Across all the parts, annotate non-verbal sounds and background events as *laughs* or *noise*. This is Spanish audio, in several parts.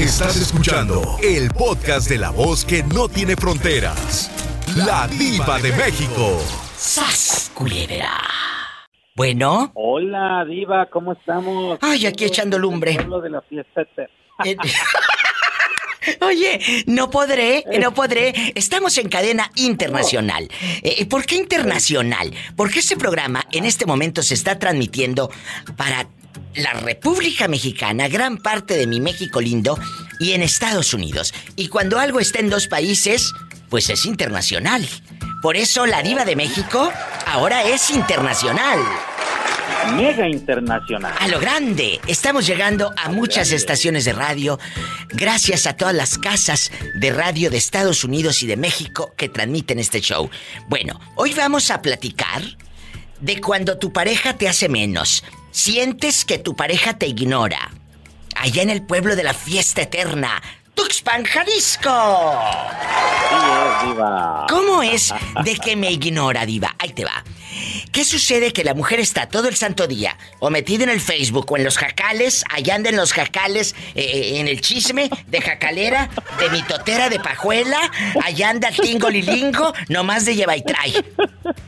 Estás escuchando el podcast de la voz que no tiene fronteras. La diva de México. ¡Sas, culebra! Bueno. Hola, diva, ¿cómo estamos? Ay, aquí echando lumbre. Lo de la fiesta Eh, *laughs* Oye, no podré, no podré. Estamos en cadena internacional. Eh, ¿Por qué internacional? Porque este programa en este momento se está transmitiendo para la República Mexicana, gran parte de mi México lindo, y en Estados Unidos. Y cuando algo está en dos países, pues es internacional. Por eso la diva de México ahora es internacional. Mega internacional. A lo grande. Estamos llegando a muchas estaciones de radio. Gracias a todas las casas de radio de Estados Unidos y de México que transmiten este show. Bueno, hoy vamos a platicar de cuando tu pareja te hace menos. Sientes que tu pareja te ignora. Allá en el pueblo de la fiesta eterna. Tuxpan, Jalisco. Sí es, diva. ¿Cómo es *laughs* de que me ignora, diva? Ahí te va. ¿Qué sucede? Que la mujer está todo el santo día o metida en el Facebook o en los jacales, allá anda en los jacales, eh, eh, en el chisme de jacalera, de mitotera, de pajuela, allá anda tingo lilingo, nomás de lleva y trae.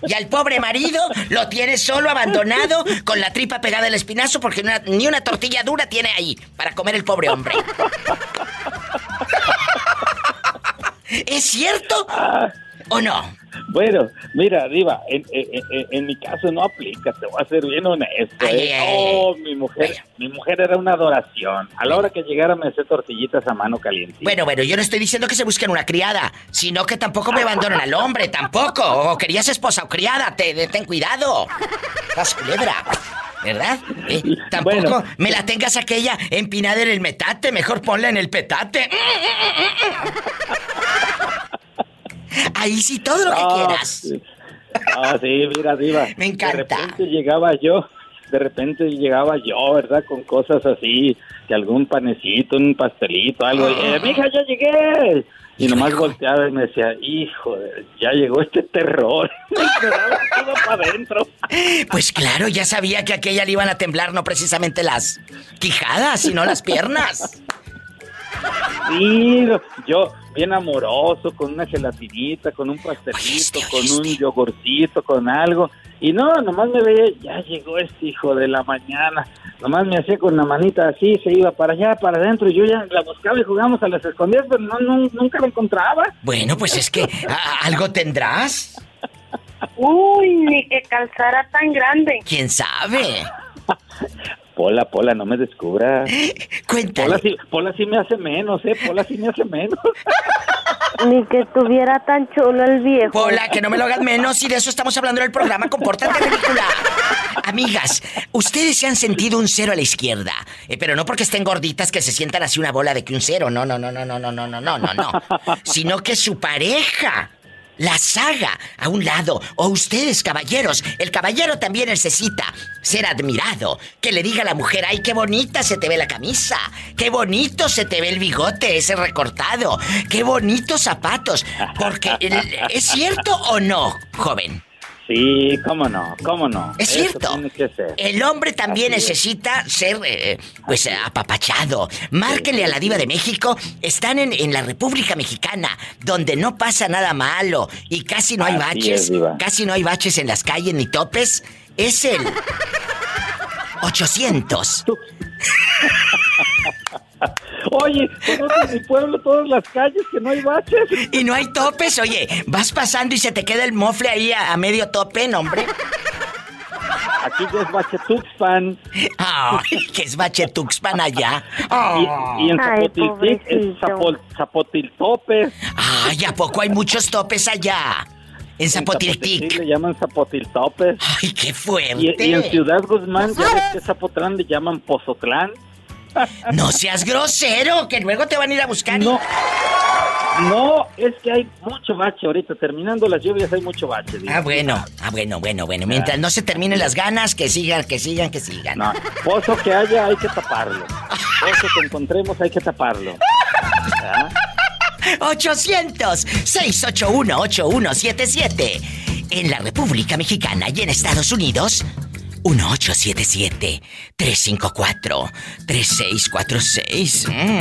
Y al pobre marido lo tiene solo, abandonado, con la tripa pegada al espinazo porque una- ni una tortilla dura tiene ahí para comer el pobre hombre. ¿Es cierto o no? Bueno, mira, Diva, en, en- en- en mi caso no aplica, te voy a ser bien honesto. Ay, ¿eh? Oh, mi mujer, mi mujer era una adoración. A la hora que llegara me hacía tortillitas a mano caliente. Bueno, bueno, yo no estoy diciendo que se busquen una criada, sino que tampoco me abandonen al hombre, tampoco. O querías esposa o criada, te, ten cuidado. Las culebra. ¿Verdad? Eh, tampoco Bueno. me la tengas aquella empinada en el metate, mejor ponla en el petate. Ahí sí, todo lo que Ah, quieras. sí. Ah, sí, mira, Diva. *laughs* Me encanta. De repente llegaba yo, de repente llegaba yo, ¿verdad? Con cosas así, que algún panecito, un pastelito, algo. Y, eh, mija, ya llegué. Y nomás volteaba y me decía, hijo, de- ya llegó este terror. *laughs* Todo para adentro. Pues claro, ya sabía que a aquella le iban a temblar no precisamente las quijadas, sino las piernas. Sí, yo bien amoroso, con una gelatinita, con un pastelito, con un yogurcito, con algo. Y no, nomás me veía, ya llegó este hijo de la mañana. Nomás me hacía con la manita así, se iba para allá, para adentro. Y yo ya la buscaba y jugamos a las escondidas, pero no, no- nunca la encontraba. Bueno, pues es que ¿a- algo tendrás. Uy, ni que calzara tan grande. ¿Quién sabe? *laughs* Pola, Pola, no me descubra. *laughs* Cuéntale. Pola sí, Pola sí me hace menos, ¿eh? Pola sí me hace menos. *laughs* Ni que tuviera tan chulo el viejo. Pola, que no me lo hagas menos y de eso estamos hablando en el programa. Compórtate, ridícula. Amigas, ustedes se han sentido un cero a la izquierda. Eh, pero no porque estén gorditas que se sientan así una bola de que un cero. No, no, no, no, no, no, no, no, no, no, no. Sino que su pareja las haga a un lado. O ustedes, caballeros. El caballero también necesita ser admirado. Que le diga a la mujer, ay, qué bonita se te ve la camisa. Qué bonito se te ve el bigote, ese recortado. Qué bonitos zapatos. Porque, ¿es cierto o no, joven? Sí, cómo no, cómo no. Es Eso cierto. tiene que ser. El hombre también Así es. necesita ser, eh, pues, apapachado. Márquenle a la diva de México. Están en, en la República Mexicana, donde no pasa nada malo y casi no hay Así baches. es, casi no hay baches en las calles ni topes. Es el *laughs* 800. *laughs* Oye, conoces mi pueblo, todas las calles, que no hay baches. Y no hay topes, oye, vas pasando y se te queda el mofle ahí a, a medio tope, no, hombre. Aquí ya es bache Tuxpan. Ay, que es bachetuxpan allá. Y, y en Zapotiltic es. Zapol, Zapotiltopes. Ay, ¿a poco hay muchos topes allá? En En Zapotiltic Zapotiltic. le llaman Zapotiltopes. Ay, qué Y, fuerte. y en Ciudad Guzmán, ya ves que Zapotlán le llaman Pozotlán. No seas grosero, que luego te van a ir a buscar. y- No, no, es que hay mucho bache ahorita. Terminando las lluvias hay mucho bache. digo. Ah, bueno, ah, bueno, bueno, bueno. Mientras no se terminen las ganas, que sigan, que sigan, que sigan. No, pozo que haya hay que taparlo. Pozo que encontremos hay que taparlo. ¿Ah? 800-681-8177. En la República Mexicana y en Estados Unidos, 1877-354-3646. Mm,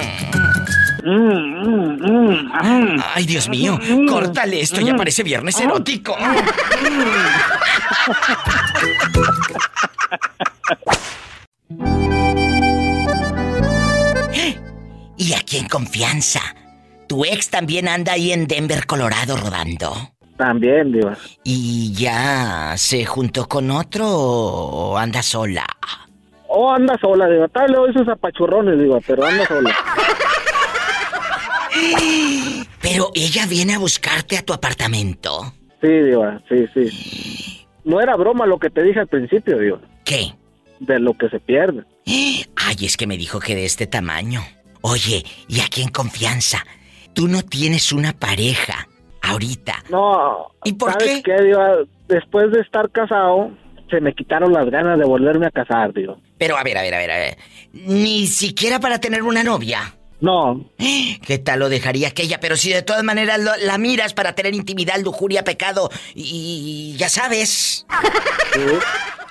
mm, mm, mm. Ay, Dios mío, córtale esto, ya parece viernes erótico. *laughs* y aquí en confianza, tu ex también anda ahí en Denver, Colorado, rodando. También, Diva. ¿Y ya se juntó con otro o anda sola? Oh, anda sola, Diva. Tal vez esos apachurrones, Diva, pero anda sola. *laughs* Pero ella viene a buscarte a tu apartamento. Sí, Diva, sí, sí. No era broma lo que te dije al principio, Diva. ¿Qué? De lo que se pierde. *gasps* Ay, es que me dijo que de este tamaño. Oye, y aquí en confianza, tú no tienes una pareja ahorita. No. ¿Y por ¿sabes qué? Diva? Después de estar casado, se me quitaron las ganas de volverme a casar, Diva. Pero a ver, a ver, a ver, a ver. Ni siquiera para tener una novia. No, *gasps* ¿Qué tal lo dejaría aquella? Pero si de todas maneras lo- la miras para tener intimidad, lujuria, pecado y, y ya sabes. *laughs* sí.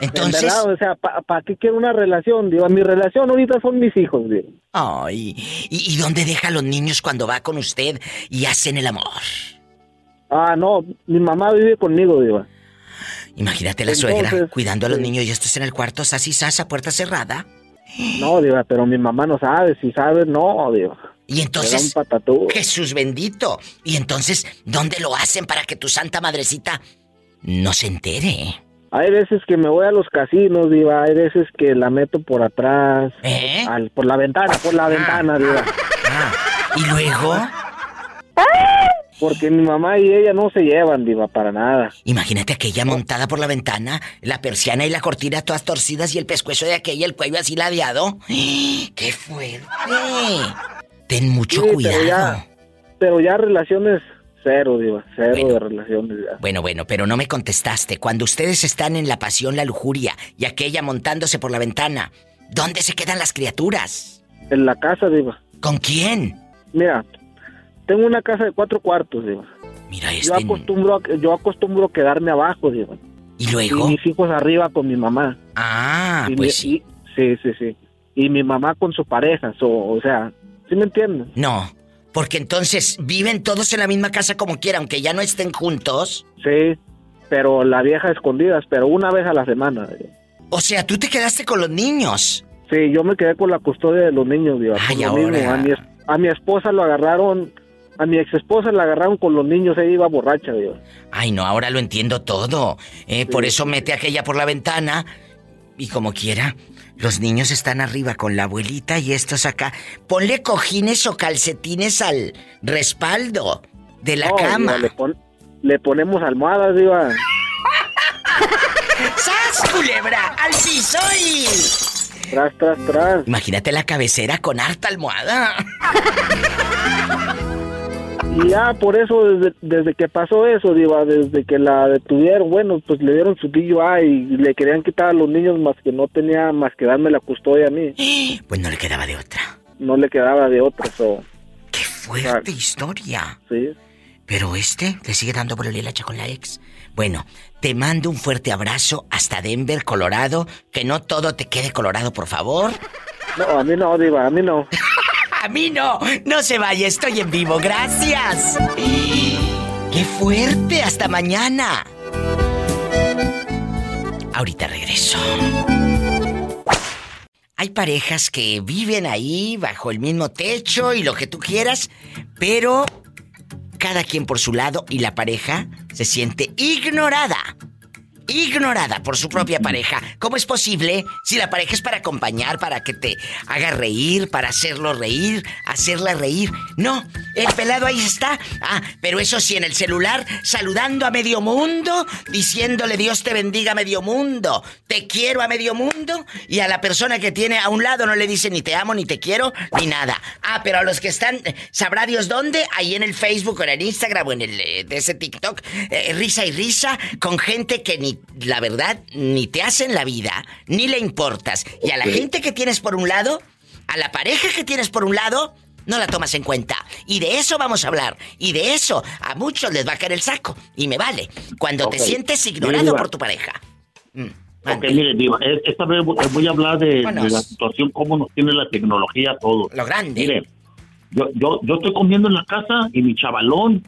Entonces, En verdad, o sea, ¿para qué quiero una relación? Digo, mi relación ahorita son mis hijos, digo. ay, ¿y, y dónde deja a los niños cuando va con usted y hacen el amor? Ah, no, mi mamá vive conmigo, digo. Imagínate la Entonces, suegra cuidando a los sí. niños y estos en el cuarto, sas sasa, puerta cerrada. No, digo, pero mi mamá no sabe, si sabe, no, digo. Y entonces. Jesús bendito. Y entonces, ¿dónde lo hacen para que tu santa madrecita no se entere? Hay veces que me voy a los casinos, digo, hay veces que la meto por atrás, ¿Eh? al- por la ventana, por la ventana, digo. Ah, y luego, Porque mi mamá y ella no se llevan, diva, para nada. imagínate aquella montada por la ventana, la persiana y la cortina todas torcidas y el pescuezo de aquella, el cuello así ladeado. *gasps* ¡Qué fuerte! Ten mucho Sí, pero cuidado. ya- Pero ya relaciones cero, diva, cero Bueno. de relaciones. ya. Bueno, bueno, pero no me contestaste. Cuando ustedes están en la pasión, la lujuria y aquella montándose por la ventana, ¿dónde se quedan las criaturas? En la casa, diva. ¿Con quién? Mira, tengo una casa de cuatro cuartos, diva. Mira Yo este. acostumbro, a, yo acostumbro quedarme abajo, diva. ¿Y Y luego? mis hijos arriba con mi mamá. Ah, y pues mi- sí. y- sí, sí, sí. Y mi mamá con su pareja, so, o sea, ¿sí me entienden? No, porque entonces viven todos en la misma casa como quiera, aunque ya no estén juntos. Sí, pero la vieja escondidas, pero una vez a la semana. O sea, tú te quedaste con los niños. Sí, yo me quedé con la custodia de los niños, diva. Ay, ahora. mismo. A mi, a mi esposa lo agarraron, a mi ex esposa la agarraron con los niños, ella iba borracha, diva. Ay, no, ahora lo entiendo todo. Eh, Por eso mete a aquella por la ventana. Y como quiera, los niños están arriba con la abuelita y estos acá. Ponle cojines o calcetines al respaldo de la No, cama. diva, le, pon- le ponemos almohadas, diva. *laughs* ¡Sas, culebra! ¡Al piso y... Tras, tras, tras. Imagínate la cabecera con harta almohada. *laughs* Y ya por eso, desde, desde que pasó eso, diva, desde que la detuvieron, bueno, pues le dieron su DUI y le querían quitar a los niños más que no tenía más que darme la custodia a mí. *gasps* Pues no le quedaba de otra. No le quedaba de otra, so, ¡Qué fuerte historia! sí. Pero este le sigue dando por el hilacha con la ex. Bueno, te mando un fuerte abrazo hasta Denver, Colorado. Que no todo te quede colorado, por favor. No, a mí no, diva, a mí no. *laughs* A mí no. No se vaya, estoy en vivo. Gracias. ¡Qué fuerte! Hasta mañana. Ahorita regreso. Hay parejas que viven ahí bajo el mismo techo y lo que tú quieras, pero cada quien por su lado y la pareja se siente ignorada. Ignorada por su propia pareja. ¿Cómo es posible si la pareja es para acompañar, para que te haga reír, para hacerlo reír, hacerla reír? No, el pelado ahí está. Ah, pero eso sí, en el celular, saludando a medio mundo, diciéndole Dios te bendiga a medio mundo, te quiero a medio mundo, y a la persona que tiene a un lado no le dice ni te amo, ni te quiero, ni nada. Ah, pero a los que están, sabrá Dios dónde, ahí en el Facebook o en el Instagram o en el eh, de ese TikTok, eh, risa y risa, con gente que ni, la verdad, ni te hacen la vida, ni le importas. Y a la gente que tienes por un lado, a la pareja que tienes por un lado, no la tomas en cuenta. Y de eso vamos a hablar. Y de eso a muchos les va a caer el saco. Y me vale. Cuando te sientes ignorado por tu pareja. Mm. Ok, mire, Diva, es- esta vez voy voy a hablar de, de la situación, cómo nos tiene la tecnología todo. Lo grande. Mire, yo, yo, yo estoy comiendo en la casa y mi chavalón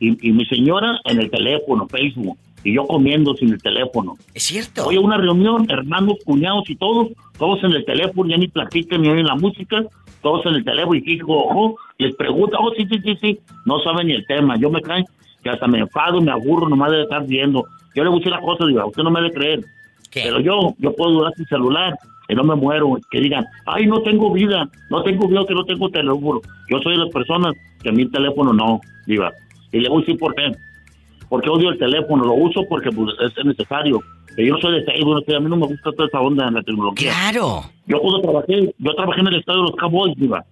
y, y mi señora en el teléfono, Facebook, y yo comiendo sin el teléfono. Es cierto. Voy a una reunión, hermanos, cuñados y todos, todos en el teléfono, ya ni platican ni oyen la música, todos en el teléfono y fijo, ojo, les pregunto, oh, sí, sí, sí, sí, no saben ni el tema, yo me caen que hasta me enfado, me aburro nomás de estar viendo. Yo le decir la cosa, digo, usted no me debe creer, pero yo, yo puedo durar sin celular, que no me muero, que digan, ay, no tengo vida, no tengo vida, que no tengo teléfono. Yo soy de las personas que a mi teléfono no, diga. Y le voy a decir por qué. Porque odio el teléfono, lo uso porque pues, es necesario. Yo soy de Facebook, a mí no me gusta toda esa onda en la tecnología. Claro. Yo cuando trabajé, yo trabajé en el estadio de los Cowboys, diva.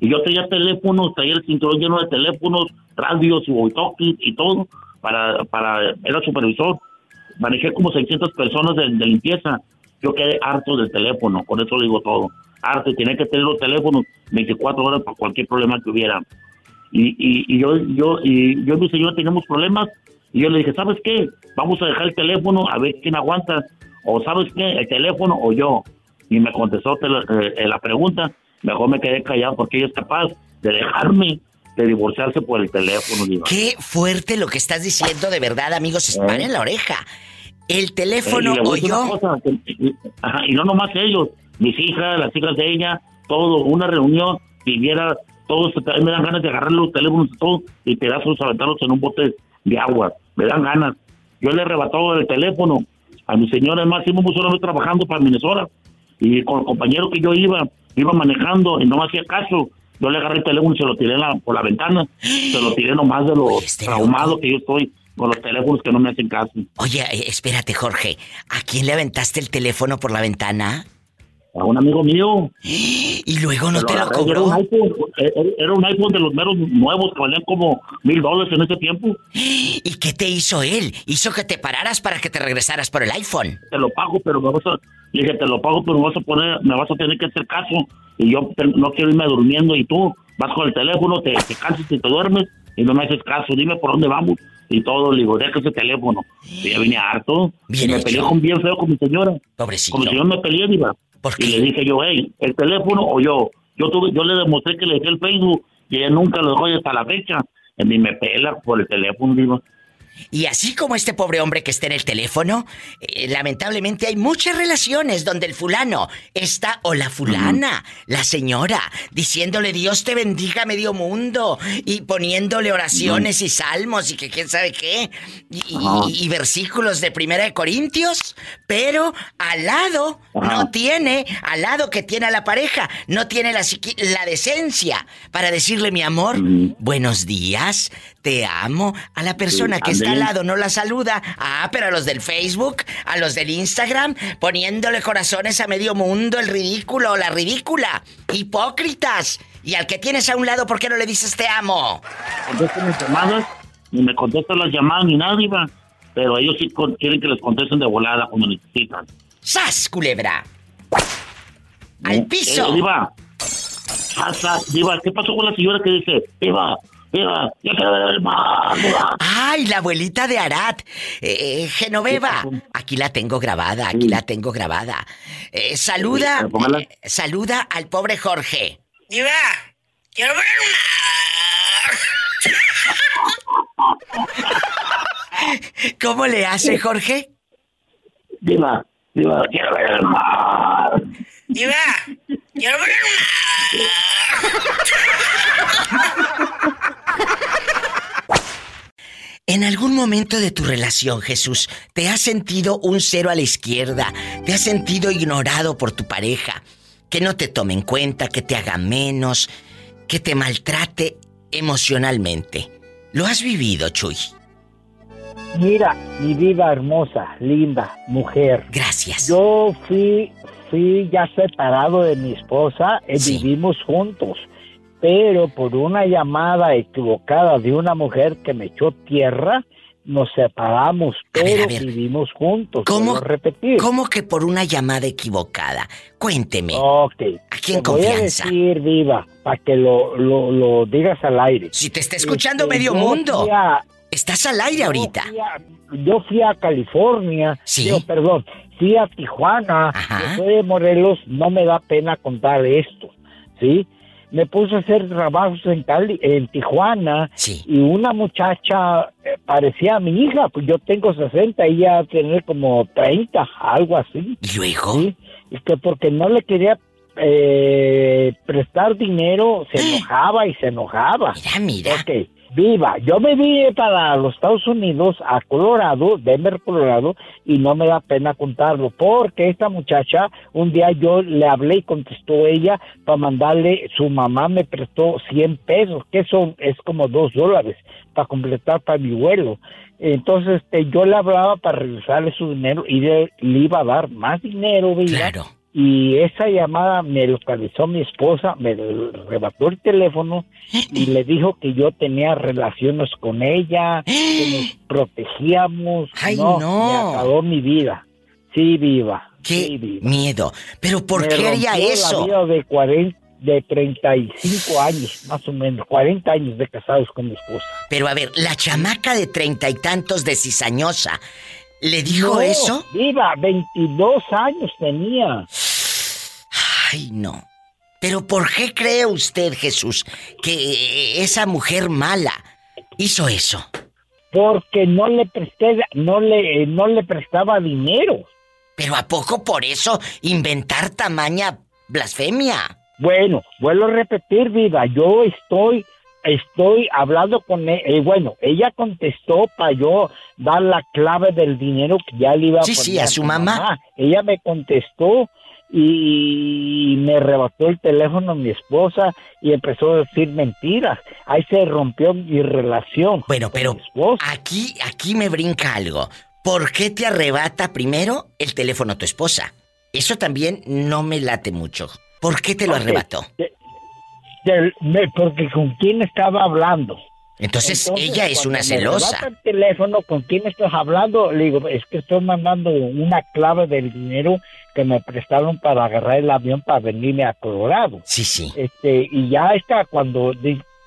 Y yo tenía teléfonos, traía el cinturón lleno de teléfonos, radios y walkie y todo, para, para, era supervisor. Manejé como 600 personas de, de limpieza. Yo quedé harto del teléfono, con eso le digo todo. Harto, tenía que tener los teléfonos 24 horas por cualquier problema que hubiera. Y, y, y yo, yo, y yo y mi señor teníamos problemas, y yo le dije, ¿sabes qué? Vamos a dejar el teléfono a ver quién aguanta. O ¿sabes qué? El teléfono o yo. Y me contestó la, eh, la pregunta. Mejor me quedé callado porque ella es capaz de dejarme de divorciarse por el teléfono. Diva. Qué fuerte lo que estás diciendo, de verdad, amigos, se en la oreja. El teléfono Eh, y o yo. cosa, y, ajá, y no nomás ellos, mis hijas, las hijas de ella, todo, una reunión, viviera, todos me dan ganas de agarrar los teléfonos y todo y pedazos, aventarlos en un bote de agua, me dan ganas. Yo le he arrebatado el teléfono a mi señora, además, íbamos una vez trabajando para Minnesota y con el compañero que yo iba, iba manejando y no me hacía caso. Yo le agarré el teléfono y se lo tiré la- por la ventana. Se lo tiré nomás de lo traumado que yo estoy con los teléfonos que no me hacen caso. Oye, eh, espérate, Jorge. ¿A quién le aventaste el teléfono por la ventana? A un amigo mío. Y luego no te lo agarré, Era cobró. un, iPhone, eh, era un iPhone de los meros nuevos que valían como mil dólares en ese tiempo. ¿Y qué te hizo él? Hizo que te pararas para que te regresaras por el iPhone. Te lo pago, pero me vas a... Le dije, te lo pago, pero me vas a poner, me vas a tener que hacer caso. Y yo no quiero irme durmiendo y tú vas con el teléfono, te, te cansas y te duermes y no me haces caso. Dime por dónde vamos y todo. Le digo, deja ese teléfono. Y ya vine harto. Bien y me hecho. peleé con bien feo con mi señora. Pobrecito. Con mi señora me peleé, diva. Y le dije yo, hey, el teléfono o yo. Yo tuve, yo le demostré que le dejé el Facebook y ella nunca lo dejó hasta la fecha. Y ni me pela por el teléfono, diva. Y así como este pobre hombre que está en el teléfono, eh, lamentablemente hay muchas relaciones donde el fulano está o la fulana, la señora, diciéndole Dios te bendiga medio mundo y poniéndole oraciones y salmos y que quién sabe qué y, y- Ajá. y versículos de Primera de Corintios, pero al lado no tiene, al lado que tiene a la pareja, no tiene la, la decencia para decirle mi amor, buenos días, te amo, a la persona Sí, que está al lado no la saluda. Ah, pero a los del Facebook, a los del Instagram, poniéndole corazones a medio mundo, el ridículo la ridícula. Hipócritas. Y al que tienes a un lado, ¿por qué no le dices te amo? Contestan las llamadas, ni me contestan las llamadas ni nada, diva. Pero ellos sí quieren que les contesten de volada cuando necesitan. ¡Sas, culebra! ¡Al piso! Eh, diva, Asa, diva, ¿qué pasó con la señora que dice, diva, diva, ya quiero ver el mar? ¡Ay, la abuelita de Arat! Eh, eh, Genoveva. Aquí la tengo grabada, aquí la tengo grabada. Eh, saluda, Sí, póngala. eh, saluda al pobre Jorge. Diva, quiero ver ¿Cómo le hace, Jorge? Diva, diva, quiero ver el mar. Diva, quiero ver *laughs* En algún momento de tu relación, Jesús, ¿te has sentido un cero a la izquierda? ¿Te has sentido ignorado por tu pareja? Que no te tome en cuenta, que te haga menos, que te maltrate emocionalmente. ¿Lo has vivido, Chuy? Mira, mi vida hermosa, linda, mujer. Gracias. Yo fui, fui ya separado de mi esposa, eh, vivimos juntos, pero por una llamada equivocada de una mujer que me echó tierra, nos separamos, pero vivimos juntos. ¿Cómo, a repetir. ¿Cómo que por una llamada equivocada? Cuénteme. Ok. Aquí en Te voy a confianza. decir, Viva, para que lo, lo, lo digas al aire. Si te está escuchando Este, medio mundo. a- Estás al aire ahorita. fui a- yo fui a California. Sí. Perdón. fui a Tijuana, Ajá. yo soy de Morelos, no me da pena contar esto, ¿sí? Me puse a hacer trabajos en, Cali, en Tijuana Sí. y una muchacha eh, parecía a mi hija, pues yo tengo 60, ella tener como 30, algo así. ¿Y luego? ¿sí? Y que porque no le quería eh, prestar dinero, se *gasps* enojaba y se enojaba. Mira, mira. Viva. Yo me vine para los Estados Unidos, a Colorado, Denver, Colorado, y no me da pena contarlo, porque esta muchacha, un día yo le hablé y contestó ella para mandarle, su mamá me prestó 100 pesos, que son, es como 2 dólares, para completar para mi vuelo. Entonces, este, yo le hablaba para regresarle su dinero y le, le iba a dar más dinero, ¿verdad? Claro. Y esa llamada me localizó mi esposa, me arrebató el teléfono y le dijo que yo tenía relaciones con ella, que nos *gasps* protegíamos. Ay, no, no. Me acabó mi vida. Sí, viva. Qué sí, viva. miedo. Pero ¿por Me qué haría eso? La vida de 40, de 35 años, más o menos, 40 años de casados con mi esposa. Pero a ver, la chamaca de treinta y tantos de cizañosa, ¿le dijo No, eso? Viva, 22 años tenía. Ay, no. Pero ¿por qué cree usted, Jesús, que esa mujer mala hizo eso? Porque no le presté, no le, no le prestaba dinero. Pero ¿a poco por eso inventar tamaña blasfemia? Bueno, vuelvo a repetir, vida, yo estoy, estoy hablando con ella, bueno, ella contestó para yo dar la clave del dinero que ya le iba a Sí, poner sí, a su mamá. Ella me contestó y me arrebató el teléfono mi esposa y empezó a decir mentiras. Ahí se rompió mi relación. Bueno, pero aquí, aquí me brinca algo. ¿Por qué te arrebata primero el teléfono tu esposa? Eso también no me late mucho. ¿Por qué te lo arrebató? De- de- me- porque con quién estaba hablando. Entonces, Entonces, ella es una me celosa. arrebata el teléfono, ¿con quién estás hablando? Le digo, es que estoy mandando una clave del dinero que me prestaron para agarrar el avión para venirme a Colorado. Sí, sí. Este, y ya está, cuando,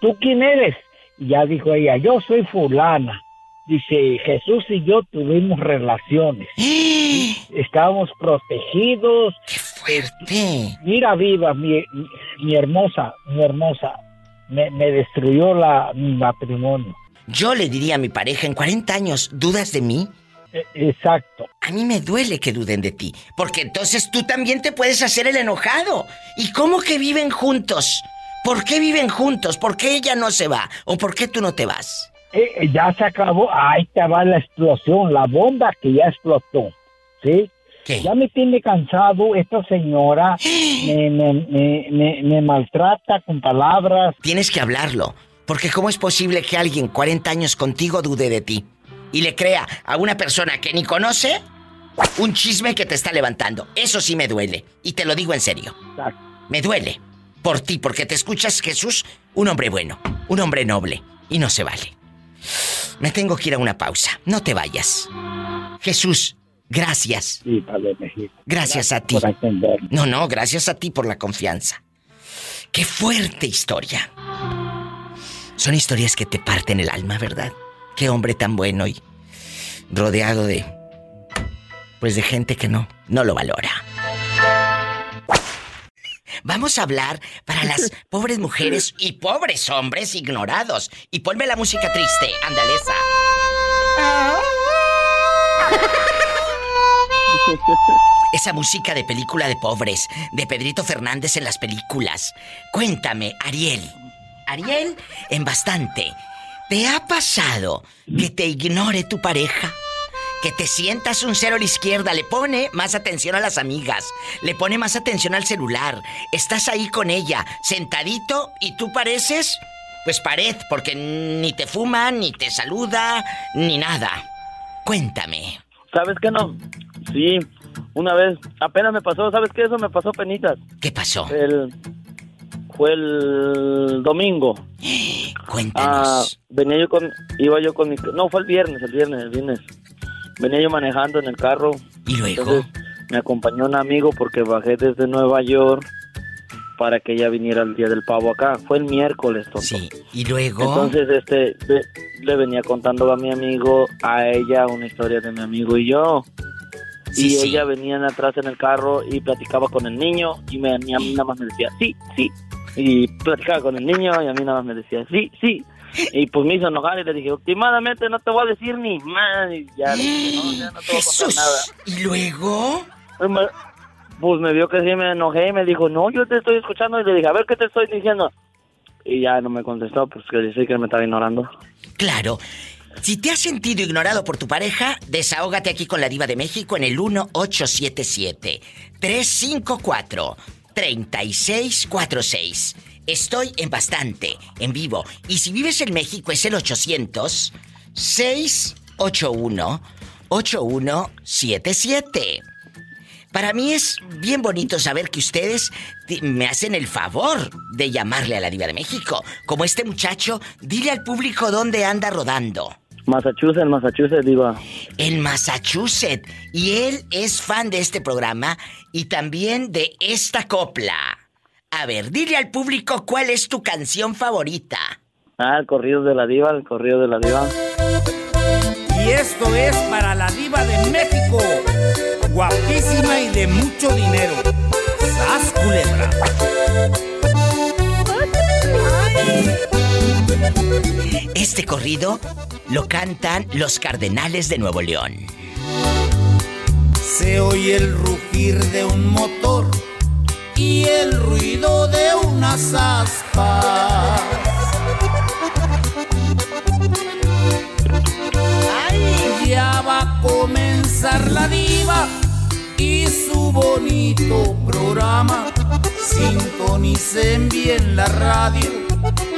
¿tú quién eres? Y ya dijo ella, yo soy fulana. Dice, Jesús y yo tuvimos relaciones. *gasps* Estábamos protegidos. ¡Qué fuerte! Mira, viva, mi, mi- mi hermosa, mi hermosa. Me, me destruyó la, mi matrimonio. Yo le diría a mi pareja en 40 años, ¿dudas de mí? E- Exacto. A mí me duele que duden de ti, porque entonces tú también te puedes hacer el enojado. ¿Y cómo que viven juntos? ¿Por qué viven juntos? ¿Por qué ella no se va? ¿O por qué tú no te vas? Eh, eh, ya se acabó. Ahí te va la explosión, la bomba que ya explotó. ¿Sí? ¿Qué? Ya me tiene cansado esta señora. *gasps* Me, me, me, me- me maltrata con palabras. Tienes que hablarlo, porque ¿cómo es posible que alguien 40 años contigo dude de ti? Y le crea a una persona que ni conoce un chisme que te está levantando. Eso sí me duele, y te lo digo en serio. Exacto. Me duele por ti, porque te escuchas, Jesús, un hombre bueno, un hombre noble, y no se vale. Me tengo que ir a una pausa. No te vayas. Jesús, gracias. Sí, Padre México. Gracias a ti. Por. No, no, gracias a ti por la confianza. Qué fuerte historia. Son historias que te parten el alma, ¿verdad? Qué hombre tan bueno y rodeado de pues de gente que no no lo valora. Vamos a hablar para las *laughs* pobres mujeres y pobres hombres ignorados. Y ponme la música triste, andaleza. Esa *laughs* música de película de pobres, de Pedrito Fernández en las películas. Cuéntame, Ariel. Ariel, en bastante. ¿Te ha pasado que te ignore tu pareja? Que te sientas un cero a la izquierda, le pone más atención a las amigas, le pone más atención al celular. Estás ahí con ella, sentadito, y tú pareces, pues pared, porque ni te fuma, ni te saluda, ni nada. Cuéntame. ¿Sabes qué no? Sí, una vez, apenas me pasó, ¿sabes qué? Eso me pasó penitas. ¿Qué pasó? El, fue el domingo. *gasps* Ah, Cuéntanos. venía yo con, iba yo con mi, no, fue el viernes, el viernes, el viernes. Venía yo manejando en el carro. ¿Y luego? Entonces me acompañó un amigo porque bajé desde Nueva York para que ella viniera el día del pavo acá. Fue el miércoles, tonto. Sí. ¿Y luego? Entonces, este, le venía contando a mi amigo, a ella, una historia de mi amigo y yo. Sí, y sí. ella venía atrás en el carro y platicaba con el niño y, me, y a mí nada más me decía, sí, sí. Y platicaba con el niño y a mí nada más me decía, sí, sí. Y pues me hizo enojar y le dije, últimamente no te voy a decir ni más. Y ya le dije, no, ya no te voy a contar nada. ¿Y luego? Pues me, vio que sí me enojé y me dijo, no, yo te estoy escuchando. Y le dije, a ver, ¿qué te estoy diciendo? Y ya no me contestó, pues que dice que me estaba ignorando. Claro. Si te has sentido ignorado por tu pareja, desahógate aquí con la diva de México en el 1877-354-3646. Estoy en bastante, en vivo. Y si vives en México es el 800-681-8177. Para mí es bien bonito saber que ustedes me hacen el favor de llamarle a la diva de México. Como este muchacho, dile al público dónde anda rodando. Massachusetts, Massachusetts, diva. En Massachusetts. Y él es fan de este programa y también de esta copla. A ver, dile al público cuál es tu canción favorita. Ah, el corrido de la diva, el corrido de la diva. Y esto es para la diva de México. Guapísima y de mucho dinero. ¡Sas, culebra! Este corrido lo cantan los Cardenales de Nuevo León. Se oye el rugir de un motor y el ruido de unas aspas. Ya va a comenzar la diva y su bonito programa. Sintonicen bien la radio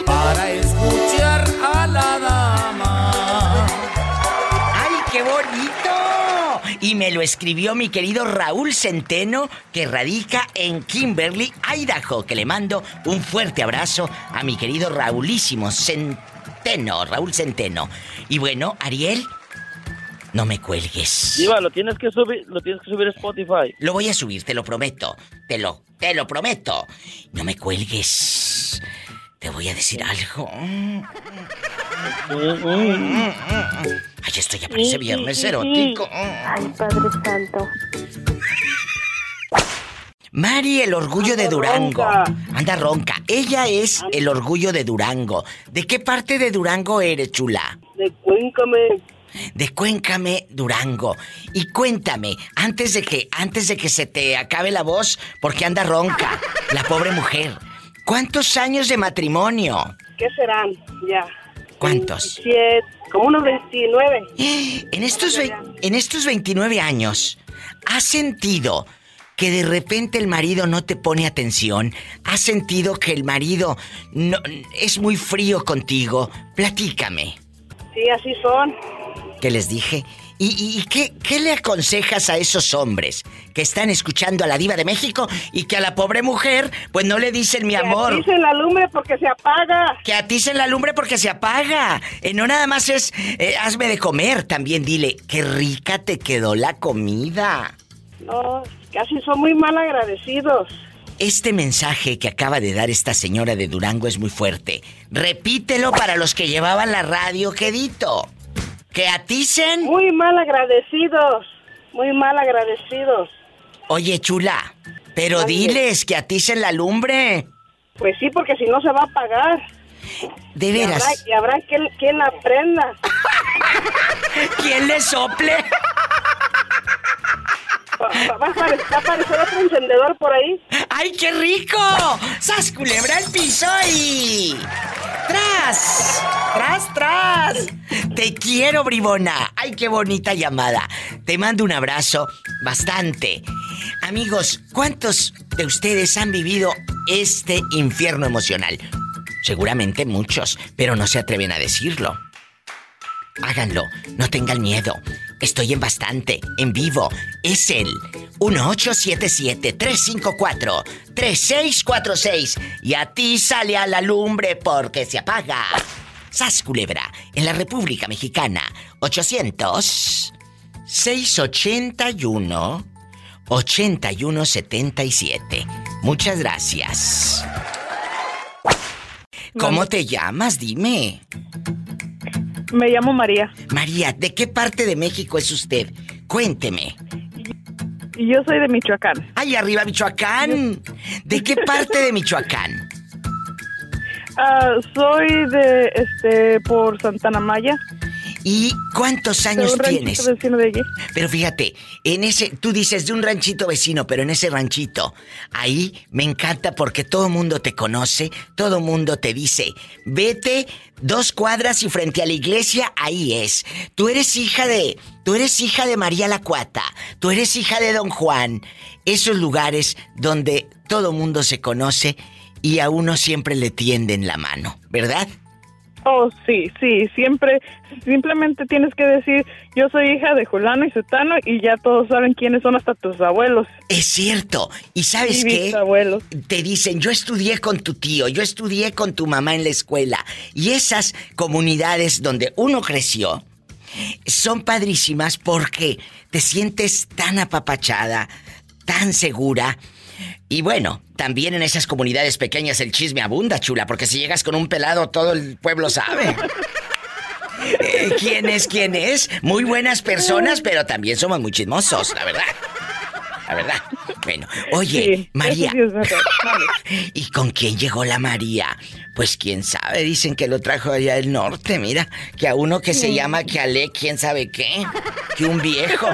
para escuchar a la dama. ¡Ay, qué bonito! Y me lo escribió mi querido Raúl Centeno, que radica en Kimberly, Idaho, que le mando un fuerte abrazo a mi querido Raulísimo Centeno, Raúl Centeno. Y bueno, Ariel, no me cuelgues. Diva, lo tienes que subir, lo tienes que subir a Spotify. Lo voy a subir, te lo prometo. Te lo, te lo prometo. No me cuelgues. Te voy a decir algo. Ay, esto ya parece viernes erótico. Ay, Padre Santo. Mari, el orgullo de Durango. ronca. Anda ronca. Ella es el orgullo de Durango. ¿De qué parte de Durango eres, chula? De Cuéncame. De Cuéncame, Durango. Y cuéntame, antes de que, antes de que se te acabe la voz, porque anda ronca, la pobre mujer. ¿Cuántos años de matrimonio? ¿Qué serán? Ya. ¿Cuántos? Siete, como unos 29. *gasps* En estos, en estos 29 años, ¿has sentido que de repente el marido no te pone atención? ¿Has sentido que el marido no, es muy frío contigo? Platícame. Sí, así son. ¿Qué les dije? ¿Y, qué, qué le aconsejas a esos hombres que están escuchando a la diva de México y que a la pobre mujer pues no le dicen mi amor? Dicen la lumbre porque se apaga. Que aticen la lumbre porque se apaga. Eh, no nada más es eh, hazme de comer, también dile, qué rica te quedó la comida. No, casi son muy mal agradecidos. Este mensaje que acaba de dar esta señora de Durango es muy fuerte. Repítelo para los que llevaban la radio, quedito. Que aticen. Muy mal agradecidos. Muy mal agradecidos. Oye, chula, pero diles que aticen la lumbre. Pues sí, porque si no se va a apagar. De Y habrá, veras. y habrá quien, quien aprenda. *laughs* ¿Quién le sople? Va, a aparecer otro encendedor por ahí. ¡Ay, qué rico! ¡Sas culebra al piso y... ¡Tras! ¡Tras, tras! Te quiero, bribona. ¡Ay, qué bonita llamada! Te mando un abrazo bastante. Amigos, ¿cuántos de ustedes han vivido este infierno emocional? Seguramente muchos, pero no se atreven a decirlo. Háganlo, no tengan miedo. Estoy en bastante, en vivo. Es el 1877-354-3646. Y a ti sale a la lumbre porque se apaga. Sas Culebra, en la República Mexicana. 800-681-8177. Muchas gracias. ¿Cómo te llamas? Dime. Me llamo María. María, ¿de qué parte de México es usted? Cuénteme. Yo soy de Michoacán. ¡Ay, arriba Michoacán! ¿De qué parte de Michoacán? *laughs* Ah, soy de, este, por Santana Maya. ¿Y cuántos de años un ranchito tienes? vecino de allí. Pero fíjate, en ese, tú dices de un ranchito vecino, pero en ese ranchito, ahí me encanta porque todo mundo te conoce, todo mundo te dice, vete dos cuadras y frente a la iglesia, ahí es. Tú eres hija de, tú eres hija de María la Cuata, tú eres hija de Don Juan. Esos lugares donde todo mundo se conoce y a uno siempre le tienden la mano, ¿verdad? Oh, sí, sí, siempre, simplemente tienes que decir, yo soy hija de Julano y Sutano y ya todos saben quiénes son hasta tus abuelos. Es cierto. ¿Y sabes Y qué? Te dicen, yo estudié con tu tío, yo estudié con tu mamá en la escuela. Y esas comunidades donde uno creció son padrísimas porque te sientes tan apapachada, tan segura. Y bueno, también en esas comunidades pequeñas el chisme abunda, chula, porque si llegas con un pelado todo el pueblo sabe. *laughs* Eh, ¿Quién es? ¿Quién es? Muy buenas personas, pero también somos muy chismosos, la verdad. La verdad. Bueno, oye, Sí, María. sí. Vale. *laughs* ¿Y con quién llegó la María? Pues quién sabe, dicen que lo trajo allá del norte, mira, que a uno que se llama que Ale, quién sabe qué, que un viejo,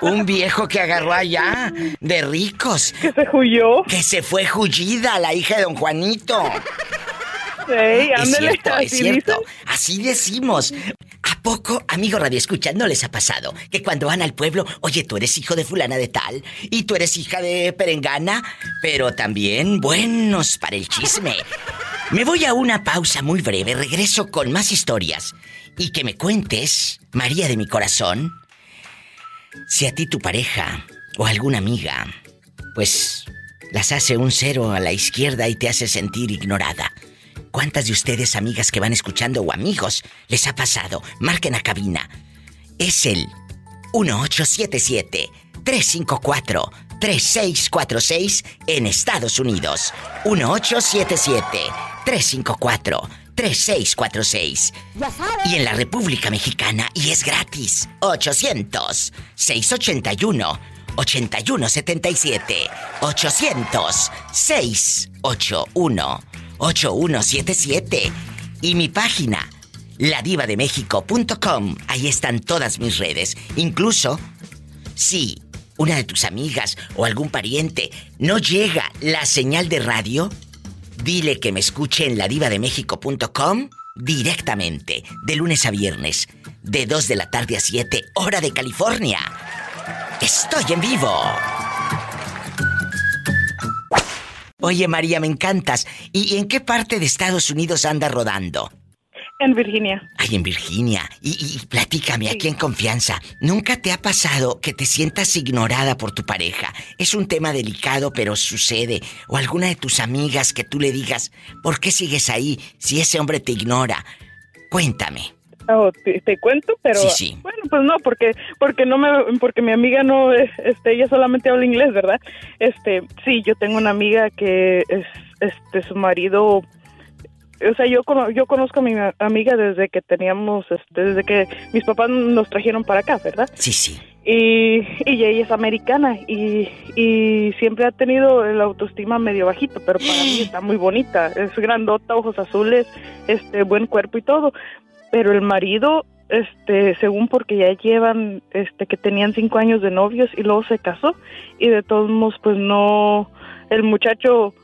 un viejo que agarró allá de ricos, Que se huyó. que se fue Jullida, la hija de don Juanito. Sí, Es cierto, es cierto. Así decimos. ¿A poco, amigo Radio Escucha, no les ha pasado que cuando van al pueblo, oye, tú eres hijo de fulana de tal y tú eres hija de perengana, pero también buenos para el chisme? Me voy a una pausa muy breve, regreso con más historias y que me cuentes, María de mi corazón, si a ti tu pareja o alguna amiga, pues las hace un cero a la izquierda y te hace sentir ignorada. ¿Cuántas de ustedes, amigas que van escuchando o amigos, les ha pasado? Marquen a cabina. Es el 1877-354-3646 en Estados Unidos. 1877-354-3646. Y en la República Mexicana, y es gratis, 800-681-8177. 800-681-8177. Y mi página, ladivademexico.com. Ahí están todas mis redes. Incluso, si una de tus amigas o algún pariente no llega la señal de radio, dile que me escuche en ladivademexico.com directamente, de lunes a viernes, de 2 de la tarde a 7, hora de California. Estoy en vivo. Oye María, me encantas. ¿Y en qué parte de Estados Unidos anda rodando? En Virginia. Ay, en Virginia. Y, y platícame aquí en confianza. ¿Nunca te ha pasado que te sientas ignorada por tu pareja? Es un tema delicado, pero sucede. O alguna de tus amigas que tú le digas, ¿por qué sigues ahí si ese hombre te ignora? Cuéntame. Oh, te, te cuento, pero Sí, sí. bueno, pues no, porque porque no me porque mi amiga no este ella solamente habla inglés, ¿verdad? Este, sí, yo tengo una amiga que es este su marido o sea, yo yo conozco a mi amiga desde que teníamos este desde que mis papás nos trajeron para acá, ¿verdad? Sí, sí. Y, y ella es americana y, y siempre ha tenido el autoestima medio bajito, pero para mí *gasps* está muy bonita. Es grandota, ojos azules, este buen cuerpo y todo. Pero el marido, este, según porque ya llevan, este, que tenían cinco años de novios y luego se casó y de todos modos, pues no, el muchacho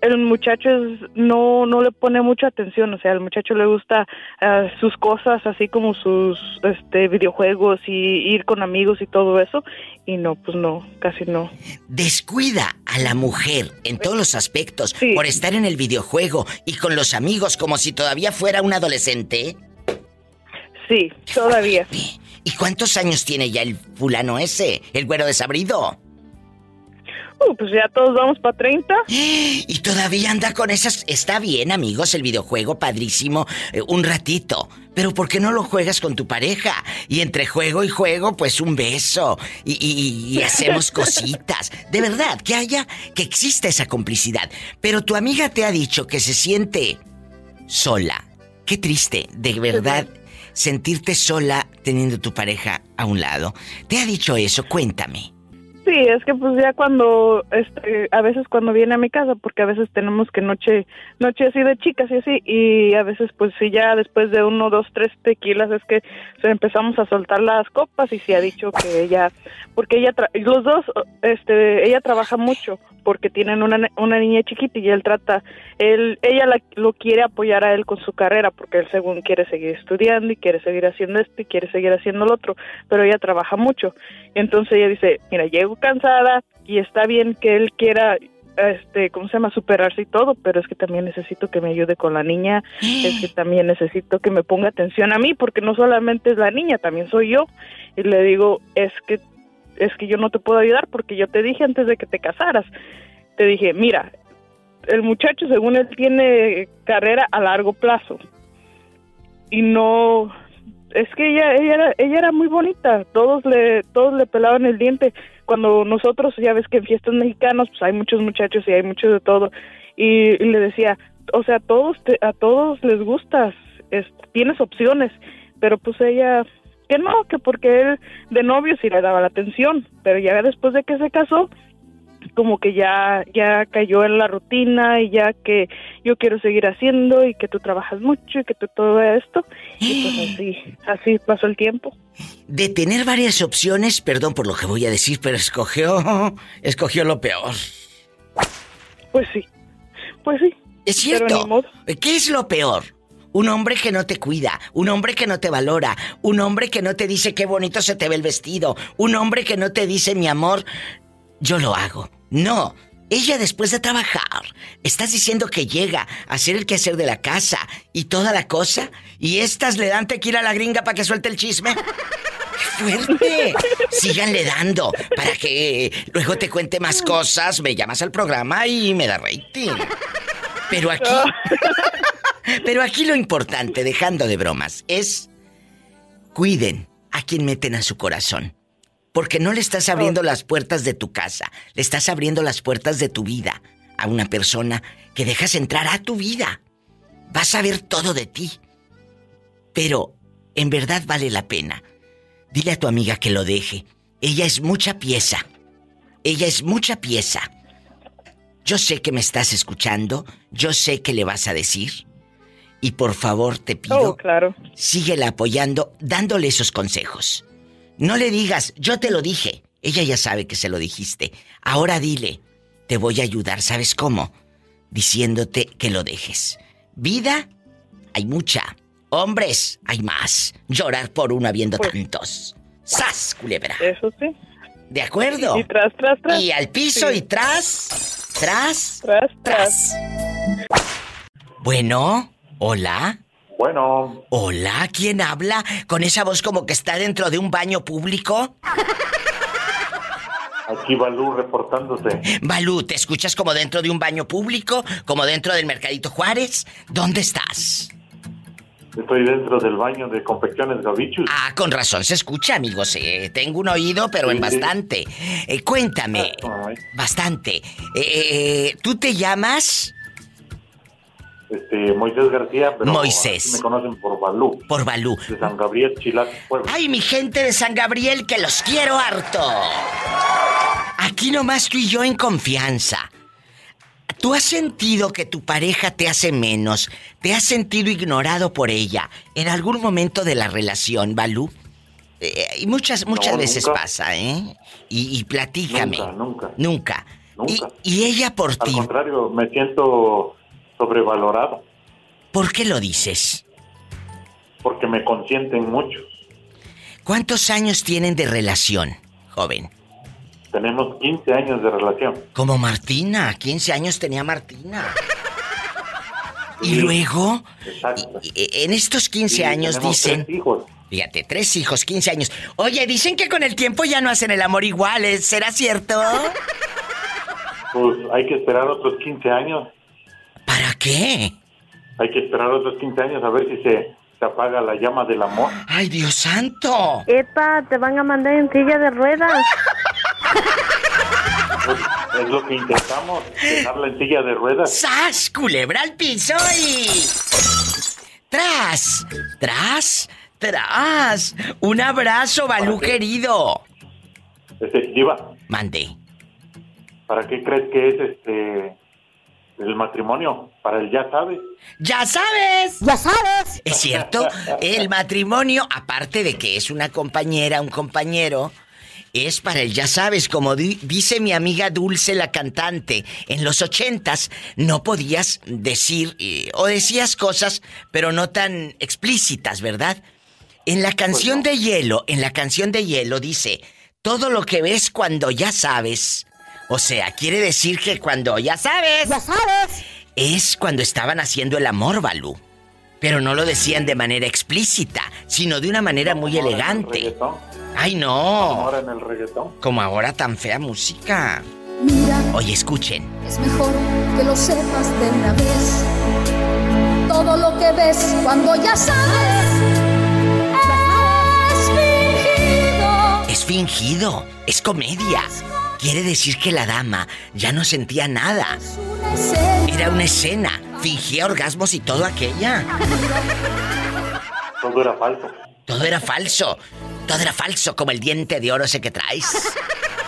el muchacho es- no no le pone mucha atención, o sea, al muchacho le gusta ah, sus cosas, así como sus este videojuegos y ir con amigos y todo eso, y no, pues no, casi no. Descuida a la mujer en todos los aspectos por estar en el videojuego y con los amigos como si todavía fuera un adolescente. Sí, todavía. ¿Y cuántos años tiene ya el fulano ese, el güero desabrido? Uh, pues ya todos vamos para 30. *gasps* Y todavía anda con esas... Está bien, amigos, el videojuego, padrísimo, eh, un ratito. Pero ¿por qué no lo juegas con tu pareja? Y entre juego y juego, pues un beso. Y, y- y hacemos *laughs* cositas. De verdad, que haya, que exista esa complicidad. Pero tu amiga te ha dicho que se siente sola. Qué triste, de verdad, sentirte sola teniendo tu pareja a un lado. ¿Te ha dicho eso? Cuéntame. Sí, es que pues ya cuando, este, a veces cuando viene a mi casa, porque a veces tenemos que noche, noche así de chicas y así, y a veces pues sí ya después de uno, dos, tres tequilas es que se empezamos a soltar las copas y se ha dicho que ella, porque ella, tra- los dos, este, ella trabaja mucho porque tienen una, una niña chiquita y él trata, él, ella la- lo quiere apoyar a él con su carrera porque él según quiere seguir estudiando y quiere seguir haciendo esto y quiere seguir haciendo lo otro, pero ella trabaja mucho. Entonces ella dice, mira, llego cansada y está bien que él quiera, este, ¿cómo se llama? Superarse y todo, pero es que también necesito que me ayude con la niña, *gasps* es que también necesito que me ponga atención a mí, porque no solamente es la niña, también soy yo. Y le digo, es que, es que yo no te puedo ayudar porque yo te dije antes de que te casaras, te dije, mira, el muchacho según él tiene carrera a largo plazo. Y no es que ella ella era ella era muy bonita. Todos le todos le pelaban el diente. Cuando nosotros ya ves que en fiestas mexicanas pues hay muchos muchachos y hay muchos de todo. Y, le decía o sea todos te- a todos les gustas es- tienes opciones. Pero pues ella que no que porque él de novio sí le daba la atención pero ya después de que se casó como que ya ya cayó en la rutina y ya que yo quiero seguir haciendo y que tú trabajas mucho y que tú todo esto y pues *gasps* así así pasó el tiempo De tener varias opciones, perdón por lo que voy a decir, pero escogió. *laughs* escogió lo peor. pues sí pues sí Es Pero cierto. ni modo. ¿Qué es lo peor? Un hombre que no te cuida, un hombre que no te valora, un hombre que no te dice qué bonito se te ve el vestido, un hombre que no te dice mi amor, yo lo hago. No, ella después de trabajar, estás diciendo que llega a hacer el quehacer de la casa y toda la cosa, y estas le dan tequila a la gringa para que suelte el chisme. ¡Qué *laughs* fuerte! Síganle dando para que luego te cuente más cosas, me llamas al programa y me da rating. Pero aquí. *laughs* Pero aquí lo importante, dejando de bromas, es. Cuiden a quien meten a su corazón. Porque no le estás abriendo las puertas de tu casa, le estás abriendo las puertas de tu vida a una persona que dejas entrar a tu vida. Vas a ver todo de ti. Pero, en verdad vale la pena. Dile a tu amiga que lo deje. Ella es mucha pieza. Ella es mucha pieza. Yo sé que me estás escuchando, yo sé que le vas a decir. Y por favor te pido, oh claro síguela apoyando, dándole esos consejos. No le digas, yo te lo dije. Ella ya sabe que se lo dijiste. Ahora dile, te voy a ayudar, ¿sabes cómo? Diciéndote que lo dejes. Vida, hay mucha. Hombres, hay más. Llorar por uno habiendo tantos. ¡Sas, culebra! eso sí ¿De acuerdo? y tras tras tras Y al piso Sí. y tras, tras, tras tras. Bueno, hola. Bueno, Hola, ¿quién habla? Con esa voz como que está dentro de un baño público. aquí Balú reportándose. Balú, ¿te escuchas como dentro de un baño público? ¿Como dentro del Mercadito Juárez? ¿Dónde estás? Estoy dentro del baño de Confecciones Gavichus. Ah, con razón se escucha, amigos. eh, tengo un oído, pero en Sí, bastante. Eh, cuéntame. Ay, Bastante. Eh, eh, ¿Tú te llamas? Este, Moisés García, pero Moisés. me conocen por Balú, Por Balú. de San Gabriel, Chilac, Puebla. ¡Ay, mi gente de San Gabriel, que los quiero harto! Aquí nomás tú y yo en confianza. ¿Tú has sentido que tu pareja te hace menos? ¿Te has sentido ignorado por ella en algún momento de la relación, Balú? Eh, y muchas, muchas No, veces nunca. pasa, ¿eh? Y, y platícame. Nunca, nunca. Nunca. Nunca. Y, y ella por Al ti, contrario, me siento ¿por qué lo dices? porque me consienten mucho. ¿Cuántos años tienen de relación, joven? Tenemos 15 años de relación. Como Martina, 15 años tenía Martina. *laughs* Y luego, Exacto. en estos 15 Sí, años dicen, tres hijos. fíjate, tres hijos, 15 años. Oye, dicen que con el tiempo ya no hacen el amor iguales, ¿será cierto? Pues hay que esperar otros 15 años. ¿Para qué? Hay que esperar otros 15 años a ver si se, se apaga la llama del amor. ¡Ay, Dios santo! Epa, te van a mandar en silla de ruedas. Pues, es lo que intentamos, dejarla en silla de ruedas. ¡Sas! Culebra al piso y. ¡Tras! ¡Tras! ¡Tras! Un abrazo, Balú querido. Este, Diva, Mande. ¿Para qué crees que es este el matrimonio? Para el ya sabes. ¡Ya sabes! ¡Ya sabes! Es cierto, el matrimonio, aparte de que es una compañera, un compañero, es para el ya sabes, como di- dice mi amiga Dulce la cantante, en los ochentas no podías decir eh, o decías cosas, pero no tan explícitas, ¿verdad? En la canción de hielo, en la canción de hielo dice, todo lo que ves cuando ya sabes. O sea, quiere decir que cuando ya sabes. ¡Ya sabes! Es cuando estaban haciendo el amor, Balú. Pero no lo decían de manera explícita, sino de una manera muy elegante. ¡Ay, no! Ahora en el reggaetón. Como ahora tan fea música. Mira, Oye, escuchen. es mejor que lo sepas de una vez. Todo lo que ves cuando ya sabes es fingido. Es fingido, es comedia. Quiere decir que la dama ya no sentía nada. Era una escena. Fingía orgasmos y todo aquella. Todo era falso. Todo era falso. Todo era falso, como el diente de oro ese que traes.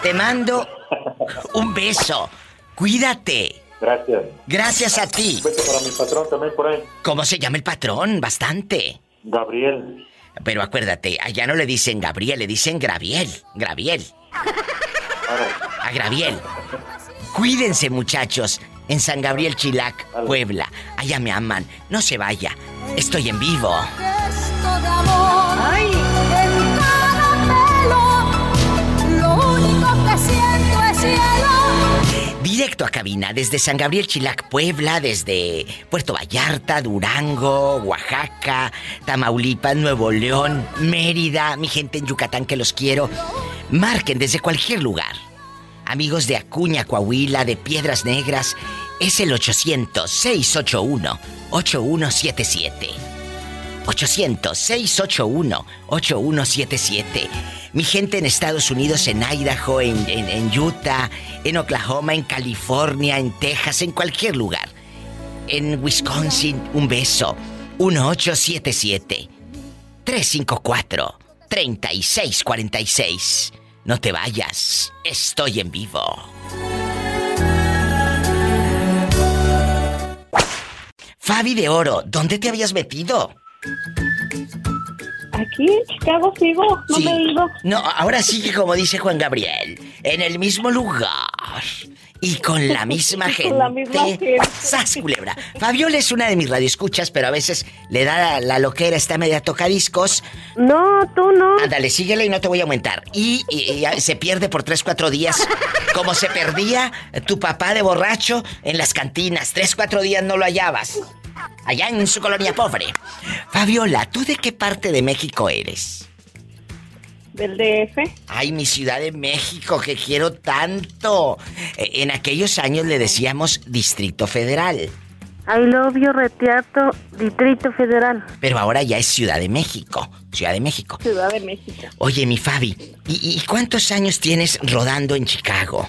Te mando un beso. Cuídate. Gracias. Gracias a ti. Un beso para mi patrón también por ahí. ¿Cómo se llama el patrón? Bastante. Gabriel. Pero acuérdate, allá no le dicen Gabriel, le dicen Graviel. Graviel. A Graviel. Cuídense, muchachos. En San Gabriel Chilac, Puebla. Allá me aman. No se vaya. Estoy en vivo. Gesto de amor. En cada pelo. Lo único que siento es cielo. Directo a cabina desde San Gabriel Chilac, Puebla, desde Puerto Vallarta, Durango, Oaxaca, Tamaulipas, Nuevo León, Mérida, mi gente en Yucatán que los quiero. Marquen desde cualquier lugar. Amigos de Acuña, Coahuila, de Piedras Negras, es el 800-681-8177. 800-681-8177. Mi gente en Estados Unidos, en Idaho, en, en- en Utah, en Oklahoma, en California, en Texas, en cualquier lugar. En Wisconsin, un beso. 1877 354 3646. No te vayas, estoy en vivo. Fabi de Oro, ¿dónde te habías metido? Aquí en Chicago sigo, no Sí. me he ido. No, ahora sí que como dice Juan Gabriel, en el mismo lugar y con la misma *laughs* gente. Con la misma gente. ¡Sas, culebra! Fabiola es una de mis radioescuchas, pero a veces le da la, la loquera, está media tocadiscos. No, tú no. Ándale, síguele y no te voy a aumentar. Y, y- y se pierde por tres, cuatro días, como se perdía tu papá de borracho en las cantinas. Tres, cuatro días no lo hallabas. Allá en su colonia pobre. Fabiola, ¿tú de qué parte de México eres? Del DF. Ay, mi ciudad de México, que quiero tanto. Eh, En aquellos años le decíamos Distrito Federal, I love you, Retiato, Distrito Federal. pero ahora ya es Ciudad de México. Ciudad de México. Ciudad de México. Oye, mi Fabi, ¿y, y cuántos años tienes rodando en Chicago?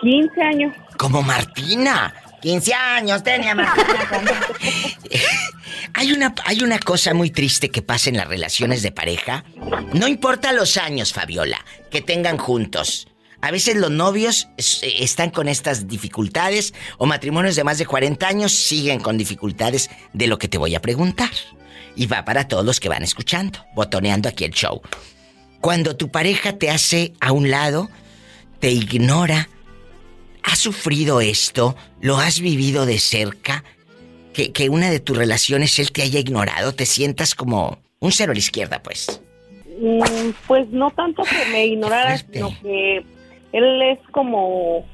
15 años. Como Martina. 15 años tenía Martina. *laughs* hay, una, hay una cosa muy triste que pasa en las relaciones de pareja. No importa los años, Fabiola, que tengan juntos. A veces los novios están con estas dificultades o matrimonios de más de 40 años siguen con dificultades de lo que te voy a preguntar. Y va para todos los que van escuchando, botoneando aquí el show. Cuando tu pareja te hace a un lado, te ignora, ¿Has sufrido esto? ¿Lo has vivido de cerca? Que, que una de tus relaciones él te haya ignorado, te sientas como un cero a la izquierda, pues. Mm, Pues no tanto que me ignorara, sino que él es como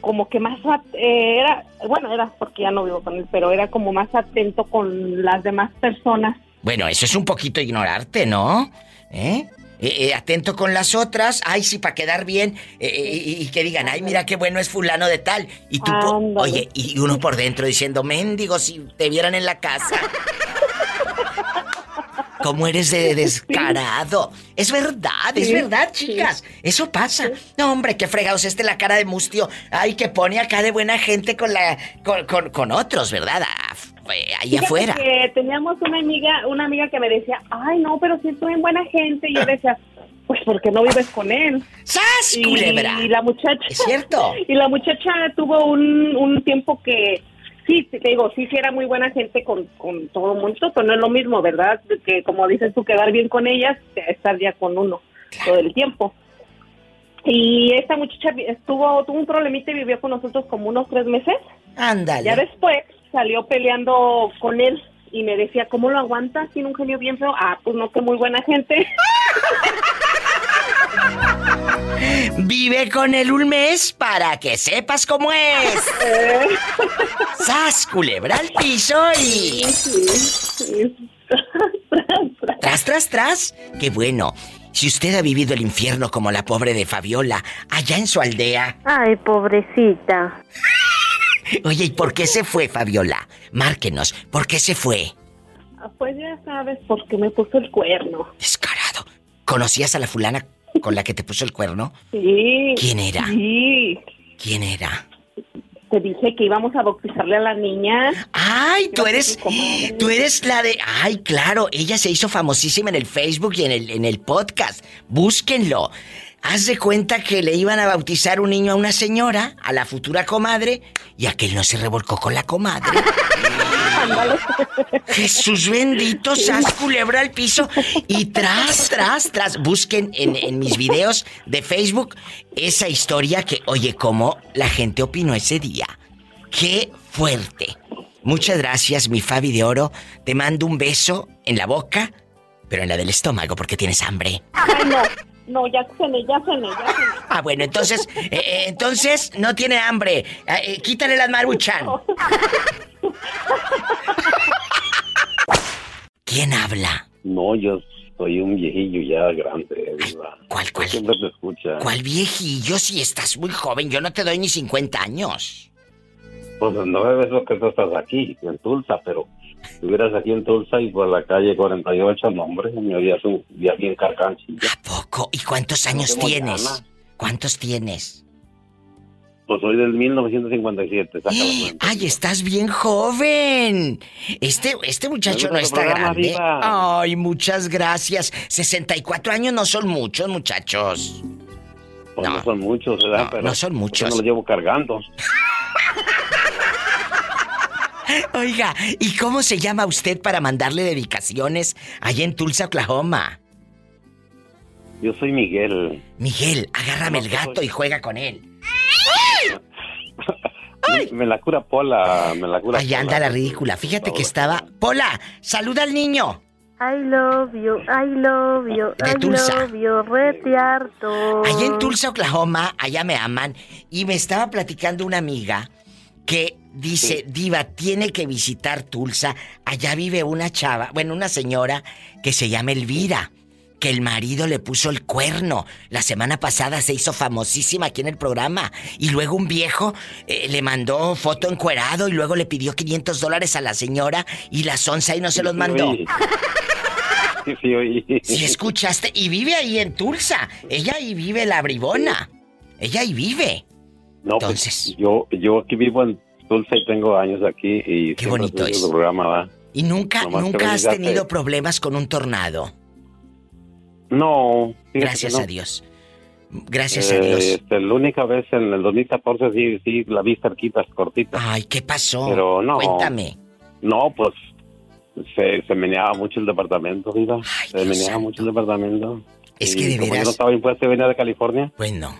como que más eh, era bueno era porque ya no vivo con él pero era como más atento con las demás personas Bueno, eso es un poquito ignorarte, ¿no? ¿Eh? Eh, eh, atento con las otras, ay, sí, para quedar bien, eh, y, y que digan, ay, mira qué bueno es fulano de tal. Y tú, po- oye, y uno por dentro diciendo, mendigo, si te vieran en la casa. *laughs* ¿Cómo eres de descarado? Es verdad, es verdad, sí. chicas. Eso pasa. No, hombre, qué fregados este la cara de mustio. Ay, que pone acá de buena gente con la. con, con- con otros, ¿verdad? Ahí Fíjate afuera. que teníamos una amiga, una amiga que me decía, ay no, pero si estoy en buena gente. Y yo decía, pues porque no vives con él. ¡Sas, y, culebra! Y la muchacha. ¿Es cierto? *laughs* Y la muchacha tuvo un, un tiempo que sí, te digo, sí, sí era muy buena gente con, con todo el mundo, pero no es lo mismo, ¿verdad? Que como dices tú, quedar bien con ellas, estar ya con uno todo el tiempo. Y esta muchacha estuvo, tuvo un problemita y vivió con nosotros como unos tres meses. Ándale. Ya después salió peleando con él y me decía, ¿cómo lo aguantas? Tiene un genio bien feo. Ah, pues no, que muy buena gente. *laughs* Vive con él un mes para que sepas cómo es. *laughs* ¡Sas, culebra al piso y... *laughs* Tras, tras, tras. Qué bueno. Si usted ha vivido el infierno como la pobre de Fabiola, allá en su aldea. Ay, pobrecita. Oye, ¿y por qué se fue, Fabiola? Márquenos, ¿por qué se fue? Ah, Pues ya sabes, porque me puso el cuerno. Descarado. ¿Conocías a la fulana con la que te puso el cuerno? Sí. ¿Quién era? Sí. ¿Quién era? Te dije que íbamos a bautizarle a la niña. Ay, tú eres, tú eres la de, ay, claro, ella se hizo famosísima en el Facebook y en el, en el podcast. Búsquenlo. Haz de cuenta que le iban a bautizar un niño a una señora, a la futura comadre, y aquel no se revolcó con la comadre. Jesús bendito, sas culebra al piso y tras, tras, tras. Busquen en, en mis videos de Facebook esa historia que, oye, cómo la gente opinó ese día. ¡Qué fuerte! Muchas gracias, mi Fabi de Oro. Te mando un beso en la boca, pero en la del estómago porque tienes hambre. Ay, no. No, ya cené, ya cené, ya cené. Ah, bueno, entonces, eh, eh, entonces no tiene hambre. Eh, eh, quítale las maruchan. ¿Quién habla? No, yo soy un viejillo ya grande. Diva. ¿Cuál, cuál? Siempre te escucha. ¿Cuál viejillo? Si estás muy joven, yo no te doy ni 50 años. Pues no es lo que tú estás aquí, en Tulsa, pero estuvieras aquí en Tulsa y por la calle 48, no, hombre, me habías un día bien carcanchilla. Poco. ¿Y cuántos años tienes? ¿Cuántos tienes? Pues soy del 1957, saca cuenta. ¡Ay, estás bien joven! Este, este muchacho no está grande. Ay, muchas gracias. 64 años no son muchos, muchachos. Pues no, son muchos, ¿verdad? No, pero no son muchos. Yo no los llevo cargando. *laughs* *laughs* Oiga, ¿y cómo se llama usted para mandarle dedicaciones allá en Tulsa, Oklahoma? Yo soy Miguel. Miguel, agárrame el gato y juega con él. *laughs* Me la cura Pola, me la cura Allá Pola. anda la ridícula. Fíjate que estaba. Pola, saluda al niño. I love you, I love you, De I Tulsa. love you, rete harto. Allá en Tulsa, Oklahoma, allá me aman. Y me estaba platicando una amiga que dice, Diva, tiene que visitar Tulsa. Allá vive una chava, bueno, una señora que se llama Elvira. Que el marido le puso el cuerno. La semana pasada se hizo famosísima aquí en el programa. Y luego un viejo eh, le mandó foto encuerado y luego le pidió 500 dólares a la señora y la sonza y no se los mandó. Sí, sí, oí. Si escuchaste, y vive ahí en Tulsa. Ella ahí vive la bribona. Ella ahí vive. No, pues, yo, yo aquí vivo en Tulsa y tengo años aquí y Qué bonito es. programa, ¿va? Y nunca, Nomás nunca has tenido problemas con un tornado. No. Gracias no. a Dios. Gracias a Eh, Dios. este, la única vez en el 2014 sí, sí la vi cerquita, cortita. Ay, ¿qué pasó? Pero no. Cuéntame. No, pues se, se meneaba mucho el departamento, viva. se meneaba mucho el departamento. Es Y que de como Yo veras- no estaba impuesto, yo venía de California. Pues no.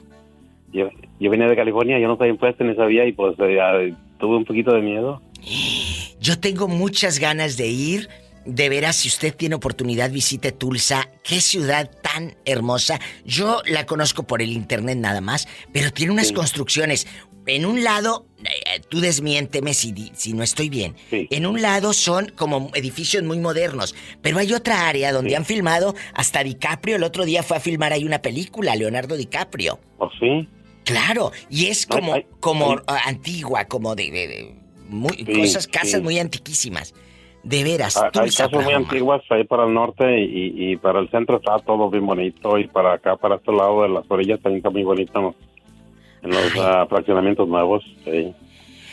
Yo, yo venía de California, yo no estaba impuesto ni sabía y pues eh, tuve un poquito de miedo. Yo tengo muchas ganas de ir. De veras, si usted tiene oportunidad, visite Tulsa. Qué ciudad tan hermosa. Yo la conozco por el internet nada más, pero tiene unas construcciones. En un lado, eh, tú desmiénteme si, si no estoy bien. En un lado son como edificios muy modernos, pero hay otra área donde han filmado hasta DiCaprio. El otro día fue a filmar ahí una película, Leonardo DiCaprio. ¿Oh, sí? Claro, y es como, ay, como ay. ah, antigua, como de, de- de muy- Sí, cosas, casas sí. muy antiquísimas. De veras, Ah, Hay Tulsa, casas muy antiguas ahí para el norte y, y para el centro está todo bien bonito y para acá, para este lado de las orillas también está muy bonito en los ah, fraccionamientos nuevos. sí.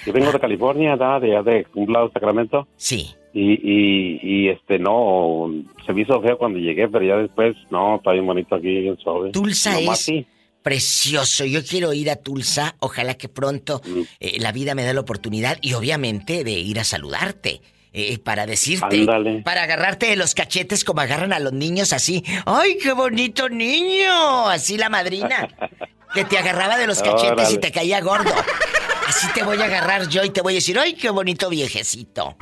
Yo vengo de California, ¿da? de, de un lado de Sacramento. Sí. Y, y, y, este, no, se me hizo feo cuando llegué, pero ya después, no, está bien bonito aquí, bien suave. Tulsa Nomás es sí. Precioso. Yo quiero ir a Tulsa. Ojalá que pronto Mm. eh, la vida me dé la oportunidad y obviamente de ir a saludarte. eh, para decirte, para agarrarte de los cachetes como agarran a los niños así. ¡Ay, qué bonito niño! Así la madrina. Que te agarraba de los cachetes y te caía gordo. Así te voy a agarrar yo y te voy a decir, ¡ay, qué bonito viejecito!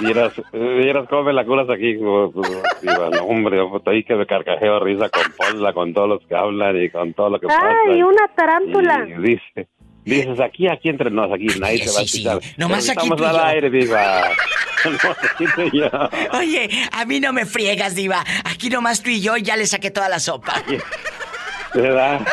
Vieras, vieras cómo me la curas aquí, como, pues, diva, no, hombre, ahí que me carcajeo risa con Paula, con todos los que hablan y con todo lo que pasa. Ay, una tarántula. Y dice, dices, aquí, aquí entre nos, aquí nadie te va a sí, sí. escuchar. Nomás aquí estamos tú al yo. aire, diva. *laughs* No, aquí tú y yo. Oye, a mí no me friegas, diva. Aquí nomás tú y yo ya le saqué toda la sopa. ¿Verdad?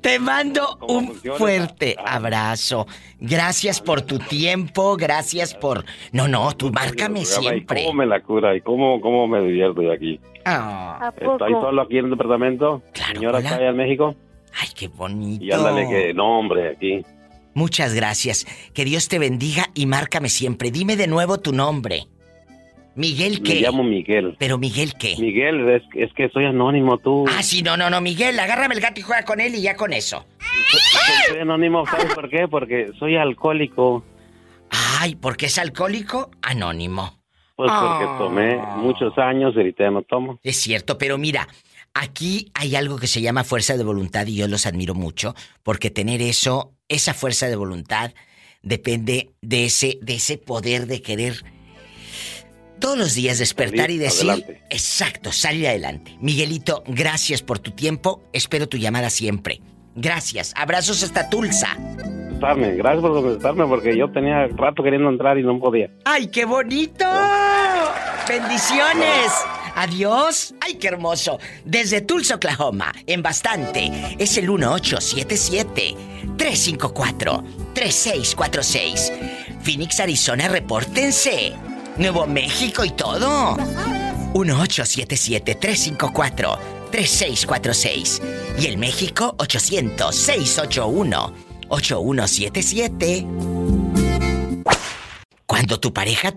Te mando un fuerte abrazo. Gracias por tu tiempo, gracias por... No, no, tú márcame Programa, ¿Y siempre. cómo me la cura? ¿Y cómo, cómo me divierto yo aquí? Ah, Estoy solo aquí en el departamento. Señora hola. está allá en México. Ay, qué bonito. Y ándale que, no, hombre, aquí. Muchas gracias. Que Dios te bendiga y márcame siempre. Dime de nuevo tu nombre. Miguel Me qué? llamo Miguel. Pero Miguel qué? Miguel, es, es que soy anónimo, tú. Ah, sí, no, no, no, Miguel, agárrame el gato y juega con él y ya con eso. Soy anónimo, ¿sabes por qué? Porque soy alcohólico. Ay, ¿por qué es alcohólico? Anónimo. Pues porque Ah. tomé muchos años y ahorita ya no tomo. Es cierto, pero mira, aquí hay algo que se llama fuerza de voluntad y yo los admiro mucho, porque tener eso, esa fuerza de voluntad, depende de ese, de ese poder de querer todos los días despertar Salir y decir, adelante. exacto, salir adelante. Miguelito, gracias por tu tiempo, espero tu llamada siempre. Gracias, abrazos hasta Tulsa. Gracias por contestarme porque yo tenía rato queriendo entrar y no podía. ¡Ay, qué bonito! ¡Bendiciones! Adiós. ¡Ay, qué hermoso! Desde Tulsa, Oklahoma, en bastante, es el 1877-354-3646. Phoenix, Arizona, repórtense. Nuevo México y todo. 1877-354-3646. Y el México, 800-681-8177. Cuando tu pareja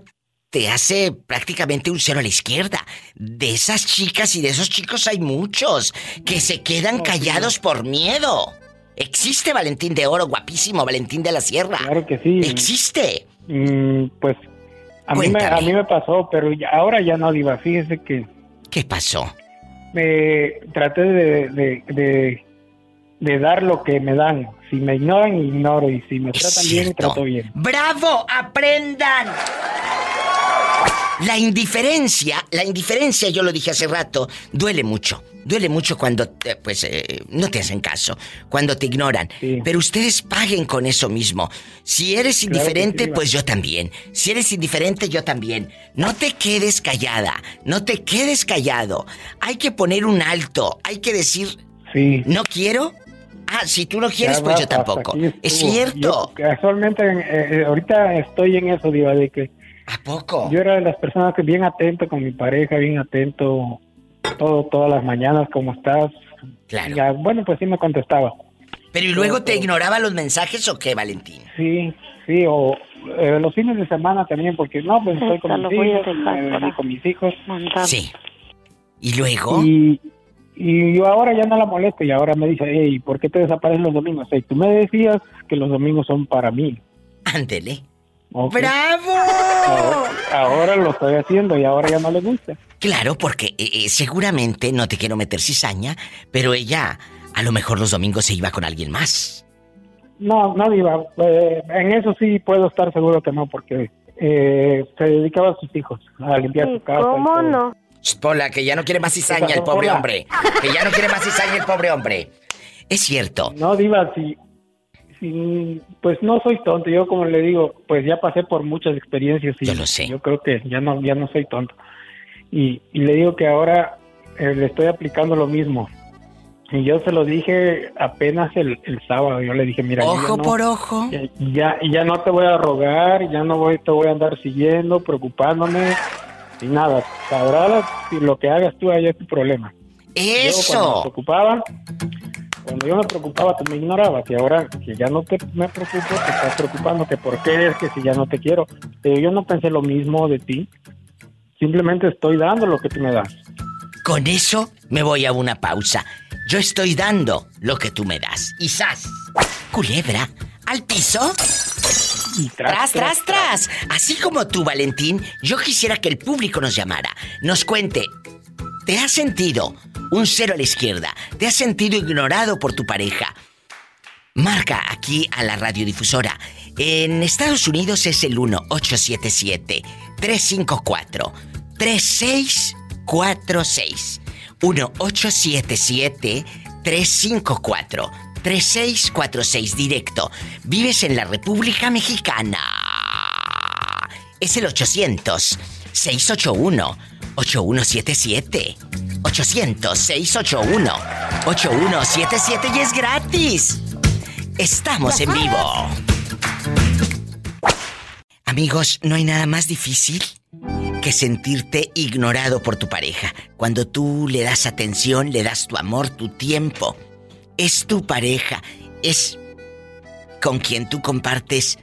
te hace prácticamente un cero a la izquierda. De esas chicas y de esos chicos hay muchos que se quedan callados por miedo. Existe Valentín de Oro, guapísimo Valentín de la Sierra. Claro que sí. Existe. Mm, pues a mí, me, a mí me pasó, pero ya- ahora ya no, Diva. Fíjese que ¿Qué pasó? me traté de, de, de, de dar lo que me dan. Si me ignoran, ignoro. Y si me tratan bien, trato bien. ¡Bravo! ¡Aprendan! La indiferencia, la indiferencia, yo lo dije hace rato, duele mucho. Duele mucho cuando, te- pues, eh, no te hacen caso, cuando te ignoran. Pero ustedes paguen con eso mismo. Si eres Claro indiferente, sí, pues yo también. Si eres indiferente, yo también. No te quedes callada, no te quedes callado. Hay que poner un alto, hay que decir, Sí. no quiero. Ah, si tú no quieres, Ya pues va, yo tampoco. Es cierto. Yo casualmente, eh, eh, ahorita estoy en eso, Diva, de que... ¿A poco? Yo era de las personas que bien atento con mi pareja, bien atento todo, todas las mañanas, ¿cómo estás? Claro. Ya, bueno, pues sí me contestaba. Pero ¿y luego te ignoraba los mensajes o qué, Valentín? Sí, sí, o eh, los fines de semana también, porque no, pues estoy con Esta mis hijos, con mis hijos. Sí. ¿Y luego? Y, y yo ahora ya no la molesto y ahora me dice, hey, ¿por qué te desaparecen los domingos? Hey, tú me decías que los domingos son para mí. Ándele. ¡Bravo! Ahora, ahora lo estoy haciendo y ahora ya no le gusta. Claro, porque eh, eh, seguramente, no te quiero meter cizaña, pero ella a lo mejor los domingos se iba con alguien más. No, no, Diva, eh, en eso sí puedo estar seguro que no, porque eh, se dedicaba a sus hijos, a limpiar su casa. ¿Cómo no? Pola, que ya no quiere más cizaña el pobre Hola. hombre. Que ya no quiere más cizaña el pobre hombre. Es cierto. No, Diva, si, pues no soy tonto. Yo, como le digo, pues ya pasé por muchas experiencias y Yo lo sé. yo creo que ya no, ya no soy tonto. Y, y le digo que ahora eh, le estoy aplicando lo mismo. Y yo se lo dije apenas el, el sábado. Yo le dije, mira, yo ya Ojo no- por ojo. Ya, ya, ya no te voy a rogar, ya no voy, te voy a andar siguiendo, preocupándome, y nada. Sabrás si lo que hagas tú allá es tu problema. Yo cuando me Eso. preocupaba, cuando yo me preocupaba tú me ignorabas y ahora que ya no te me preocupo te estás preocupando que por qué es que si ya no te quiero. Pero yo no pensé lo mismo de ti. Simplemente estoy dando lo que tú me das. Con eso me voy a una pausa. Yo estoy dando lo que tú me das. Y ¡zas! Culebra, al piso. Tras, tras, tras. Así como tú, Valentín, yo quisiera que el público nos llamara, nos cuente. ¿Te has sentido un cero a la izquierda? ¿Te has sentido ignorado por tu pareja? Marca aquí a la radiodifusora. En Estados Unidos es el 1-877-354-3646. 1-877-354-3646 directo. Vives en la República Mexicana. Es el 800-681-8177. 800-681-8177 y es gratis. Estamos en vivo. Amigos, no hay nada más difícil que sentirte ignorado por tu pareja. Cuando tú le das atención, le das tu amor, tu tiempo. Es tu pareja, es con quien tú compartes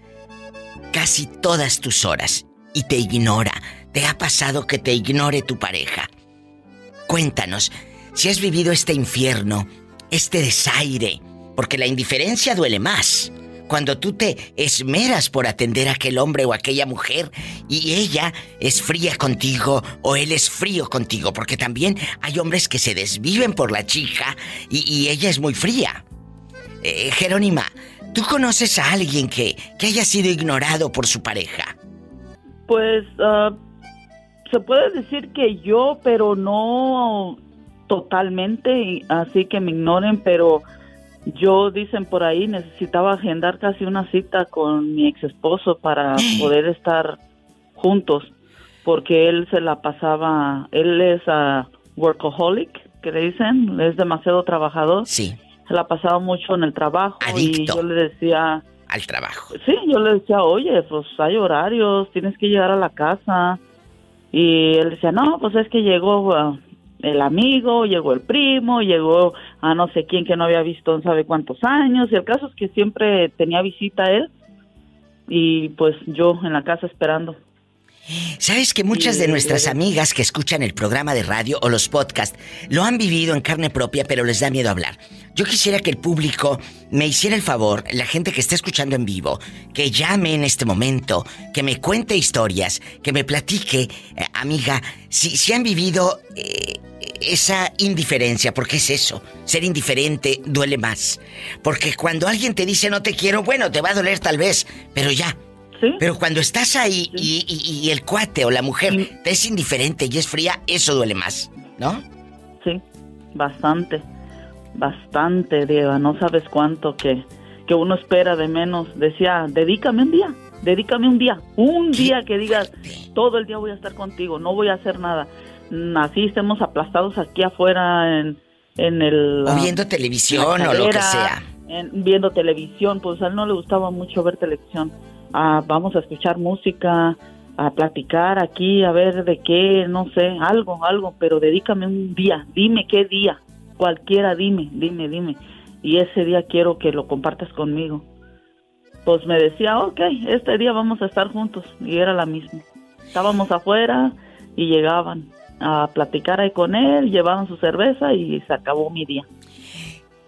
casi todas tus horas y te ignora. ¿Te ha pasado que te ignore tu pareja? Cuéntanos, si has vivido este infierno, este desaire, porque la indiferencia duele más. Cuando tú te esmeras por atender a aquel hombre o aquella mujer y ella es fría contigo o él es frío contigo, porque también hay hombres que se desviven por la chica y, ella es muy fría. Eh, Jerónima, ¿tú conoces a alguien que, que, haya sido ignorado por su pareja? Pues ah, se puede decir que yo, pero no totalmente, así que me ignoren, pero yo, dicen por ahí, necesitaba agendar casi una cita con mi ex esposo para *gasps* poder estar juntos, porque él se la pasaba, él es a workaholic, que le dicen, es demasiado trabajador. Sí. Se la pasaba mucho en el trabajo y yo le decía... Al trabajo. Sí, yo le decía, oye, pues hay horarios, tienes que llegar a la casa. Y él decía, no, pues es que llegó el amigo, llegó el primo, llegó a no sé quién que no había visto en sabe cuántos años. Y el caso es que siempre tenía visita a él y pues yo en la casa esperando. Sabes que muchas de nuestras amigas que escuchan el programa de radio o los podcasts lo han vivido en carne propia, pero les da miedo hablar. Yo quisiera que el público me hiciera el favor, la gente que está escuchando en vivo, que llame en este momento, que me cuente historias, que me platique, eh, amiga, si, si han vivido eh, esa indiferencia, porque es eso, ser indiferente duele más. Porque cuando alguien te dice no te quiero, bueno, te va a doler tal vez, pero ya, pero cuando estás ahí y, el cuate o la mujer te es indiferente y es fría, eso duele más, ¿no? Sí, bastante, bastante, Diego. No sabes cuánto que, que uno espera de menos. Decía, dedícame un día, dedícame un día, un día que digas, todo el día voy a estar contigo, no voy a hacer nada. Así estemos aplastados aquí afuera en, en el... O viendo televisión o lo que sea. viendo televisión, pues a él no le gustaba mucho ver televisión vamos a escuchar música, a platicar aquí, a ver de qué, no sé, algo, algo, pero dedícame un día, dime qué día, cualquiera, dime, dime, dime. Y ese día quiero que lo compartas conmigo. Pues me decía, ok, este día vamos a estar juntos. Y era la misma. Estábamos afuera y llegaban a platicar ahí con él, llevaban su cerveza y se acabó mi día.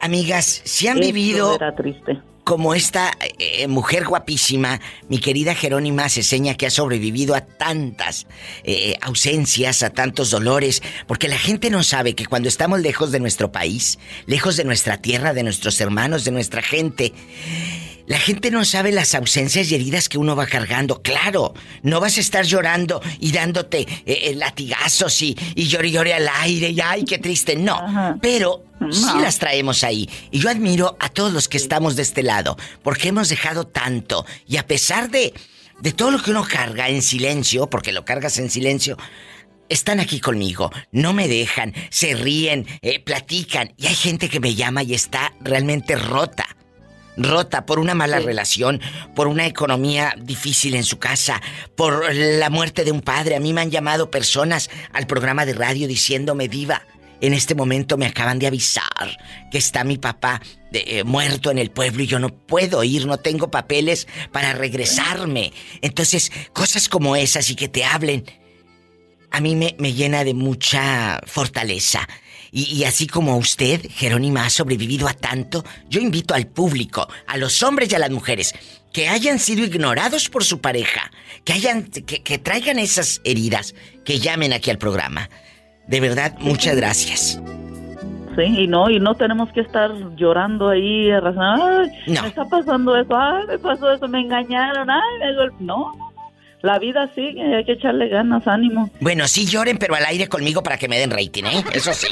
Amigas, si han vivido era triste como esta eh, mujer guapísima, mi querida Jerónima Ceseña, que ha sobrevivido a tantas eh, ausencias, a tantos dolores, porque la gente no sabe que cuando estamos lejos de nuestro país, lejos de nuestra tierra, de nuestros hermanos, de nuestra gente, la gente no sabe las ausencias y heridas que uno va cargando. Claro, no vas a estar llorando y dándote eh, latigazos y, y llore, llore al aire y ay, qué triste. No, pero sí las traemos ahí. Y yo admiro a todos los que estamos de este lado, porque hemos dejado tanto. Y a pesar de, de todo lo que uno carga en silencio, porque lo cargas en silencio, están aquí conmigo, no me dejan, se ríen, eh, platican. Y hay gente que me llama y está realmente rota rota por una mala relación, por una economía difícil en su casa, por la muerte de un padre. A mí me han llamado personas al programa de radio diciéndome, diva, En este momento me acaban de avisar que está mi papá eh, muerto en el pueblo y yo no puedo ir, no tengo papeles para regresarme. Entonces, cosas como esas y que te hablen, a mí me, me llena de mucha fortaleza. Y, y, así como usted, Jerónima, ha sobrevivido a tanto, yo invito al público, a los hombres y a las mujeres, que hayan sido ignorados por su pareja, que hayan, que, que traigan esas heridas, que llamen aquí al programa. De verdad, muchas gracias. Sí, y no, y no tenemos que estar llorando ahí, arrasando, ay, No. me está pasando eso, ay, me pasó eso, me engañaron, ay, me gol-". No, no, no. La vida sigue, hay que echarle ganas, ánimo. Bueno, sí lloren, pero al aire conmigo para que me den rating, ¿eh? Eso sí.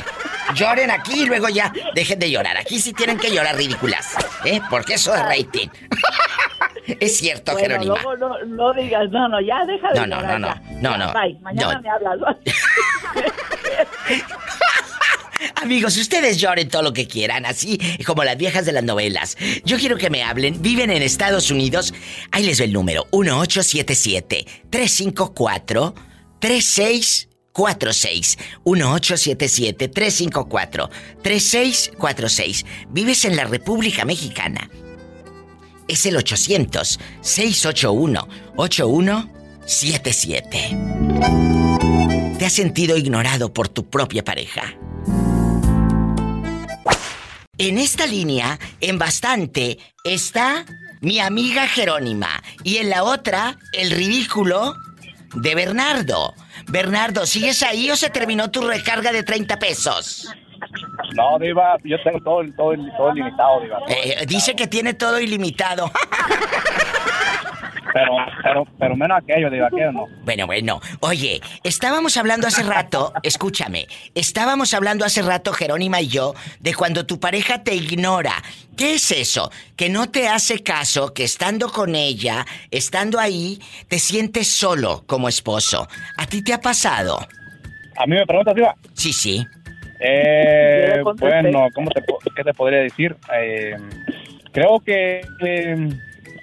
Lloren aquí y luego ya dejen de llorar. Aquí sí tienen que llorar ridículas, ¿eh? Porque eso es rating. *laughs* es cierto, Bueno, Jerónima. luego no, no digas, no, no, ya deja de No, no, llorar, no, no, no, Ya, no. Bye, mañana No. me hablas. *laughs* Amigos, ustedes lloren todo lo que quieran, así como las viejas de las novelas. Yo quiero que me hablen. Viven en Estados Unidos. Ahí les ve el número: 1877-354-3646. 1877-354-3646. Vives en la República Mexicana. Es el 800-681-8177. ¿Te has sentido ignorado por tu propia pareja? En esta línea, en bastante, está mi amiga Jerónima. Y en la otra, el ridículo de Bernardo. Bernardo, ¿sigues ahí o se terminó tu recarga de 30 pesos? No, Diva, yo tengo todo, todo, todo limitado, Diva. Eh, dice que tiene todo ilimitado. *laughs* Pero, pero, pero menos aquello, Diva, aquello no. Bueno, bueno. Oye, estábamos hablando hace rato, escúchame, estábamos hablando hace rato, Jerónima y yo, de cuando tu pareja te ignora. ¿Qué es eso? Que no te hace caso, que estando con ella, estando ahí, te sientes solo como esposo. ¿A ti te ha pasado? ¿A mí me preguntas, Diva? Sí, sí. Eh, bueno, ¿cómo te, ¿qué te podría decir? Eh, creo que eh,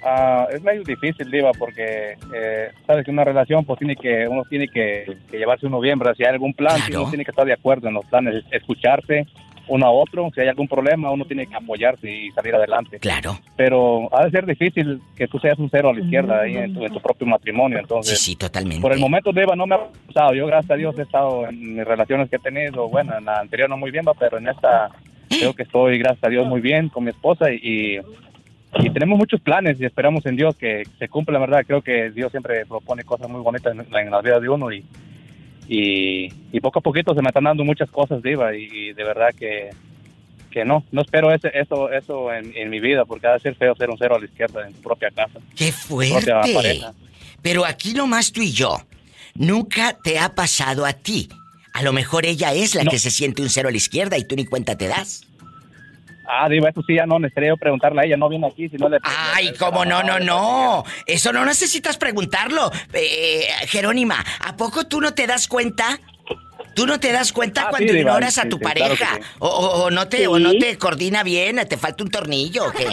ah, es medio difícil, Diva, porque eh, sabes que una relación, pues tiene que, uno tiene que, que llevarse uno bien, ¿verdad? Si hay algún plan, uno tiene que estar de acuerdo en los planes, escucharse uno a otro. Si hay algún problema, uno tiene que apoyarse y salir adelante. Claro. Pero ha de ser difícil que tú seas un cero a la izquierda ahí en tu, en tu propio matrimonio, entonces. Sí, sí, totalmente. Por el momento, Deva, no me ha pasado. Yo, gracias a Dios, he estado en mis relaciones que he tenido. Bueno, en la anterior no muy bien, va, pero en esta creo que estoy, gracias a Dios, muy bien con mi esposa y, y tenemos muchos planes y esperamos en Dios que se cumpla, la verdad. Creo que Dios siempre propone cosas muy bonitas en, en la vida de uno y, y, y poco a poquito se me están dando muchas cosas, Diva, y, y de verdad que, que no, no espero ese, eso, eso en, en mi vida porque ha de ser feo ser un cero a la izquierda en tu propia casa. ¡Qué fuerte! Pero aquí nomás tú y yo. Nunca te ha pasado a ti. A lo mejor ella es la que se siente un cero a la izquierda y tú ni cuenta te das. Ah, Diva, eso sí ya no necesitaría yo preguntarle a ella, no viene aquí, si no le... Ay, cómo no, no, no. Eso no necesitas preguntarlo. Eh, Jerónima, ¿a poco tú no te das cuenta? ¿Tú no te das cuenta Ah, cuando sí, ignoras a tu sí, claro que pareja? sí. o, o- o no te, Sí. o no te coordina bien, te falta un tornillo o qué?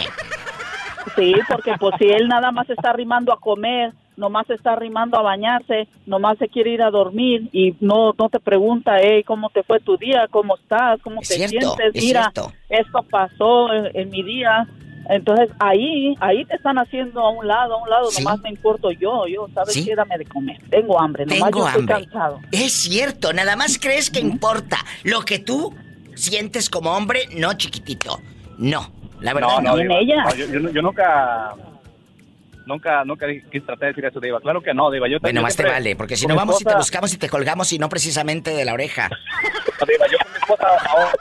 Sí, porque pues si él nada más está arrimando a comer, nomás está arrimando a bañarse, nomás se quiere ir a dormir y no no te pregunta, hey, ¿cómo te fue tu día? ¿Cómo estás? ¿Cómo Es te cierto, sientes? es Mira, cierto. esto pasó en, en mi día. Entonces ahí, ahí te están haciendo a un lado, a un lado, Sí. nomás me importo yo, yo, ¿sabes Sí. qué? Dame de comer. Tengo hambre, nomás Tengo yo estoy hambre. cansado. Es cierto, nada más crees que importa lo que tú sientes como hombre, no chiquitito. No, la verdad no. Diva, no, yo, yo- yo nunca... Nunca, nunca tratar de decir eso, Diva. Claro que no, Diva. Yo Bueno, más te vale, porque si no vamos y te esposa- buscamos y te colgamos y no precisamente de la oreja. *laughs* Diva, yo con mi esposa ahora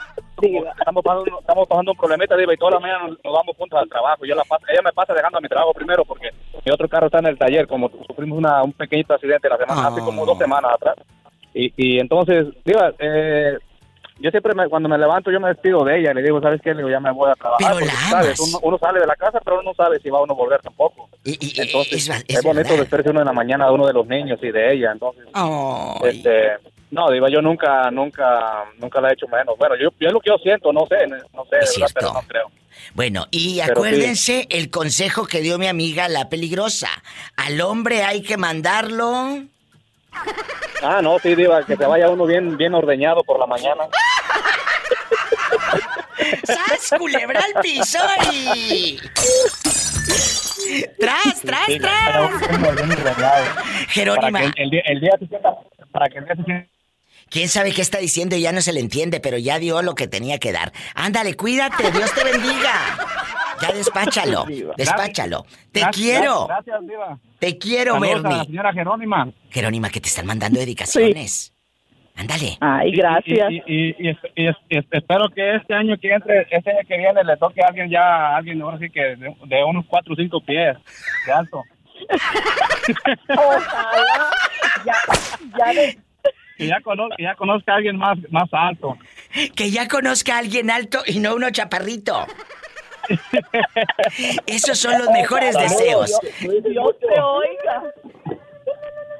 estamos pasando, estamos pasando un problemita, Diva, y toda la mañana nos, nos vamos juntos al trabajo. Yo la paso, ella me pasa dejando a mi trabajo primero porque mi otro carro está en el taller, como sufrimos una, un pequeñito accidente la semana, hace como dos semanas atrás. Y, y entonces, Diva, eh, yo siempre me- cuando me levanto yo me despido de ella, le digo, ¿sabes qué? Le digo, ya me voy a trabajar. Pero la ¿sabes? Uno, uno sale de la casa, pero uno no sabe si va a uno a volver tampoco. entonces, es es, es bonito despedirse uno en la mañana de uno de los niños y de ella, entonces... Este, no, Diva, yo nunca, nunca, nunca la he hecho menos. Bueno, yo, yo es lo que yo siento, no sé, no sé, Es verdad, pero no creo. Bueno, y Pero sí. acuérdense el consejo que dio mi amiga la peligrosa. Al hombre hay que mandarlo. Ah, no, sí, Diva, que te vaya uno bien, bien ordeñado por la mañana. ¡Sas, culebra al piso y... ¡Tras, tras, sí, tras! Jerónima. Para que el, el, el día, el día te sientas, para que el día te sientas ¿Quién sabe qué está diciendo y ya no se le entiende, pero ya dio lo que tenía que dar? Ándale, cuídate, Dios te bendiga. Ya despáchalo, *laughs* despáchalo. Te Gracias, quiero. Gracias, Diva. Te quiero, Saludos a la Bernie. señora Jerónima. Jerónima, que te están mandando dedicaciones. Ándale. Ay, gracias. Y, y, y, y- y- y espero que este año que entre, este año que viene le toque a alguien ya, a alguien ahora sí que de, de unos cuatro o cinco pies de alto. *laughs* Ojalá. Ya, ya de- Que ya, cono- que ya conozca a alguien más, más alto. *laughs* Que ya conozca a alguien alto y no uno chaparrito. *laughs* Esos son los mejores deseos. Dios te oiga.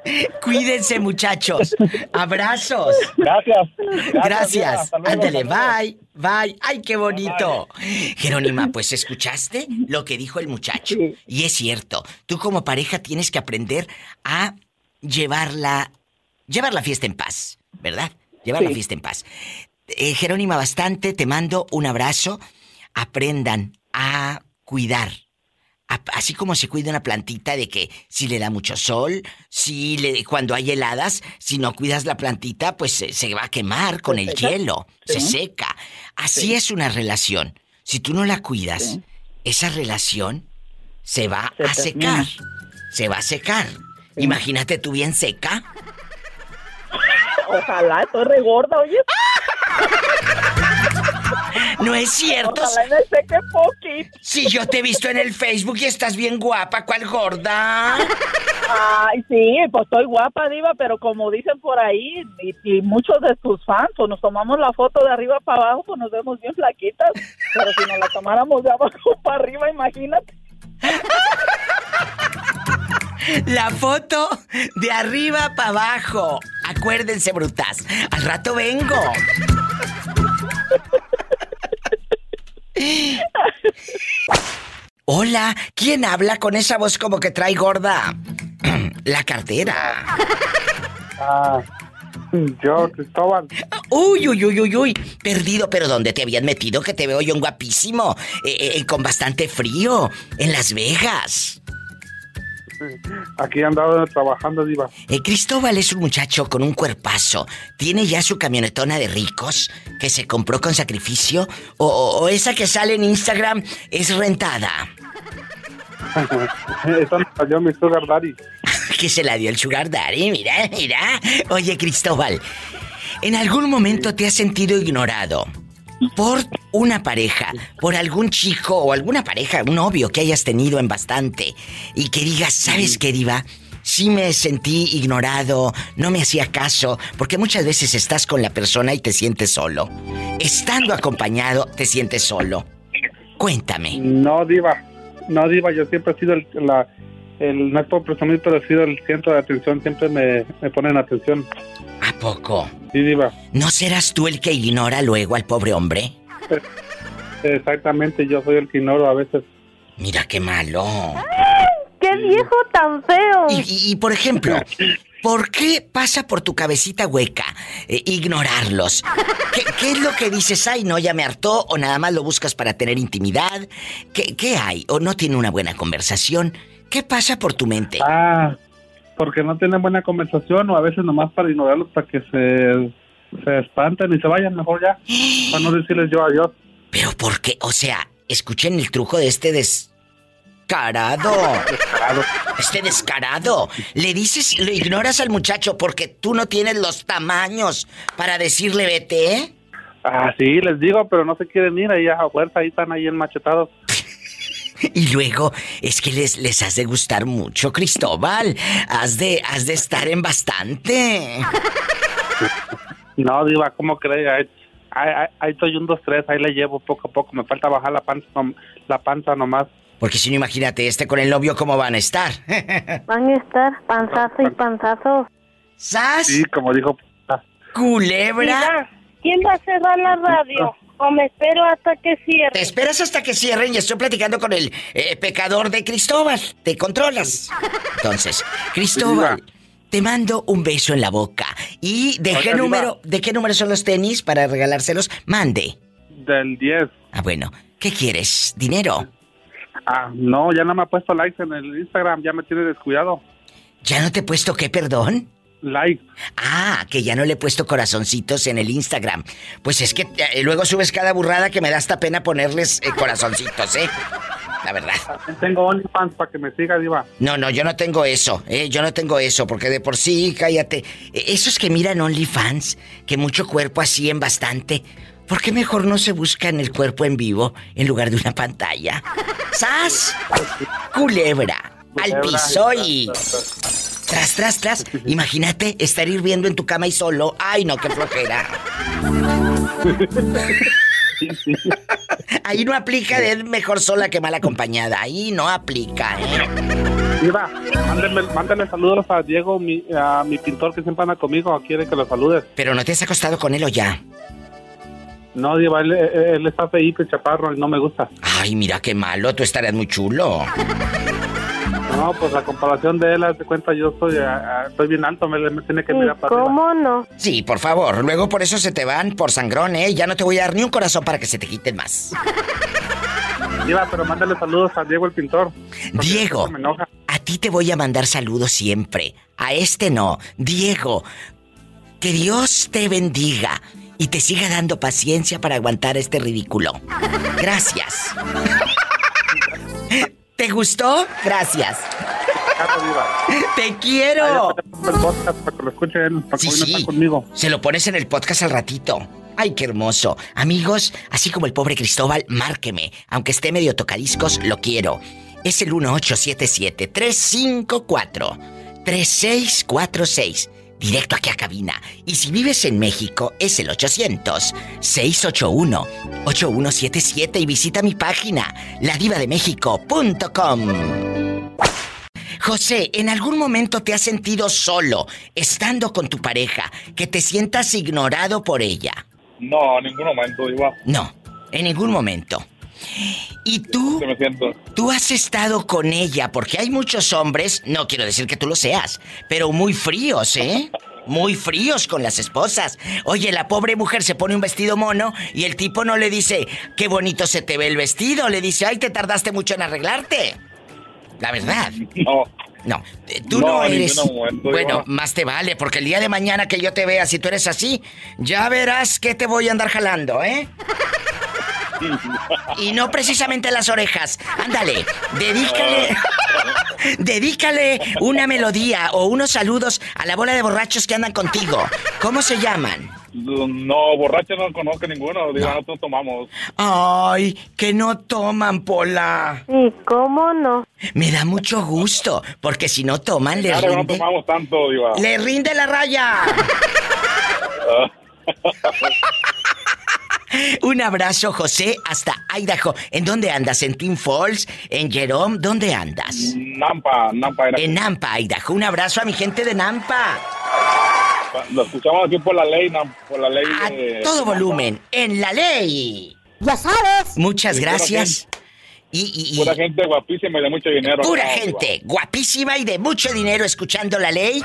*laughs* Cuídense, muchachos. Abrazos. Gracias. Gracias. Ándale, bye. Bye. Ay, qué bonito. Jerónima, pues escuchaste lo que dijo el muchacho. Y es cierto, tú como pareja tienes que aprender a llevarla, llevar la fiesta en paz, ¿verdad? Llevar la fiesta en paz. Eh, Jerónima, bastante, te mando un abrazo. Aprendan a cuidar. A- Así como se cuida una plantita de que si le da mucho sol, si le, cuando hay heladas, si no cuidas la plantita, pues se, se va a quemar con el seca. hielo, se seca. Así Sí. es una relación. Si tú no la cuidas, esa relación se va Se a secar. Se va a secar. Imagínate tú bien seca. Ojalá, estoy regorda, oye. No es cierto. Ojalá me seque poquito. Si yo te he visto en el Facebook y estás bien guapa, ¿cuál gorda? Ay, sí, pues estoy guapa, Diva, pero como dicen por ahí, y, y muchos de tus fans, pues nos tomamos la foto de arriba para abajo, pues nos vemos bien flaquitas. Pero si nos la tomáramos de abajo *laughs* para arriba, imagínate. La foto de arriba para abajo. Acuérdense, brutas. Al rato vengo. Hola, ¿quién habla con esa voz como que trae gorda? *clears throat* La cartera. Ah, yo, Cristóbal. Uy, uy, uy, uy, uy. Perdido, pero ¿dónde te habían metido? Que te veo yo un guapísimo. Eh, eh, con bastante frío. En Las Vegas. Aquí he andado trabajando, Diva. Eh, Cristóbal es un muchacho con un cuerpazo. ¿Tiene ya su camionetona de ricos que se compró con sacrificio? ¿O, o- o esa que sale en Instagram es rentada? *laughs* Esa me salió mi sugar daddy. *laughs* que se la dio el sugar daddy, mira, mira. Oye, Cristóbal, ¿en algún momento te has sentido ignorado? Por una pareja, por algún chico o alguna pareja, un novio que hayas tenido en bastante y que digas, ¿sabes qué, Diva? Sí me sentí ignorado, no me hacía caso, porque muchas veces estás con la persona y te sientes solo. Estando acompañado, te sientes solo. Cuéntame. No, Diva. No, Diva, yo siempre he sido el, la, el no es por presumir, pero he sido el centro de atención. Siempre me, me ponen atención. ¿A poco? Sí, Diva. ¿No serás tú el que ignora luego al pobre hombre? Exactamente, yo soy el que ignoro a veces. Mira qué malo. ¡Qué viejo tan feo! Y, y- y, por ejemplo, ¿por qué pasa por tu cabecita hueca eh, ignorarlos? ¿Qué, qué es lo que dices? Ay, no, ya me hartó, o nada más lo buscas para tener intimidad. ¿Qué, qué hay? ¿O no tiene una buena conversación? ¿Qué pasa por tu mente? Ah, porque no tienen buena conversación o a veces nomás para ignorarlos para que se, se espanten y se vayan mejor ya. Para no decirles yo adiós. ¿Pero por qué? O sea, escuchen el truco de este descarado. Este descarado. Le dices, lo ignoras al muchacho porque tú no tienes los tamaños para decirle vete. Ah, sí, les digo, pero no se quieren ir ahí a fuerza, ahí están ahí enmachetados. *laughs* Y luego, es que les, les has de gustar mucho, Cristóbal. Has de, has de estar en bastante. *laughs* No, Diva, ¿cómo cree? Ahí, estoy un, dos, tres, ahí le llevo poco a poco. Me falta bajar la panza, la panza nomás. Porque si no, imagínate, este con el novio, ¿cómo van a estar? *laughs* Van a estar panzazo y panzazo. ¿Sas? Sí, como dijo. Culebra. Mira, ¿quién va a cerrar la radio? ¿O me espero hasta que cierre? Te esperas hasta que cierren y estoy platicando con el eh, pecador de Cristóbal. ¿Te controlas? Entonces, Cristóbal, te mando un beso en la boca. ¿Y de qué Diva. número, de qué número son los tenis para regalárselos? Mande. del 10. Ah, bueno. ¿Qué quieres? ¿Dinero? Ah, no, ya no me ha puesto likes en el Instagram, ya me tiene descuidado. ¿Ya no te he puesto qué, perdón? Like. Ah, que ya no le he puesto corazoncitos en el Instagram. Pues es que eh, luego subes cada burrada que me da hasta pena ponerles eh, corazoncitos, ¿eh? La verdad. Tengo OnlyFans para que me siga, Diva. No, no, yo no tengo eso, ¿eh? Yo no tengo eso, porque de por sí, cállate. Eh, Esos que miran OnlyFans, que mucho cuerpo así en bastante, ¿por qué mejor no se buscan el cuerpo en vivo en lugar de una pantalla? ¡Sas! *laughs* Culebra, al piso y... Tras, tras, tras. Imagínate estar hirviendo en tu cama y solo. ¡Ay, no, qué flojera! Ahí no aplica de mejor sola que mal acompañada. Ahí no aplica, ¿eh? Mándale, mándale saludos a Diego, mi, a mi pintor que siempre anda conmigo, quiere que lo saludes. Pero no te has acostado con él o ya. No, Diva, él, él está feíto chaparro y no me gusta. Ay, mira qué malo, tú estarías muy chulo. No, pues la comparación de él, haz de cuenta, yo soy, ah, ah, estoy bien alto, me, me tiene que mirar para arriba. ¿Cómo no? Sí, por favor, luego por eso se te van por sangrón, ¿eh? Ya no te voy a dar ni un corazón para que se te quiten más. Diva, pero mándale saludos a Diego el pintor. Diego, Me enoja. a ti te voy a mandar saludos siempre. A este no. Diego, que Dios te bendiga y te siga dando paciencia para aguantar este ridículo. Gracias. ¿Te gustó? Gracias. Te quiero. El podcast para que lo escuchen, para que Sí, sí. conmigo. Se lo pones en el podcast al ratito. Ay, qué hermoso. Amigos, así como el pobre Cristóbal, márqueme. Aunque esté medio tocadiscos, lo quiero. Es el 1877-354-3646. Directo aquí a cabina. Y si vives en México, es el 800-681-8177 y visita mi página, ladivademéxico.com. José, ¿en algún momento te has sentido solo, estando con tu pareja, que te sientas ignorado por ella? No, en ningún momento, Diva. No, en ningún momento. ¿Y tú? Tú has estado con ella, porque hay muchos hombres, no quiero decir que tú lo seas, pero muy fríos, ¿eh? Muy fríos con las esposas. Oye, la pobre mujer se pone un vestido mono y el tipo no le dice, qué bonito se te ve el vestido, le dice, ay, te tardaste mucho en arreglarte. La verdad. No. No, eh, tú no, eres. momento, bueno, más te vale, porque el día de mañana que yo te vea, si tú eres así, ya verás que te voy a andar jalando, ¿eh? Y no precisamente las orejas. Ándale, dedícale. *laughs* dedícale una melodía o unos saludos a la bola de borrachos que andan contigo. ¿Cómo se llaman? No, borracho no conozco ninguno. Diva, nosotros tomamos. Ay, que no toman, Pola. ¿Y cómo no? Me da mucho gusto, porque si no toman, le Claro que no rinde. tomamos tanto, Diva. ¡Le rinde la raya! *laughs* *laughs* Un abrazo, José, hasta Idaho. ¿En dónde andas? ¿En Twin Falls? ¿En Jerome? ¿Dónde andas? Nampa, Nampa era. En Nampa, Idaho. Un abrazo a mi gente de Nampa. Lo escuchamos aquí por la ley, por la ley de... Todo volumen, en la ley. Ya sabes. Muchas gracias. Y, y- y- Pura gente guapísima y de mucho dinero. Pura No, gente guapísima y de mucho dinero escuchando la ley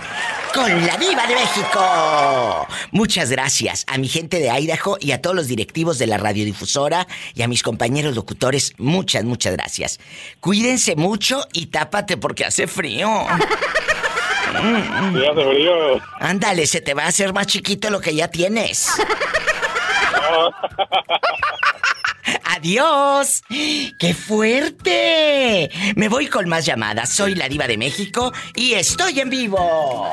con la diva de México. Muchas gracias a mi gente de Idaho y a todos los directivos de la radiodifusora y a mis compañeros locutores. Muchas, muchas gracias. Cuídense mucho y tápate porque hace frío. *laughs* Sí, hace frío. Ándale, se te va a hacer más chiquito lo que ya tienes. *laughs* ¡Adiós! ¡Qué fuerte! Me voy con más llamadas. Soy la diva de México y estoy en vivo.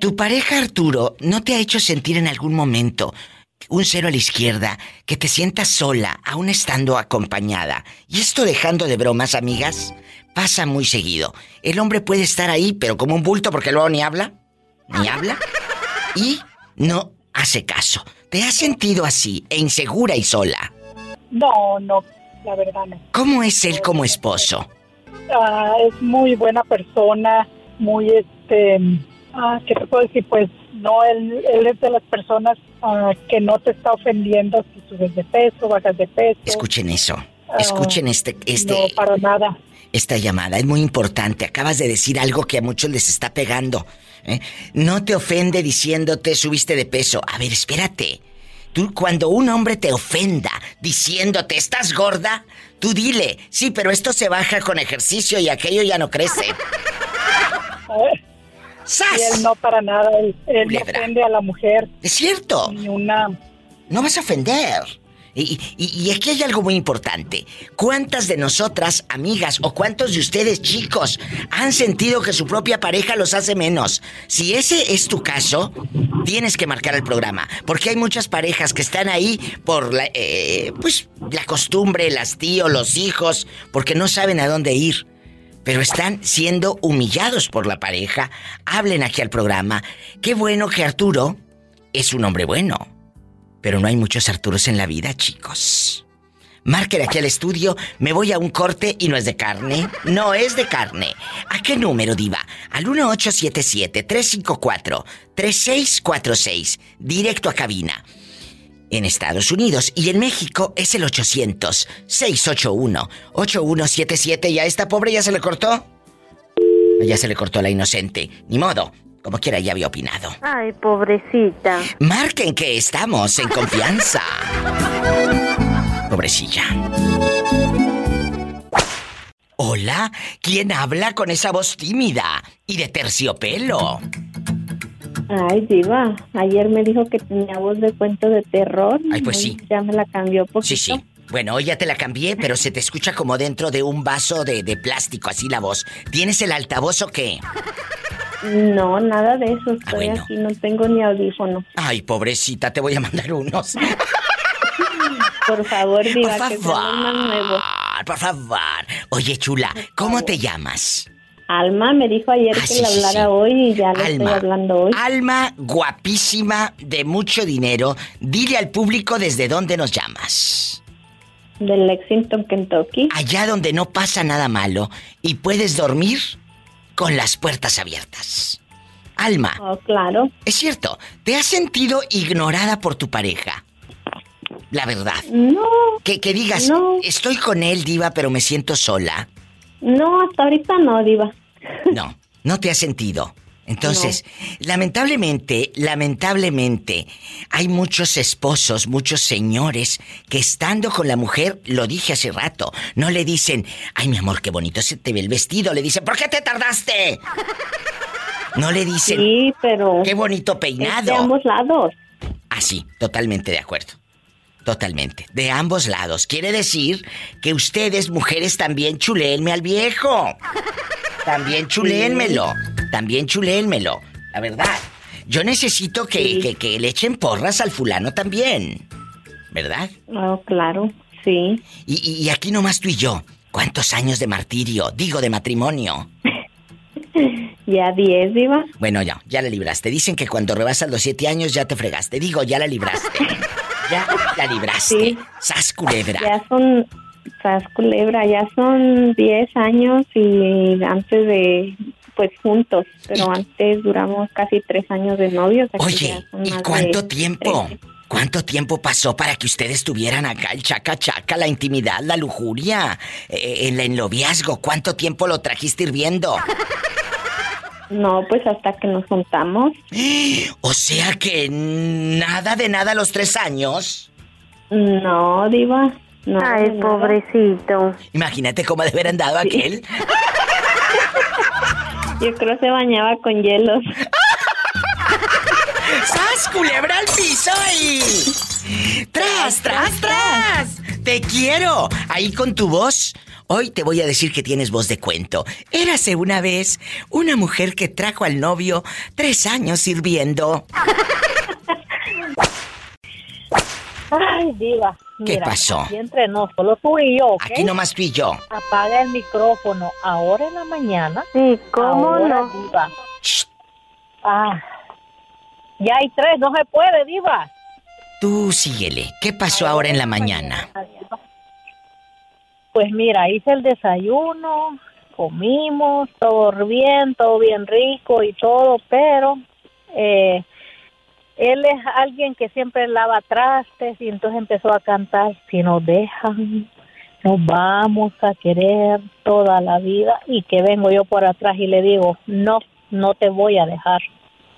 ¿Tu pareja Arturo no te ha hecho sentir en algún momento un cero a la izquierda, que te sientas sola, aún estando acompañada? Y esto dejando de bromas, amigas, pasa muy seguido. El hombre puede estar ahí, pero como un bulto porque luego ni habla, ni habla, y no hace caso. ¿Te has sentido así, e insegura y sola? No, no, la verdad no. ¿Cómo es él como esposo? Ah, es muy buena persona, muy este, ah, ¿qué te puedo decir? Pues no, él, él es de las personas ah, que no te está ofendiendo si subes de peso, bajas de peso. Escuchen eso. Ah, Escuchen este, este. No, para nada. esta llamada, es muy importante. Acabas de decir algo que a muchos les está pegando. ¿Eh? No te ofende diciéndote subiste de peso. A ver, espérate. Tú, cuando un hombre te ofenda diciéndote estás gorda, tú dile, sí, pero esto se baja con ejercicio y aquello ya no crece. *laughs* Y él no para nada, él, él no ofende a la mujer. Es cierto. Ni una... No vas a ofender. Y, aquí hay algo muy importante. ¿Cuántas de nosotras, amigas, o cuántos de ustedes, chicos, han sentido que su propia pareja los hace menos? Si ese es tu caso, tienes que marcar el programa. Porque hay muchas parejas que están ahí por la, eh, pues, la costumbre, las tíos, los hijos, porque no saben a dónde ir. Pero están siendo humillados por la pareja. Hablen aquí al programa. Qué bueno que Arturo es un hombre bueno. Pero no hay muchos Arturos en la vida, chicos. Marquen aquí al estudio, me voy a un corte y no es de carne. No es de carne. ¿A qué número, Diva? Al 1877-354-3646. Directo a cabina. En Estados Unidos y en México es el 800-681-8177. ¿Y a esta pobre ya se le cortó? Ya se le cortó la inocente. Ni modo. Como quiera, ya había opinado. Ay, pobrecita. Marquen que estamos en confianza. *laughs* Pobrecilla. Hola, ¿quién habla con esa voz tímida y de terciopelo? Ay, Diva, ayer me dijo que tenía voz de cuento de terror. Ay, pues sí. Ya me la cambió poquito. Sí, sí. Bueno, hoy ya te la cambié, pero se te escucha como dentro de un vaso de, de plástico, así la voz. ¿Tienes el altavoz o qué? No, nada de eso. Ah, Estoy aquí, no tengo ni audífono. Ay, pobrecita, te voy a mandar unos. *laughs* Por favor, Diva, Por que favor. más nuevos. Por favor. Oye, chula, ¿cómo te llamas? Alma me dijo ayer Ah, que sí, le hablara sí. hoy y ya le estoy hablando hoy. Alma guapísima, de mucho dinero. Dile al público desde dónde nos llamas. De Lexington, Kentucky. Allá donde no pasa nada malo y puedes dormir con las puertas abiertas. Alma. Oh, claro. Es cierto, ¿te has sentido ignorada por tu pareja? La verdad. No. Que, que digas, No. estoy con él, diva, pero me siento sola. No, hasta ahorita no, Diva. No, no te has sentido. Entonces, lamentablemente, lamentablemente, hay muchos esposos, muchos señores que estando con la mujer, lo dije hace rato, no le dicen, ay mi amor, qué bonito se te ve el vestido, le dicen, ¿por qué te tardaste? No le dicen, Sí, pero... qué bonito peinado. de ambos lados. Ah, sí, totalmente de acuerdo. Totalmente. De ambos lados. Quiere decir que ustedes, mujeres, también chuléenme al viejo. También chuléenmelo. También chuléenmelo. La verdad. Yo necesito que, que, que le echen porras al fulano también. ¿Verdad? Oh, claro, sí. Y, aquí nomás tú y yo. ¿Cuántos años de martirio? Digo, de matrimonio. *laughs* Ya 10, Diva. Bueno, ya, ya la libraste. Dicen que cuando rebasas los siete años ya te fregaste. Digo, ya la libraste. *laughs* Ya la libraste. Sas culebra. Ya son, sas culebra, ya son 10 años y antes de, pues juntos, pero antes duramos casi 3 años de novios. Oye, ¿y cuánto tiempo? 13. ¿Cuánto tiempo pasó para que ustedes tuvieran acá el chaca chaca, la intimidad, la lujuria, eh, el enloviazgo? ¿Cuánto tiempo lo trajiste hirviendo? No, pues hasta que nos juntamos. *gasps* O sea que nada de nada a los tres años. No, Diva. No, Ay, pobrecito. Imagínate cómo de haber andado aquel. *laughs* Yo creo se bañaba con hielos. *laughs* ¡Sas, culebra al piso y... ¡Tras, tras, tras! ¡Te quiero! Ahí con tu voz. Hoy te voy a decir que tienes voz de cuento. Érase una vez una mujer que trajo al novio tres años sirviendo. *laughs* Ay, diva. ¿Qué mira, pasó? Aquí entre nos, solo tú y yo. Aquí nomás tú y yo. Apaga el micrófono ahora en la mañana. Sí, ¿cómo ahora, no? diva. Ah, ya hay tres, no se puede, diva. Tú síguele. ¿Qué pasó ahora en la mañana? Pues mira, hice el desayuno, comimos, todo bien, todo bien rico y todo, pero eh, él es alguien que siempre lava trastes y entonces empezó a cantar, si nos dejan, nos vamos a querer toda la vida y que vengo yo por atrás y le digo, no, no te voy a dejar.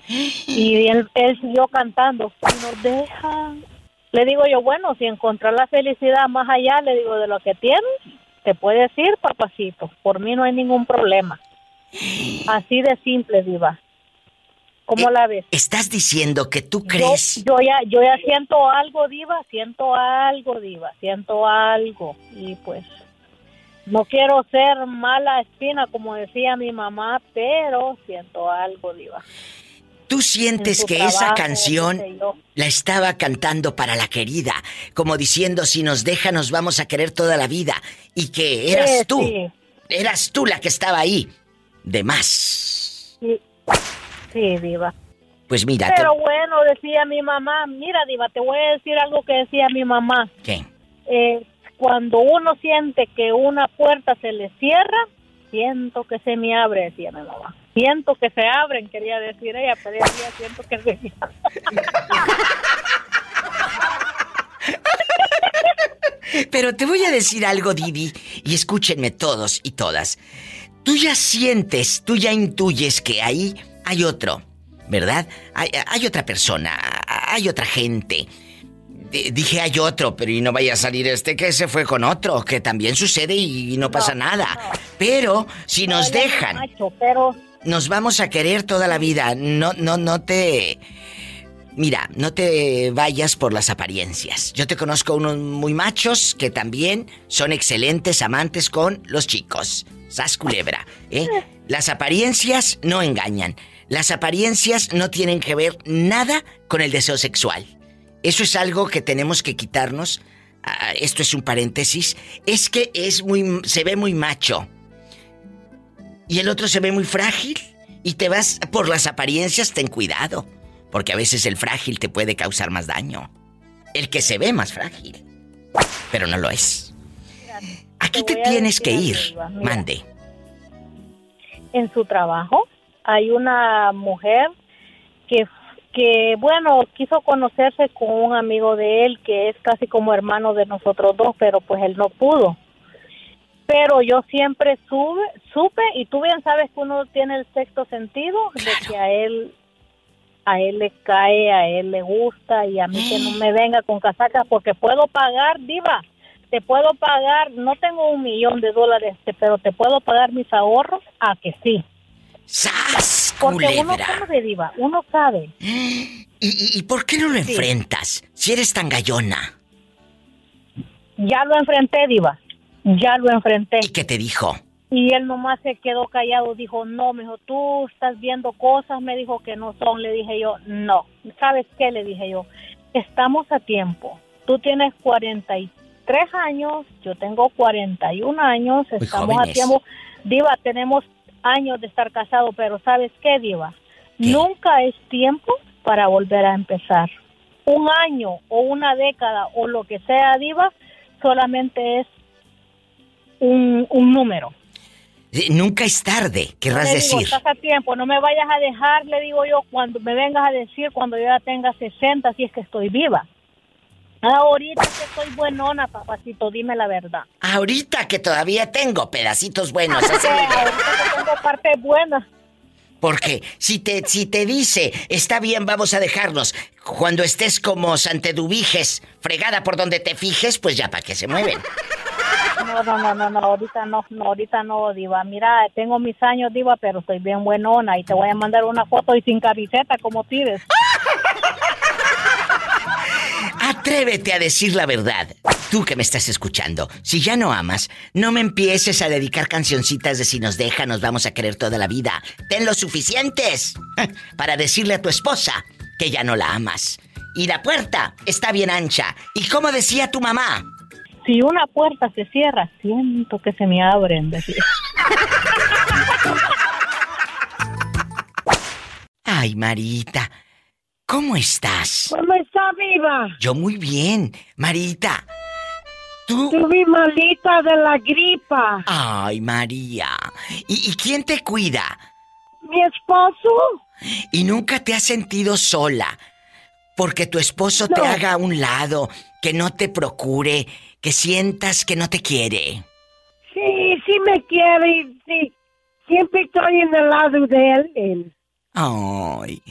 Y él, él siguió cantando, y nos dejan. Le digo yo, bueno, si encontrar la felicidad más allá, le digo, de lo que tienes, te puedes ir, papacito. Por mí no hay ningún problema. Así de simple, Diva. ¿Cómo la ves? Estás diciendo que tú crees. yo ya, yo ya siento algo, Diva, siento algo, Diva, siento algo. Y pues, no quiero ser mala espina, como decía mi mamá, pero siento algo, Diva. Tú sientes que esa canción la estaba cantando para la querida, como diciendo, si nos deja nos vamos a querer toda la vida, y que eras Sí, tú, sí. eras tú la que estaba ahí, de más. Sí, sí, Diva. Pues mira, te- Pero bueno, decía mi mamá, mira, Diva, te voy a decir algo que decía mi mamá. ¿qué? Eh, cuando uno siente que una puerta se le cierra, siento que se me abre, decía mi mamá. Siento que se abren, quería decir ella, pero ella decía, siento que se me Pero te voy a decir algo, Didi, y escúchenme todos y todas. Tú ya sientes, tú ya intuyes que ahí hay otro, ¿verdad? Hay, hay otra persona, hay otra gente. D- Dije hay otro, pero y no vaya a salir este que se fue con otro, que también sucede y, no pasa nada. Pero si nos dejan, macho, pero nos vamos a querer toda la vida. No, no, no te. Mira, no te vayas por las apariencias. Yo te conozco unos muy machos que también son excelentes amantes con los chicos. Sas culebra, ¿eh? *laughs* Las apariencias no engañan. Las apariencias no tienen que ver nada con el deseo sexual. Eso es algo que tenemos que quitarnos. Ah, esto es un paréntesis. Es que es muy, se ve muy macho y el otro se ve muy frágil y te vas por las apariencias, ten cuidado, porque a veces el frágil te puede causar más daño. El que se ve más frágil, pero no lo es. Aquí te tienes que ir, mira. mande. en su trabajo hay una mujer que que bueno quiso conocerse con un amigo de él que es casi como hermano de nosotros dos pero pues él no pudo. Pero yo siempre sube, supe y tú bien sabes que uno tiene el sexto sentido de que a él a él le cae, a él le gusta y a mí que no me venga con casacas porque puedo pagar, diva, te puedo pagar, no tengo un millón de dólares, pero te puedo pagar mis ahorros a que sí. ¡Sas! Porque uno sabe, diva, uno sabe. ¿Y, y, y por qué no lo Sí. enfrentas? Si eres tan gallona. Ya lo enfrenté, diva, ya lo enfrenté. ¿Y qué te dijo? Y él nomás se quedó callado, dijo, no, me dijo, tú estás viendo cosas, me dijo que no son, le dije yo, no. ¿Sabes qué? Le dije yo, estamos a tiempo. Tú tienes 43 años, yo tengo 41 años, estamos a tiempo. Diva, tenemos años de estar casados, pero ¿sabes qué, Diva? Nunca es tiempo para volver a empezar. Un año o una década o lo que sea, Diva, solamente es un, un número. Nunca es tarde, querrás Le digo, decir. estás a tiempo, no me vayas a dejar, le digo yo, cuando me vengas a decir cuando yo ya tenga 60, si es que estoy viva. Ahorita que estoy buenona, papacito, dime la verdad. Ahorita que todavía tengo pedacitos buenos, así *laughs* Sí, ahorita que tengo parte buena. Porque si te, si te dice, está bien, vamos a dejarnos, cuando estés como Santedubiges, fregada por donde te fijes, pues ya para qué se mueven. No, no, no, no, no, ahorita no, no, ahorita no, Diva. Mira, tengo mis años, Diva, pero estoy bien buenona y te voy a mandar una foto y sin camiseta, como pides. *laughs* Atrévete a decir la verdad. Tú que me estás escuchando, si ya no amas, no me empieces a dedicar cancioncitas de si nos deja, nos vamos a querer toda la vida. Ten lo suficientes *laughs* para decirle a tu esposa que ya no la amas. Y la puerta está bien ancha. Y como decía tu mamá, Si una puerta se cierra, siento que se me abren, *laughs* ay Marita, ¿cómo estás? ¿Cómo está viva? Yo muy bien, Marita. Tú... Estuve malita de la gripa. Ay, María. ¿Y, y quién te cuida? Mi esposo. Y nunca te has sentido sola. Porque tu esposo te haga a un lado, que no te procure, que sientas que no te quiere. Sí, sí me quiere, y sí. Siempre estoy en el lado de él. Ay.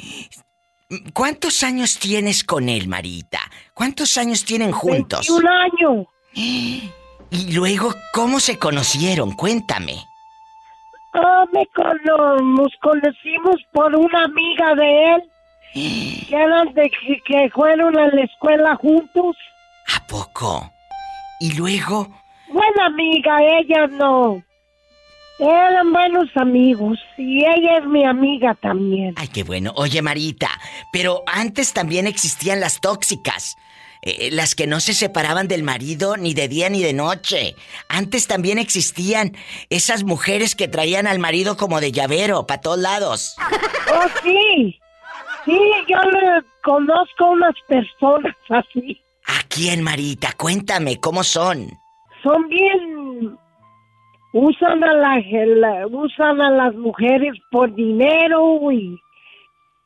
¿Cuántos años tienes con él, Marita? ¿Cuántos años tienen juntos? Un año. *gasps* Y luego, ¿cómo se conocieron? Cuéntame. Ah, me nos conocimos por una amiga de él. *gasps* Que eran de que fueron a la escuela juntos. ¿A poco? Y luego, Buena amiga, ella no. Eran buenos amigos y ella es mi amiga también. ay, qué bueno. Oye, Marita, pero antes también existían las tóxicas. eh, las que no se separaban del marido ni de día ni de noche. Antes también existían esas mujeres que traían al marido como de llavero, para todos lados. *laughs* Oh, sí. Sí, yo le conozco unas personas así. ¿A quién, Marita? Cuéntame, ¿cómo son? Son bien... Usan a, la, la- usan a las mujeres por dinero y,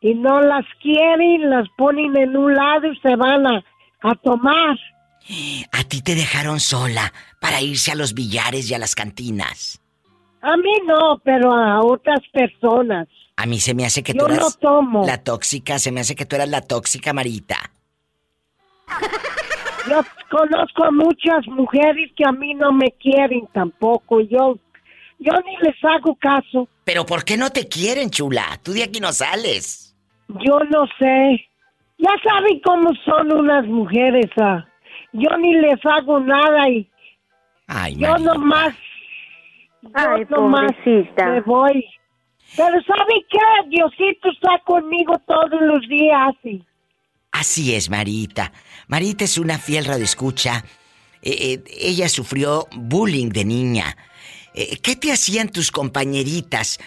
y no las quieren, las ponen en un lado y se van a, a tomar. A ti te dejaron sola para irse a los billares y a las cantinas. A mí no, pero a otras personas. A mí se me hace que Yo tú eras no tomo. la tóxica, se me hace que tú eras la tóxica, Marita. *laughs* Yo conozco a muchas mujeres que a mí no me quieren tampoco. Yo, yo ni les hago caso. Pero ¿por qué no te quieren, chula? Tú de aquí no sales. Yo no sé. Ya saben cómo son unas mujeres. ah. Yo ni les hago nada y Ay, yo nomás. Yo Ay, nomás pobrecita. me voy. Pero ¿saben qué? Diosito está conmigo todos los días. Y Así es, Marita. Marita es una fiel radioescucha. Eh, eh, ella sufrió bullying de niña. Eh, ¿Qué te hacían tus compañeritas?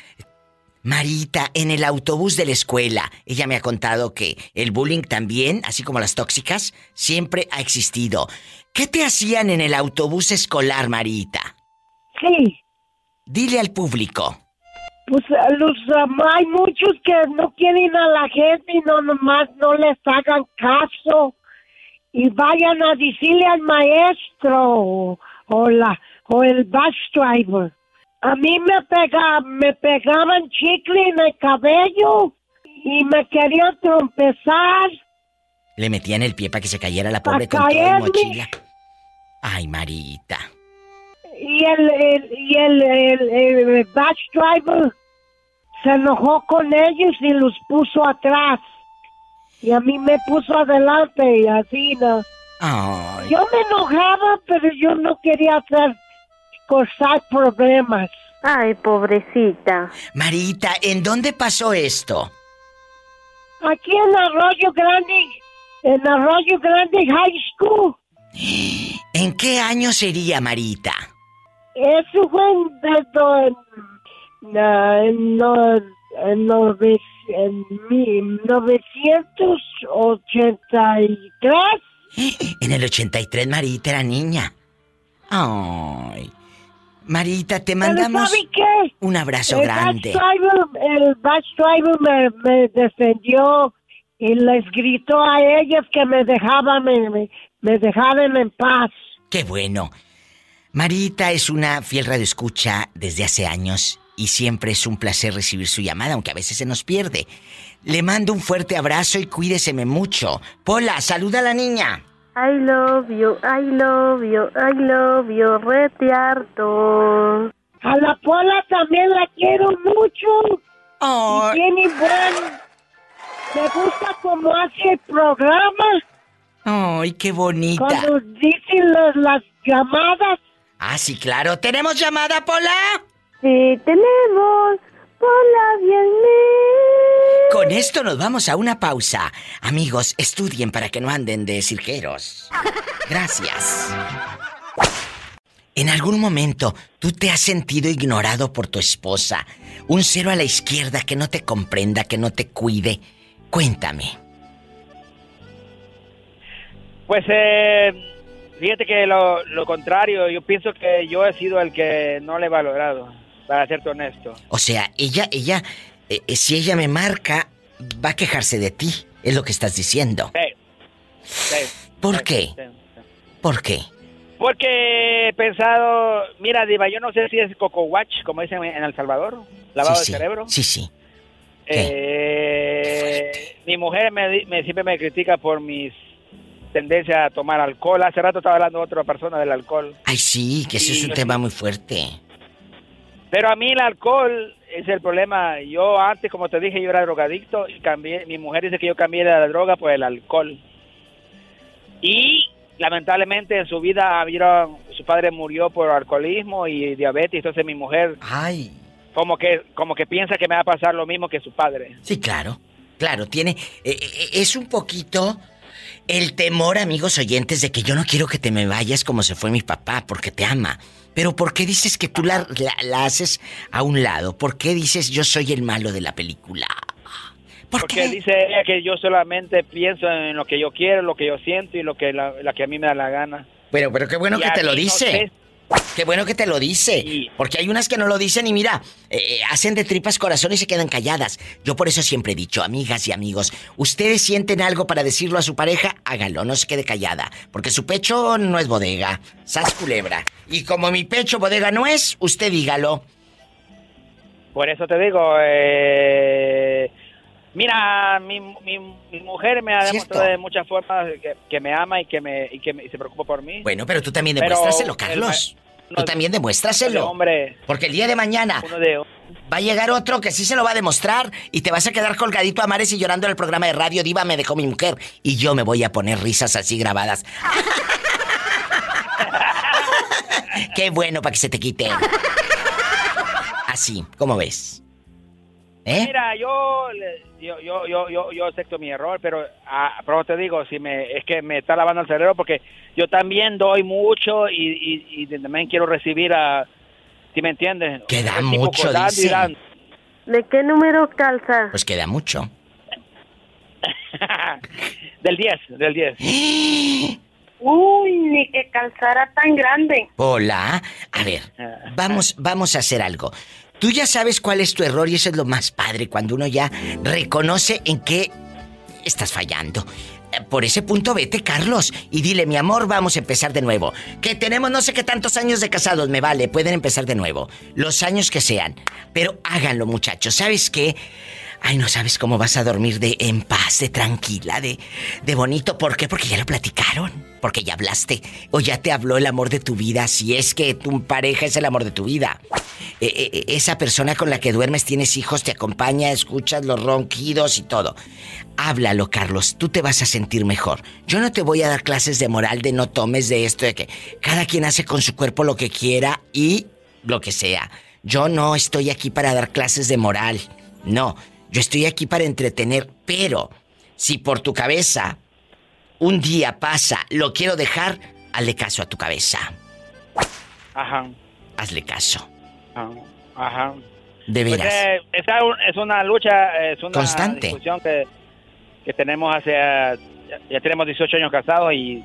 Marita, en el autobús de la escuela, ella me ha contado que el bullying también, así como las tóxicas, siempre ha existido. ¿Qué te hacían en el autobús escolar, Marita? Sí. Dile al público. Pues los am, hay muchos que no quieren a la gente y no nomás no les hagan caso y vayan a decirle al maestro o, la o el bus driver. A mí me pega, me pegaban chicle en el cabello y me querían trompezar. Le metían el pie para que se cayera la pobre con caerme. mochila. Ay, Marita. y el, el- y el, el, el bus driver se enojó con ellos y los puso atrás. Y a mí me puso adelante y así, ¿no? Ay. Yo me enojaba, pero yo no quería hacer causar problemas. Ay, pobrecita. Marita, ¿en dónde pasó esto? Aquí en Arroyo Grande, en Arroyo Grande High School. ¿En qué año sería, Marita? Eso fue en, en, no- en en 983. *gasps* En el 83 Marita era niña. Ay. Marita, te mandamos un abrazo el grande. Driver, el bus driver me, me defendió y les gritó a ellas que me dejaban, me, me, me dejaran en paz. Qué bueno. Marita es una fiel radioescucha desde hace años y siempre es un placer recibir su llamada, aunque a veces se nos pierde. Le mando un fuerte abrazo y cuídeseme mucho. Pola, saluda a la niña. I love you, I love you, I love you, rete harto. A la Pola también la quiero mucho. Y tiene buen... Me gusta cómo hace el programa. Ay, qué bonita. Cuando dicen las, las llamadas. Ah, sí, claro. ¿Tenemos llamada, Pola? Sí, tenemos. Hola, bien. Con esto nos vamos a una pausa. Amigos, estudien para que no anden de cirqueros. *laughs* Gracias. En algún momento, tú te has sentido ignorado por tu esposa. Un cero a la izquierda que no te comprenda, que no te cuide. Cuéntame. Pues eh, fíjate que lo, lo contrario, yo pienso que yo he sido el que no le he valorado, para serte honesto. O sea, ella, ella, eh, eh, si ella me marca, va a quejarse de ti. Es lo que estás diciendo. Sí. Sí. ¿Por Sí, qué? sí. ¿Por qué? Porque he pensado, mira, Diva, yo no sé si es coco watch, como dicen en El Salvador, lavado de cerebro. Sí, sí. Eh, mi mujer me, me- siempre me critica por mis tendencias a tomar alcohol. Hace rato estaba hablando otra persona del alcohol. Ay, sí, que eso es un tema muy fuerte. Pero a mí el alcohol es el problema. Yo antes, como te dije, yo era drogadicto y cambié. Mi mujer dice que yo cambié de la droga por el alcohol. Y lamentablemente en su vida vieron, su padre murió por alcoholismo y diabetes. Entonces mi mujer, Ay. como que, como que piensa que me va a pasar lo mismo que su padre. Sí, claro. Claro, tiene. eh, eh, es un poquito el temor, amigos oyentes, de que yo no quiero que te me vayas como se fue mi papá, porque te ama. Pero ¿por qué dices que tú la, la- la haces a un lado? ¿Por qué dices yo soy el malo de la película? Porque dice ella que yo solamente pienso en lo que yo quiero, lo que yo siento y lo que la, la que a mí me da la gana. Pero, pero qué bueno Y que te lo no dice. sé. Qué bueno que te lo dice. Porque hay unas que no lo dicen y mira, eh, hacen de tripas corazón y se quedan calladas. Yo por eso siempre he dicho, amigas y amigos, ustedes sienten algo para decirlo a su pareja, háganlo, no se quede callada. Porque su pecho no es bodega, sas culebra. Y como mi pecho bodega no es, usted dígalo. Por eso te digo, eh, mira, mi, mi, mi mujer me ha Cierto. demostrado de muchas formas que, que me ama y que me y que me- y se preocupa por mí. Bueno, pero tú también demuéstraselo, el- Carlos. Tú también demuéstraselo. de hombre. Porque el día de mañana va a llegar otro que sí se lo va a demostrar y te vas a quedar colgadito a mares y llorando en el programa de radio Diva me dejó mi mujer y yo me voy a poner risas así grabadas. *laughs* Qué bueno para que se te quite. Así, ¿cómo ves? ¿Eh? Mira, yo, le- yo, yo, yo, yo, yo acepto mi error, pero, ah, pero te digo, si me, es que me está lavando el cerebro porque yo también doy mucho y, y, y también quiero recibir a, ¿sí me entiendes? Que da El tipo mucho, dice. ¿De qué número calza? Pues queda mucho. *laughs* del 10, del 10. *gasps* Uy, ni que calzara tan grande. Hola. A ver, vamos, vamos a hacer algo. Tú ya sabes cuál es tu error y eso es lo más padre cuando uno ya reconoce en qué estás fallando. Eh, Por ese punto vete, Carlos, y dile, mi amor, vamos a empezar de nuevo. Que tenemos no sé qué tantos años de casados, me vale, pueden empezar de nuevo. Los años que sean. Pero háganlo, muchachos. ¿Sabes qué? Ay, no sabes cómo vas a dormir de en paz, de tranquila, de, de bonito. ¿Por qué? Porque ya lo platicaron. Porque ya hablaste. O ya te habló el amor de tu vida. Si es que tu pareja es el amor de tu vida. Eh, eh, eh, esa persona con la que duermes, tienes hijos, te acompaña, escuchas los ronquidos y todo. Háblalo, Carlos. Tú te vas a sentir mejor. Yo no te voy a dar clases de moral de no tomes de esto, de que cada quien hace con su cuerpo lo que quiera y lo que sea. Yo no estoy aquí para dar clases de moral. No, yo estoy aquí para entretener, pero si por tu cabeza un día pasa, lo quiero dejar, hazle caso a tu cabeza. Ajá, Hazle caso. ajá, ajá. De Pues, veras. eh, es una lucha, es una Constante. discusión que, que tenemos hace, ya, ya tenemos 18 años casados y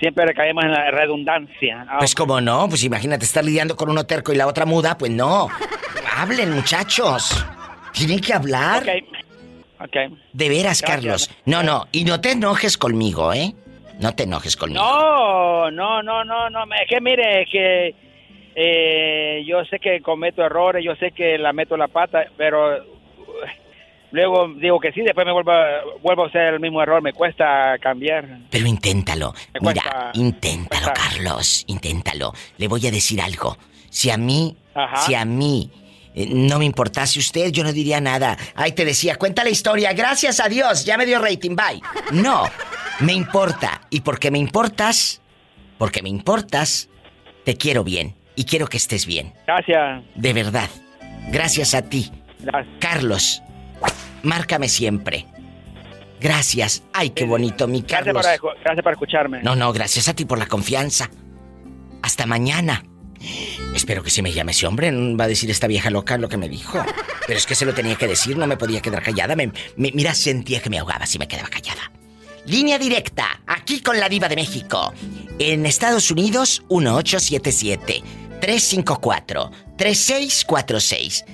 siempre recaemos en la redundancia. Ah, Pues como no, pues imagínate estar lidiando con uno terco y la otra muda, pues no. Hablen, muchachos. Tienen que hablar. ok. De veras, Gracias. Carlos. No, no, y no te enojes conmigo, ¿eh? No te enojes conmigo. No, no, no, no, no, es que mire, es que eh, yo sé que cometo errores, yo sé que la meto la pata, pero luego digo que sí, después me vuelvo, a- vuelvo a hacer el mismo error, me cuesta cambiar. Pero inténtalo. Me Mira, cuesta- inténtalo, Carlos. Inténtalo. Le voy a decir algo. Si a mí, Ajá. si a mí no me importase usted, yo no diría nada. Ay, te decía, cuenta la historia. Gracias a Dios, ya me dio rating, bye. No, me importa. Y porque me importas, porque me importas, te quiero bien. Y quiero que estés bien. Gracias. De verdad. Gracias a ti. Gracias. Carlos, márcame siempre. Gracias. Ay, qué bonito, mi Gracias Carlos. por, gracias por escucharme. No, no, gracias a ti por la confianza. Hasta mañana. Espero que si me llame ese hombre, va a decir esta vieja loca lo que me dijo. Pero es que se lo tenía que decir, no me podía quedar callada. Mira, sentía que me ahogaba si me quedaba callada. Línea directa, aquí con la diva de México. En Estados Unidos, 1877-354-3646.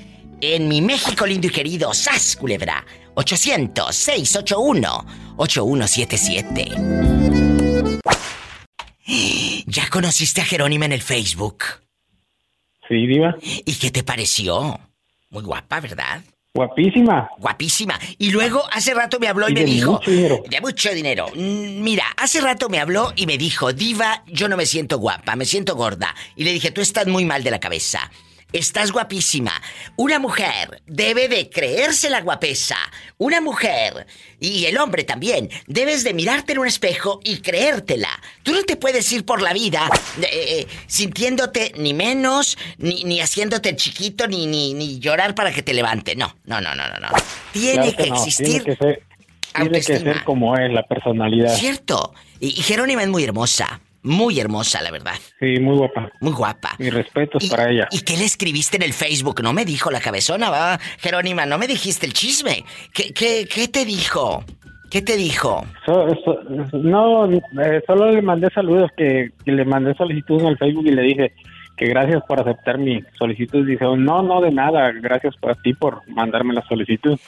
En mi México lindo y querido, Sas Culebra, 800-681-8177. *gasps* ¿Ya conociste a Jerónima en el Facebook? Sí, diva. ¿Y qué te pareció? Muy guapa, ¿verdad? Guapísima. Guapísima. Y luego hace rato me habló y, Y me de dijo... mucho dinero. De mucho dinero. Mm, Mira, hace rato me habló y me dijo, Diva, yo no me siento guapa, me siento gorda. Y le dije, tú estás muy mal de la cabeza. Estás guapísima. Una mujer debe de creerse la guapesa. Una mujer, y el hombre también, debes de mirarte en un espejo y creértela. Tú no te puedes ir por la vida eh, eh, sintiéndote ni menos, ni, ni haciéndote chiquito, ni, ni, ni llorar para que te levante. No, no, no, no, no. Tiene Claro que no, existir Tiene que ser, tiene que ser como es la personalidad. ¿Cierto? Y, y Jerónima es muy hermosa. Muy hermosa, la verdad. Sí, muy guapa. Muy guapa. Mis respetos para ella. ¿Y qué le escribiste en el Facebook? No me dijo la cabezona, va. Jerónima, no me dijiste el chisme. ¿Qué, qué, qué te dijo? ¿Qué te dijo? So- so- no, eh, solo le mandé saludos, que, que le mandé solicitud en el Facebook y le dije que gracias por aceptar mi solicitud. Dice, no, no, de nada, gracias a ti por mandarme la solicitud.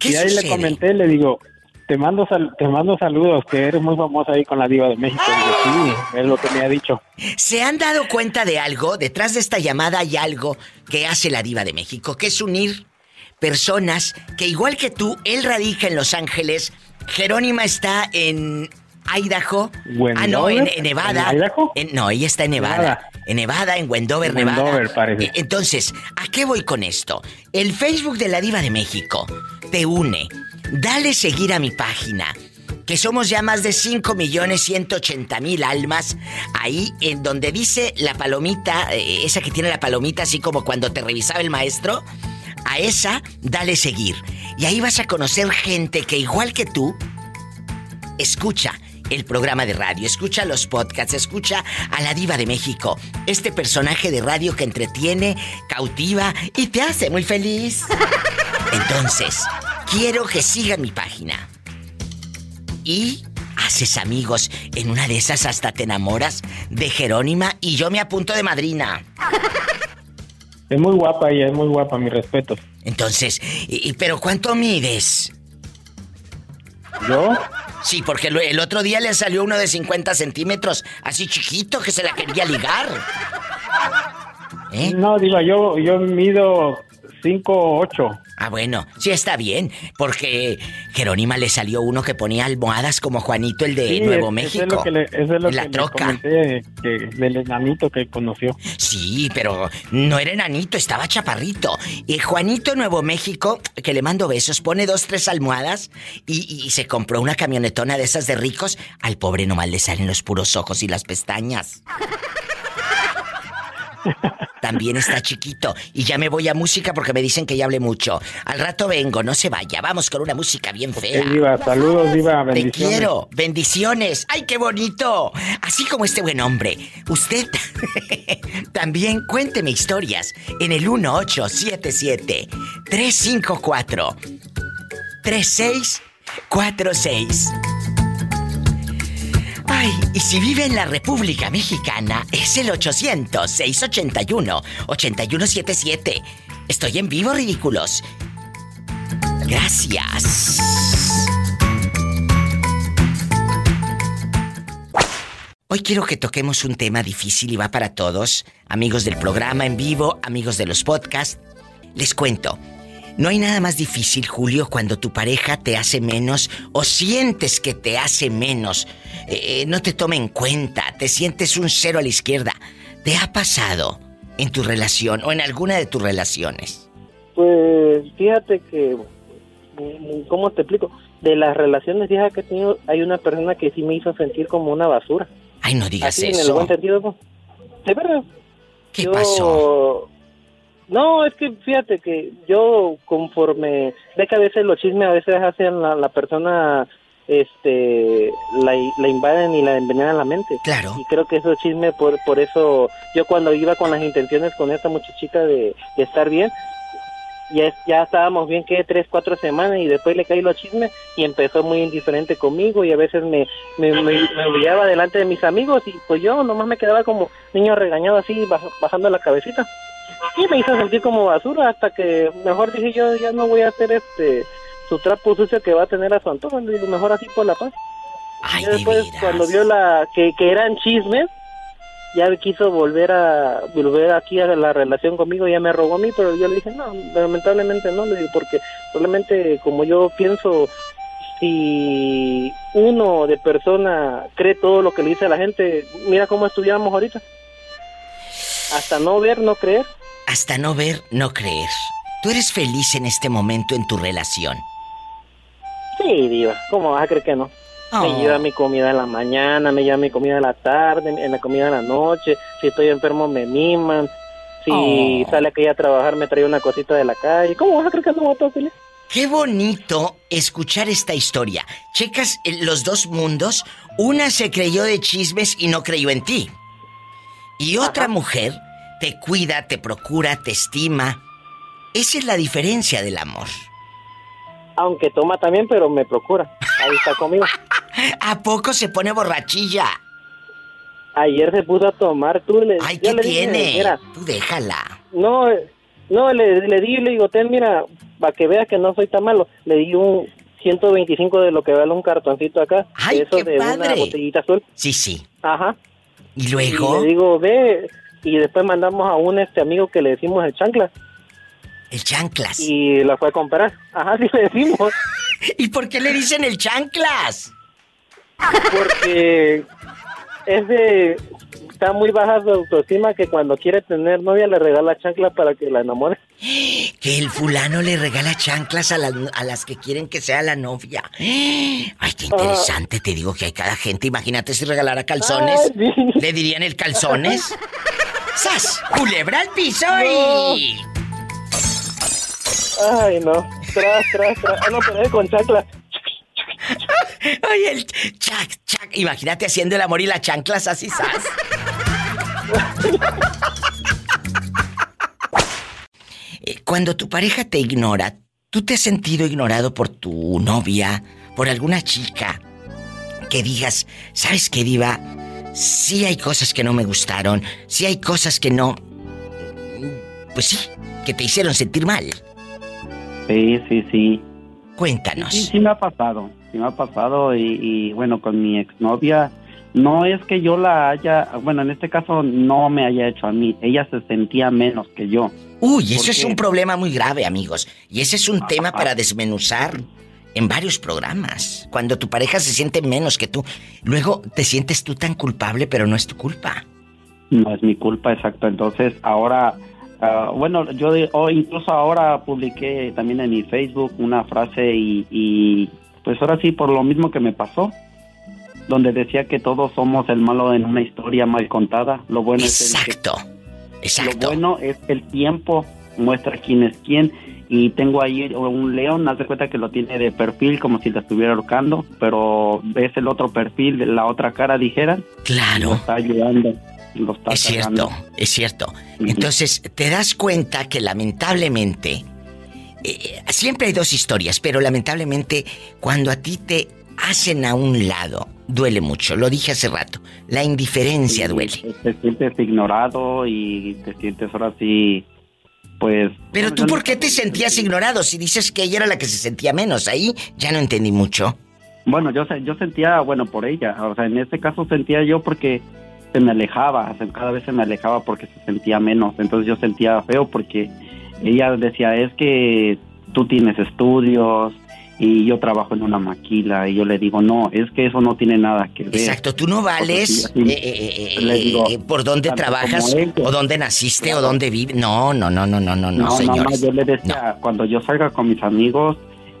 Y ahí sucede? le comenté, le digo, te mando, sal- te mando saludos, que eres muy famosa ahí con la diva de México. Sí, es lo que me ha dicho. ¿Se han dado cuenta de algo? Detrás de esta llamada hay algo que hace la diva de México, que es unir personas que igual que tú, él radica en Los Ángeles, Jerónima está en Idaho. Ah, no, en, en Nevada. ¿En Idaho? En- no, ella está en Nevada. Nevada. En Nevada, en Wendover, En Nevada. Wendover, parece. E- Entonces, ¿a qué voy con esto? El Facebook de la Diva de México te une. Dale seguir a mi página. Que somos ya más de 5 millones 180 mil almas. Ahí en donde dice la palomita, eh, esa que tiene la palomita así como cuando te revisaba el maestro. A esa, dale seguir. Y ahí vas a conocer gente que igual que tú, escucha el programa de radio, escucha los podcasts, escucha a la diva de México, este personaje de radio que entretiene, cautiva y te hace muy feliz. *laughs* Entonces, quiero que sigan mi página. Y haces amigos, en una de esas hasta te enamoras de Jerónima y yo me apunto de madrina. Es muy guapa ella, es muy guapa, mi respeto. Entonces, y- ¿pero cuánto mides? ¿Yo? Sí, porque el otro día le salió uno de 50 centímetros, así chiquito, que se la quería ligar. ¿Eh? No, diva, yo, yo mido 5'8". Ah, bueno, sí está bien, porque Jerónima le salió uno que ponía almohadas como Juanito, el de Sí, Nuevo es- México. Eso es lo que le, eso es lo en la que le troca. comenté que, del enanito que conoció. Sí, pero no era enanito, estaba chaparrito. Y Juanito Nuevo México, que le mando besos, pone dos, tres almohadas y, y se compró una camionetona de esas de ricos. Al pobre nomás le salen los puros ojos y las pestañas. También está chiquito. Y ya me voy a música porque me dicen que ya hablé mucho. Al rato vengo, no se vaya. Vamos con una música bien fea. Diva, saludos, diva, Te bendiciones. quiero, bendiciones. ¡Ay, qué bonito! Así como este buen hombre, usted *laughs* también cuénteme historias en el 1877 354 3646. Ay, y si vive en la República Mexicana, es el 800-681-8177. Estoy en vivo, ridículos. Gracias. Hoy quiero que toquemos un tema difícil y va para todos, amigos del programa en vivo, amigos de los podcasts. Les cuento, no hay nada más difícil, Julio, cuando tu pareja te hace menos o sientes que te hace menos, eh, no te toma en cuenta, te sientes un cero a la izquierda. ¿Te ha pasado en tu relación o en alguna de tus relaciones? Pues fíjate que, ¿cómo te explico? De las relaciones viejas que he tenido, hay una persona que sí me hizo sentir como una basura. Ay, no digas Así, en el eso. buen sentido, pues. De verdad. ¿Qué Yo- pasó? No, es que fíjate que yo conforme, ve que a veces los chismes a veces hacen la, la persona, este, la, la invaden y la envenenan la mente. Claro. Y creo que esos chismes, por, por eso, yo cuando iba con las intenciones con esta muchachita de, de estar bien, ya, ya estábamos bien que tres, cuatro semanas y después le caí los chismes y empezó muy indiferente conmigo y a veces me, me, me, me humillaba delante de mis amigos y pues yo nomás me quedaba como niño regañado así baj- bajando la cabecita y me hizo sentir como basura hasta que mejor dije yo ya no voy a hacer este su trapo sucio que va a tener a su antojo y mejor así por la paz y después cuando vio la que, que eran chismes ya quiso volver a volver aquí a la relación conmigo, ya me rogó a mí, pero yo le dije, no, lamentablemente no, le digo, porque solamente como yo pienso, si uno de persona cree todo lo que le dice a la gente, mira cómo estudiamos ahorita. Hasta no ver, no creer. Hasta no ver, no creer. ¿Tú eres feliz en este momento en tu relación? Sí, diva, ¿cómo vas a creer que no? Me Oh. lleva mi comida en la mañana, me lleva mi comida en la tarde, en la comida en la noche. Si estoy enfermo, me miman. Si Oh. sale aquella a trabajar, me trae una cosita de la calle. ¿Cómo vas a creer que no voy a estar feliz? Qué bonito escuchar esta historia. Checas eh, los dos mundos. Una se creyó de chismes y no creyó en ti. Y otra mujer te cuida, te procura, te estima. Esa es la diferencia del amor. Aunque toma también, pero me procura. Ahí está conmigo. *laughs* ¿A poco se pone borrachilla? Ayer se puso a tomar, tú le Ay, ¿qué le dije, tiene? mira, Tú déjala. no, no, le, le di, le digo, ten, mira, para que veas que no soy tan malo. Le di un 125 de lo que vale un cartoncito acá. Ay, eso qué de una padre. botellita azul. Sí, sí. Ajá. ¿Y luego? Y le digo, ve, y después mandamos a un este amigo que le decimos el chancla. El chanclas. Y la fue a comprar. Ajá, sí le decimos. *laughs* ¿Y por qué le dicen el chanclas? Porque es de... Está muy baja su autoestima que cuando quiere tener novia le regala chancla para que la enamore. *gasps* Que el fulano le regala chanclas a las, a las que quieren que sea la novia. *gasps* Ay, qué interesante. Te digo que hay cada gente. Imagínate si regalara calzones. ¿Le dirían el calzones? *laughs* ¡Sas! ¡Culebra al piso y... Ay, no. Tras, tras, tras. Ah, no, pero es con chancla. Ay, el chac, chac. Imagínate haciendo el amor y las chanclas así, sas. Eh, Cuando tu pareja te ignora, ¿tú te has sentido ignorado por tu novia, por alguna chica? Que digas, ¿sabes qué, Diva? Sí hay cosas que no me gustaron, sí hay cosas que no... Pues sí, que te hicieron sentir mal. Sí, sí, sí. Cuéntanos. Sí, sí me ha pasado, sí me ha pasado y, y, bueno, con mi exnovia, no es que yo la haya, bueno, en este caso no me haya hecho a mí, ella se sentía menos que yo. Uy, eso ¿Por es un problema muy grave, amigos. Y ese es un tema para desmenuzar en varios programas. Cuando tu pareja se siente menos que tú, luego te sientes tú tan culpable, pero no es tu culpa. No es mi culpa, exacto. Entonces, ahora, ah, bueno, yo de- incluso ahora publiqué también en mi Facebook una frase y, y, pues ahora sí, por lo mismo que me pasó, donde decía que todos somos el malo en una historia mal contada. Lo bueno es el que- Exacto. Lo bueno es el tiempo muestra quién es quién. Y tengo ahí un león, haz de cuenta que lo tiene de perfil como si la estuviera ahorcando, pero ves el otro perfil, de la otra cara, dijeran. Claro. Lo está ayudando. Lo está Es cargando. cierto, es cierto. Entonces, te das cuenta que lamentablemente, eh, siempre hay dos historias, pero lamentablemente cuando a ti te hacen a un lado, duele mucho. Lo dije hace rato, la indiferencia duele. Te sientes ignorado y te sientes ahora sí, pues... Pero tú, ¿por qué te sentías ignorado? Si dices que ella era la que se sentía menos, ahí ya no entendí mucho. Bueno, yo yo sentía, bueno, por ella, o sea, en este caso sentía yo porque se me alejaba, cada vez se me alejaba porque se sentía menos, entonces yo sentía feo porque ella decía, es que tú tienes estudios y yo trabajo en una maquila y yo le digo, no, es que eso no tiene nada que ver. Exacto, tú no vales sí, eh, eh, eh, le digo, eh, por dónde trabajas ella. o dónde naciste o dónde vives. No, no, no, no, no, no, no, No, no, señores. no, yo le decía, cuando yo salga con mis amigos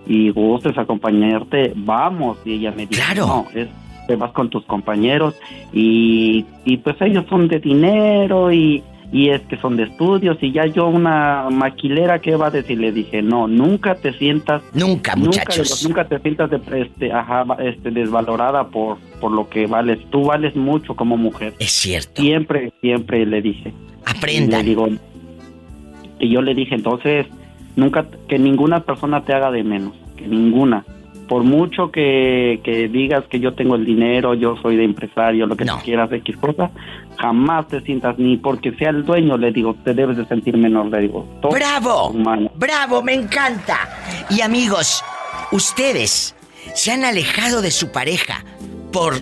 y gustes acompañarte, vamos. Y ella me dice, no, es, te vas con tus compañeros y, y pues ellos son de dinero y, y es que son de estudios y ya yo una maquilera, ¿qué va a decir? Le dije, no, nunca te sientas... Nunca, muchachos. Nunca, te sientas de- este, ajá, este, desvalorada por, por lo que vales. Tú vales mucho como mujer. Es cierto. Siempre, siempre le dije. Le digo, y yo le dije, entonces, nunca, que ninguna persona te haga de menos, que ninguna. Por mucho que, que digas que yo tengo el dinero, yo soy de empresario, lo que tú quieras, X cosa, jamás te sientas ni porque sea el dueño, le digo, te debes de sentir menor, le digo. todo ¡Bravo! humano. ¡Bravo! ¡Me encanta! Y amigos, ustedes se han alejado de su pareja por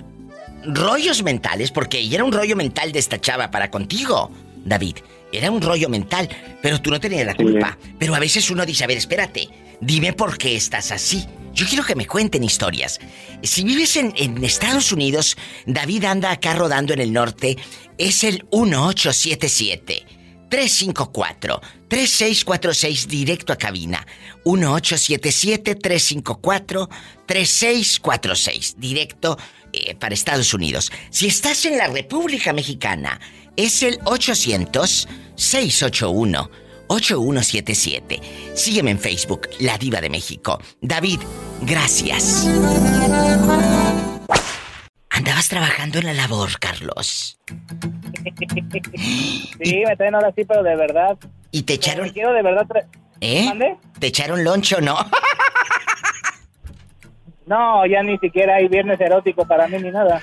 rollos mentales, porque ella era un rollo mental de esta chava para contigo, David. Era un rollo mental, pero tú no tenías la culpa. Pero a veces uno dice, a ver, espérate, dime por qué estás así. Yo quiero que me cuenten historias. Si vives en, Estados Unidos, David anda acá rodando en el norte, es el 1877. 354-3646 directo a cabina. 1877-354-3646 directo eh, para Estados Unidos. Si estás en la República Mexicana, es el 800-681-8177. Sígueme en Facebook, La Diva de México. David, gracias. Andabas trabajando en la labor, Carlos. Sí, me traen ahora sí, pero de verdad. ¿Y te echaron? Me quiero de verdad. ¿Eh? ¿Mande? ¿Te echaron loncho no? *laughs* No, ya ni siquiera hay viernes erótico para mí ni nada.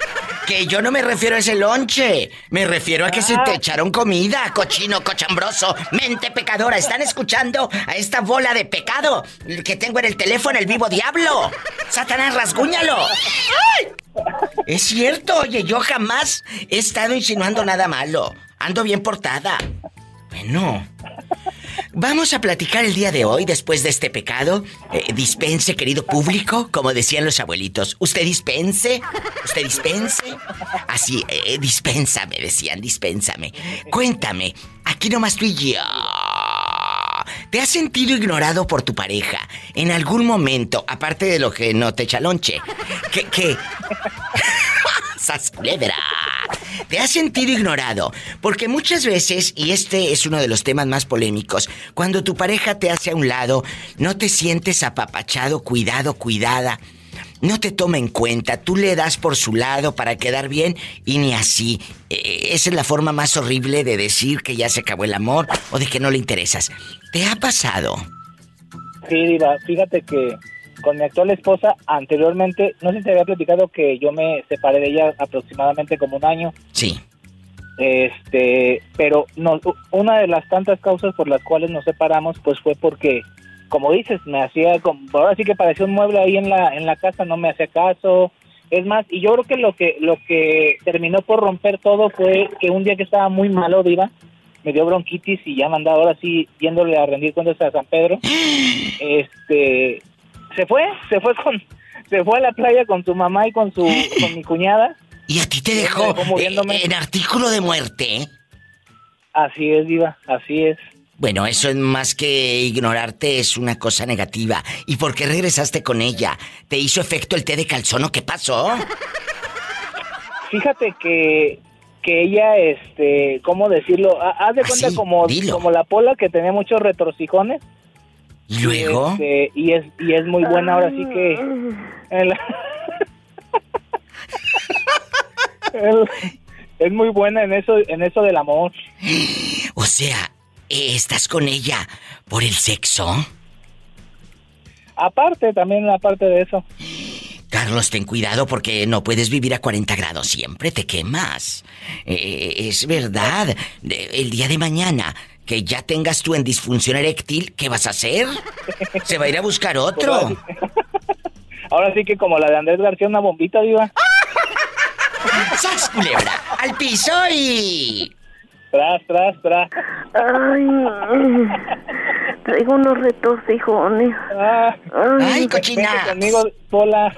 Que yo no me refiero a ese lonche. Me refiero a que se te echaron comida, cochino, cochambroso, mente pecadora. ¿Están escuchando a esta bola de pecado que tengo en el teléfono, el vivo diablo? Satanás, rasguñalo. ¡Ay! Es cierto, oye, yo jamás he estado insinuando nada malo. Ando bien portada. Bueno. Vamos a platicar el día de hoy después de este pecado. Eh, dispense, querido público, como decían los abuelitos. Usted dispense, usted dispense. Así, eh, dispénsame, decían, dispénsame. Cuéntame, aquí nomás tú y yo. ¿Te has sentido ignorado por tu pareja en algún momento, aparte de lo que no te echa lonche? Que, que... ¡Sas culebra! Te has sentido ignorado, porque muchas veces, y este es uno de los temas más polémicos, cuando tu pareja te hace a un lado, no te sientes apapachado, cuidado, cuidada, no te toma en cuenta, tú le das por su lado para quedar bien y ni así. Eh, esa es la forma más horrible de decir que ya se acabó el amor o de que no le interesas. ¿Te ha pasado? Sí, Diva, fíjate que con mi actual esposa, anteriormente, no sé si te había platicado que yo me separé de ella aproximadamente como un año. Sí. Este, pero no, una de las tantas causas por las cuales nos separamos, pues fue porque, como dices, me hacía, como, ahora sí que parecía un mueble ahí en la, en la casa, no me hacía caso. Es más, y yo creo que lo que, lo que terminó por romper todo fue que un día que estaba muy malo, Diva, me dio bronquitis y ya me andaba ahora sí yéndole a rendir cuentas a San Pedro. *gasps* Este, se fue, se fue con, se fue a la playa con su mamá y con su, *laughs* con mi cuñada. Y a ti te dejó eh, en artículo de muerte. Así es, Diva, así es. Bueno, eso es más que ignorarte, es una cosa negativa. ¿Y por qué regresaste con ella? ¿Te hizo efecto el té de calzón o qué pasó? Fíjate que, que ella, este, ¿cómo decirlo? Ha- Haz de cuenta Así, como, dilo. como la pola que tenía muchos retorcijones. ¿Y luego? Este, y es y es muy buena ahora sí que el- el- es muy buena en eso en eso del amor *gasps* O sea, eh, ¿estás con ella por el sexo? aparte también aparte de eso Carlos, ten cuidado porque no puedes vivir a 40 grados siempre, te quemas. Eh, es verdad. El día de mañana que ya tengas tú en disfunción eréctil, ¿qué vas a hacer? Se va a ir a buscar otro. ahora sí que como la de Andrés García una bombita diva ¡Sas, culebra! ¡Al piso y... tras tras tras Ay, traigo unos retorcijones. Ay, cochina. Vente conmigo, Pola.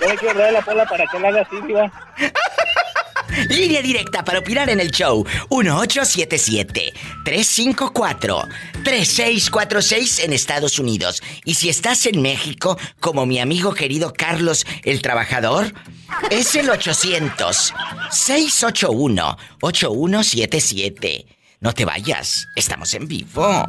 Yo le quiero traer la Pola para que la haga así, diva. Línea directa para opinar en el show. 1877-354-3646 en Estados Unidos. Y si estás en México, como mi amigo querido Carlos el Trabajador, es el 800-681-8177. No te vayas, estamos en vivo.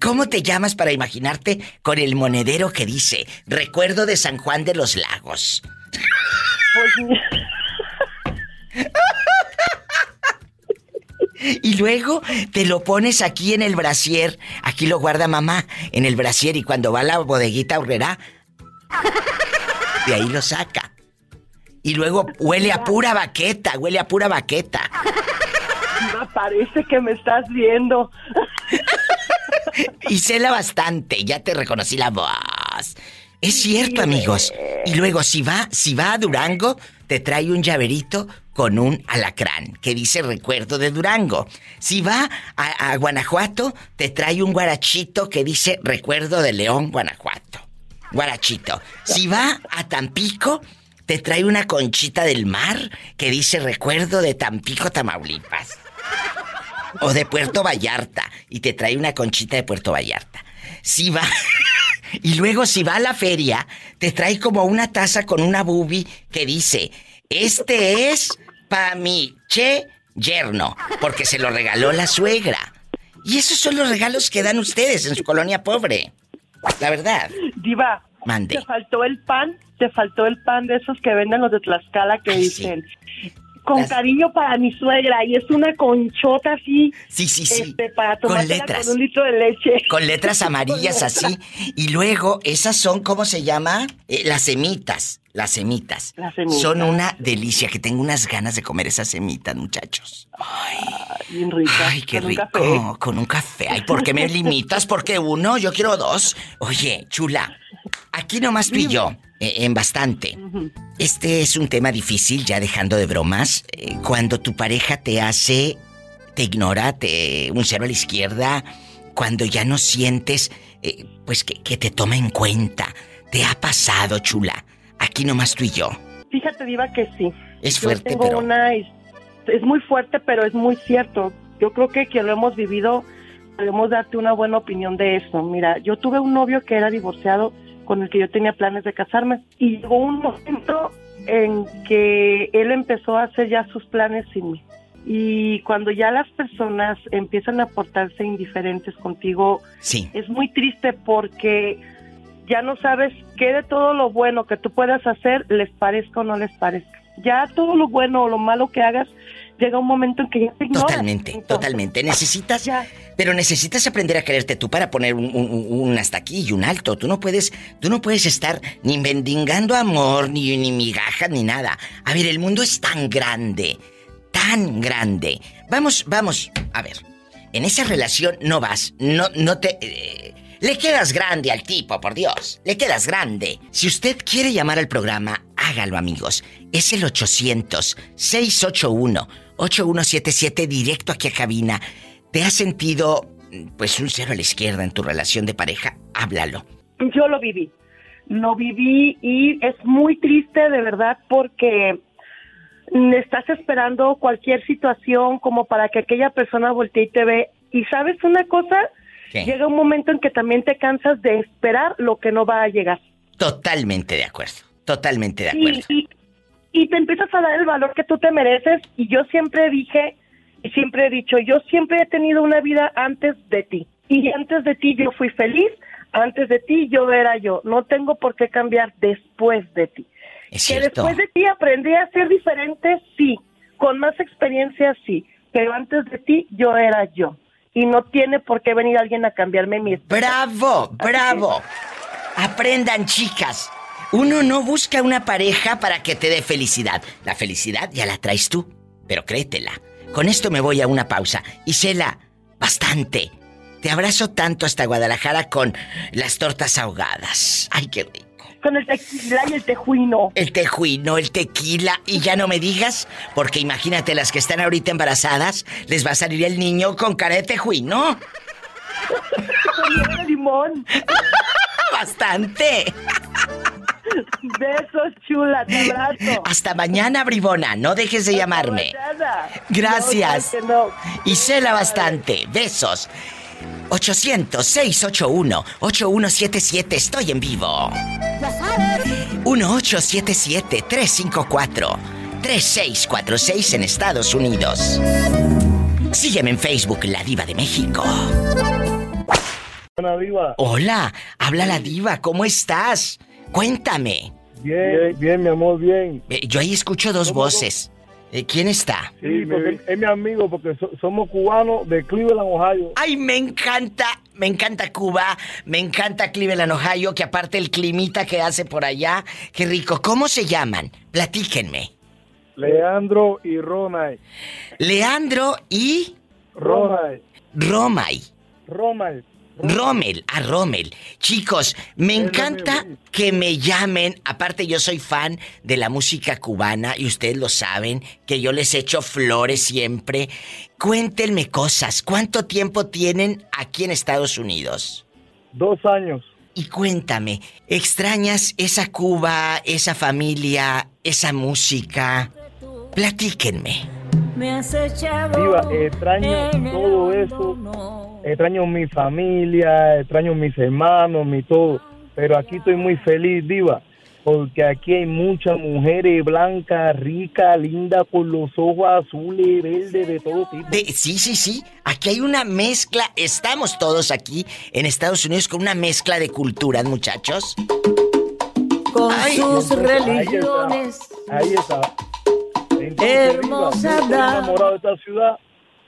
¿Cómo te llamas para imaginarte con el monedero que dice Recuerdo de San Juan de los Lagos? *laughs* Y luego te lo pones aquí en el brasier. Aquí lo guarda mamá en el brasier y cuando va a la bodeguita horrera, de ahí lo saca. Y luego huele a pura baqueta, huele a pura baqueta. *laughs* Parece que me estás viendo. *laughs* Y cela bastante, ya te reconocí la voz. Es cierto, amigos. Y luego, si va, si va a Durango, te trae un llaverito con un alacrán que dice recuerdo de Durango. Si va a, a Guanajuato, te trae un guarachito que dice recuerdo de León, Guanajuato. Guarachito. Si va a Tampico, te trae una conchita del mar que dice recuerdo de Tampico, Tamaulipas. O de Puerto Vallarta. Y te trae una conchita de Puerto Vallarta. Si va. *laughs* y luego, si va a la feria, te trae como una taza con una bubi que dice: Este es pa' mi che yerno. Porque se lo regaló la suegra. Y esos son los regalos que dan ustedes en su colonia pobre. La verdad. Diva, Mande. te faltó el pan, te faltó el pan de esos que venden los de Tlaxcala que dicen con cariño para mi suegra y es una conchota así. Sí, sí, sí. este, para Con letras. Con un litro de leche. Con letras *laughs* amarillas así. Y luego, esas son, ¿cómo se llama? Eh, las semitas. Las semitas. Las semitas. Son una delicia, que tengo unas ganas de comer esas semitas, muchachos. Bien rica. Ay, qué con rico. Con un café. Ay, ¿por qué me *laughs* limitas? Porque uno, yo quiero dos. Oye, chula, aquí nomás tú y yo, en bastante. Este es un tema difícil, ya dejando de bromas. Eh, cuando tu pareja te hace, te ignora, te un cero a la izquierda, cuando ya no sientes, eh, pues que, que te toma en cuenta. ¿Te ha pasado, chula? Aquí nomás tú y yo. Fíjate, Diva, que sí. Es Yo fuerte, tengo pero- una... his- Es muy fuerte, pero es muy cierto. Yo creo que quien lo hemos vivido podemos darte una buena opinión de eso. Mira, yo tuve un novio que era divorciado con el que yo tenía planes de casarme y llegó un momento en que él empezó a hacer ya sus planes sin mí. Y cuando ya las personas empiezan a portarse indiferentes contigo, Sí. es muy triste porque ya no sabes qué de todo lo bueno que tú puedas hacer les parezca o no les parezca. Ya todo lo bueno o lo malo que hagas llega un momento en que ya te ignoras. Totalmente, totalmente. Necesitas, pero necesitas aprender a quererte tú para poner un, un- un hasta aquí y un alto. Tú no puedes, tú no puedes estar ni mendigando amor, ni, ni migajas, ni nada. A ver, el mundo es tan grande, tan grande. Vamos, vamos, a ver. En esa relación no vas, no, no te. eh, le quedas grande al tipo, por Dios. Le quedas grande. Si usted quiere llamar al programa, hágalo, amigos. Es el 800-681-8177 directo aquí a cabina. ¿Te has sentido, pues, un cero a la izquierda en tu relación de pareja? Háblalo. Yo lo viví. Lo viví y es muy triste de verdad porque estás esperando cualquier situación como para que aquella persona voltee y te ve. Y sabes una cosa, Llega un momento en que también te cansas de esperar lo que no va a llegar. Totalmente de acuerdo. Totalmente de acuerdo. y, y te empiezas a dar el valor que tú te mereces. Y yo siempre dije, y siempre he dicho, yo siempre he tenido una vida antes de ti. Y antes de ti yo fui feliz, antes de ti yo era yo. No tengo por qué cambiar después de ti. Es que cierto. después de ti aprendí a ser diferente, sí. Con más experiencia, sí. Pero antes de ti yo era yo. Y no tiene por qué venir alguien a cambiarme mi ¡Bravo! ¡Bravo! Aprendan, chicas. Uno no busca una pareja para que te dé felicidad. La felicidad ya la traes tú, pero créetela. Con esto me voy a una pausa. Isela, bastante. Te abrazo tanto hasta Guadalajara con las tortas ahogadas. Ay, qué rico. Con el tequila y el tejuino. El tejuino, el tequila, y ya no me digas, porque imagínate las que están ahorita embarazadas, les va a salir el niño con cara de tejuino. Con limón. *laughs* Bastante. Besos, chula, te abrazo. Hasta mañana, bribona. No dejes de llamarme. Mañana. Gracias. No, no. Y cela bastante. Besos. 800-681-8177. Estoy en vivo. 1877-354-3646 en Estados Unidos. Sígueme en Facebook, La Diva de México. Diva. Hola, habla la diva, ¿cómo estás? Cuéntame. Bien, bien, mi amor, bien. Eh, Yo ahí escucho dos voces. Eh, ¿Quién está? Sí, porque es mi amigo, porque so- somos cubanos de Cleveland, Ohio. Ay, me encanta, me encanta Cuba, me encanta Cleveland, Ohio, que aparte el climita que hace por allá, qué rico. ¿Cómo se llaman? Platíquenme. Leandro y Ronay. Leandro y Ronay. Romay. Ronay. Rommel, a Rommel. Chicos, me encanta que me llamen. Aparte, yo soy fan de la música cubana y ustedes lo saben, que yo les echo flores siempre. Cuéntenme cosas. ¿Cuánto tiempo tienen aquí en Estados Unidos? Dos años. Y cuéntame, ¿extrañas esa Cuba, esa familia, esa música? Platíquenme. Me has echado Diva, extraño todo eso. Extraño mi familia, extraño mis hermanos, mi todo. Pero aquí estoy muy feliz, Diva. Porque aquí hay muchas mujeres blancas, ricas, lindas, con los ojos azules, verdes, de todo tipo. De- sí, sí, sí. Aquí hay una mezcla. Estamos todos aquí en Estados Unidos con una mezcla de culturas, muchachos. con Ay. sus Ahí está. religiones. Ahí está. Entonces, Hermosa Diva, yo estoy enamorado de esta ciudad.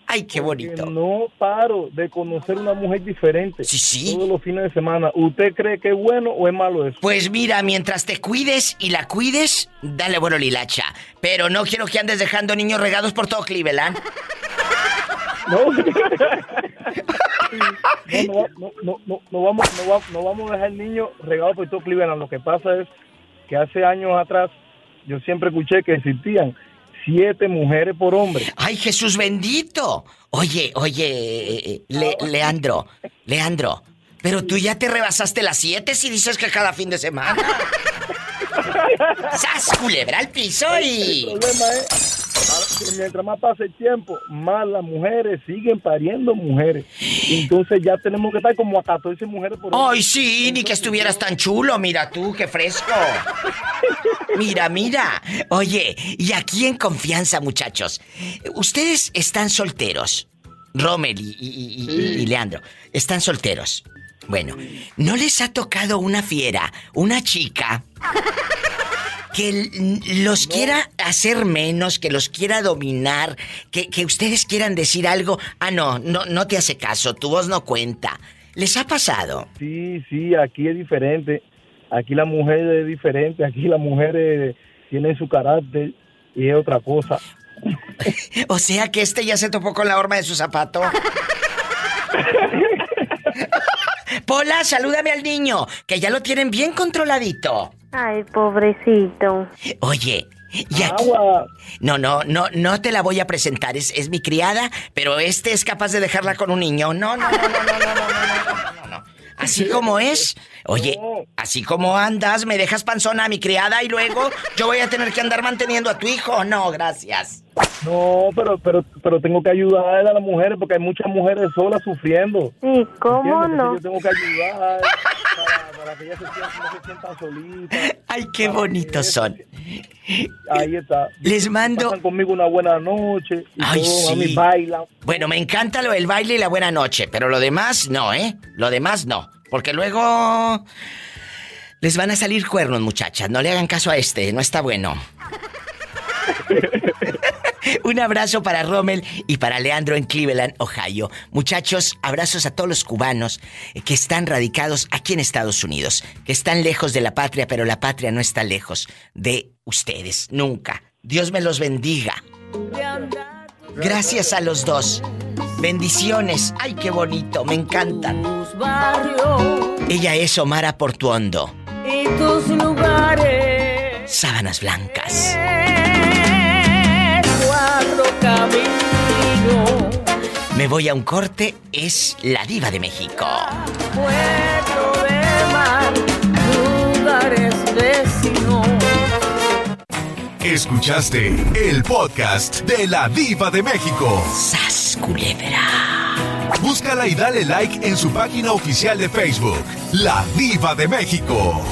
Ay, qué bonito. No paro de conocer una mujer diferente. Sí, sí. Todos los fines de semana. ¿Usted cree que es bueno o es malo eso? Pues mira, mientras te cuides y la cuides, dale bueno lilacha. Pero no quiero que andes dejando niños regados por todo Cleveland. No, *laughs* no, no, no, no, no vamos, no, va- no vamos a dejar el niño regado por todo Cleveland. Lo que pasa es que hace años atrás yo siempre escuché que existían siete mujeres por hombre. ¡Ay, Jesús bendito! Oye, oye, eh, Le- Leandro, Leandro, pero tú ya te rebasaste las siete si dices que cada fin de semana. *laughs* ¡Sas, culebra al piso y... El problema es que mientras más pasa el tiempo, más las mujeres siguen pariendo mujeres. Entonces ya tenemos que estar como a 14 mujeres por. ¡Ay, sí! Ni que estuvieras tan chulo, mira tú, qué fresco. *laughs* Mira, mira. Oye, y aquí en confianza, muchachos. Ustedes están solteros. Rommel y, y- y- y Leandro. Están solteros. Bueno, ¿no les ha tocado una fiera, una chica que los quiera hacer menos, que los quiera dominar, que, que ustedes quieran decir algo? Ah, no, no, no te hace caso, tu voz no cuenta. ¿Les ha pasado? Sí, sí, aquí es diferente. Aquí la mujer es diferente. Aquí la mujer eh, tiene su carácter y es otra cosa. *laughs* O sea que este ya se topó con la horma de su zapato. *laughs* Pola, salúdame al niño, que ya lo tienen bien controladito. Ay, pobrecito. Oye, y aquí... No, no, no, no te la voy a presentar, es, es mi criada, pero este es capaz de dejarla con un niño. No, no, no, no, no, no, no, no, no, no. Así como es. Oye, así como andas, me dejas panzona a mi criada y luego yo voy a tener que andar manteniendo a tu hijo. No, gracias. No, pero, pero, pero tengo que ayudar a las mujeres porque hay muchas mujeres solas sufriendo. Sí, ¿cómo ¿Entiendes? no? Yo tengo que ayudar para, para que ellas se sientan, no se sientan solitas. Ay, qué bonitos son. Ahí está. Les mando- Pasan conmigo una buena noche. Y Ay, a mí sí. bailan. Bueno, me encanta lo del baile y la buena noche, pero lo demás no, ¿eh? Lo demás no. Porque luego les van a salir cuernos, muchachas. No le hagan caso a este, no está bueno. *laughs* *laughs* Un abrazo para Rommel y para Leandro en Cleveland, Ohio. Muchachos, abrazos a todos los cubanos que están radicados aquí en Estados Unidos, que están lejos de la patria, pero la patria no está lejos de ustedes, nunca. Dios me los bendiga. Gracias a los dos. Bendiciones. Ay, qué bonito, me encantan. Ella es Omara Portuondo. y tus lugares. Sábanas blancas. Me voy a un corte, es la diva de México. Puerto de mar, lugares vecinos. Escuchaste el podcast de la Diva de México. ¡Sas, culebra! Búscala y dale like en su página oficial de Facebook, La Diva de México.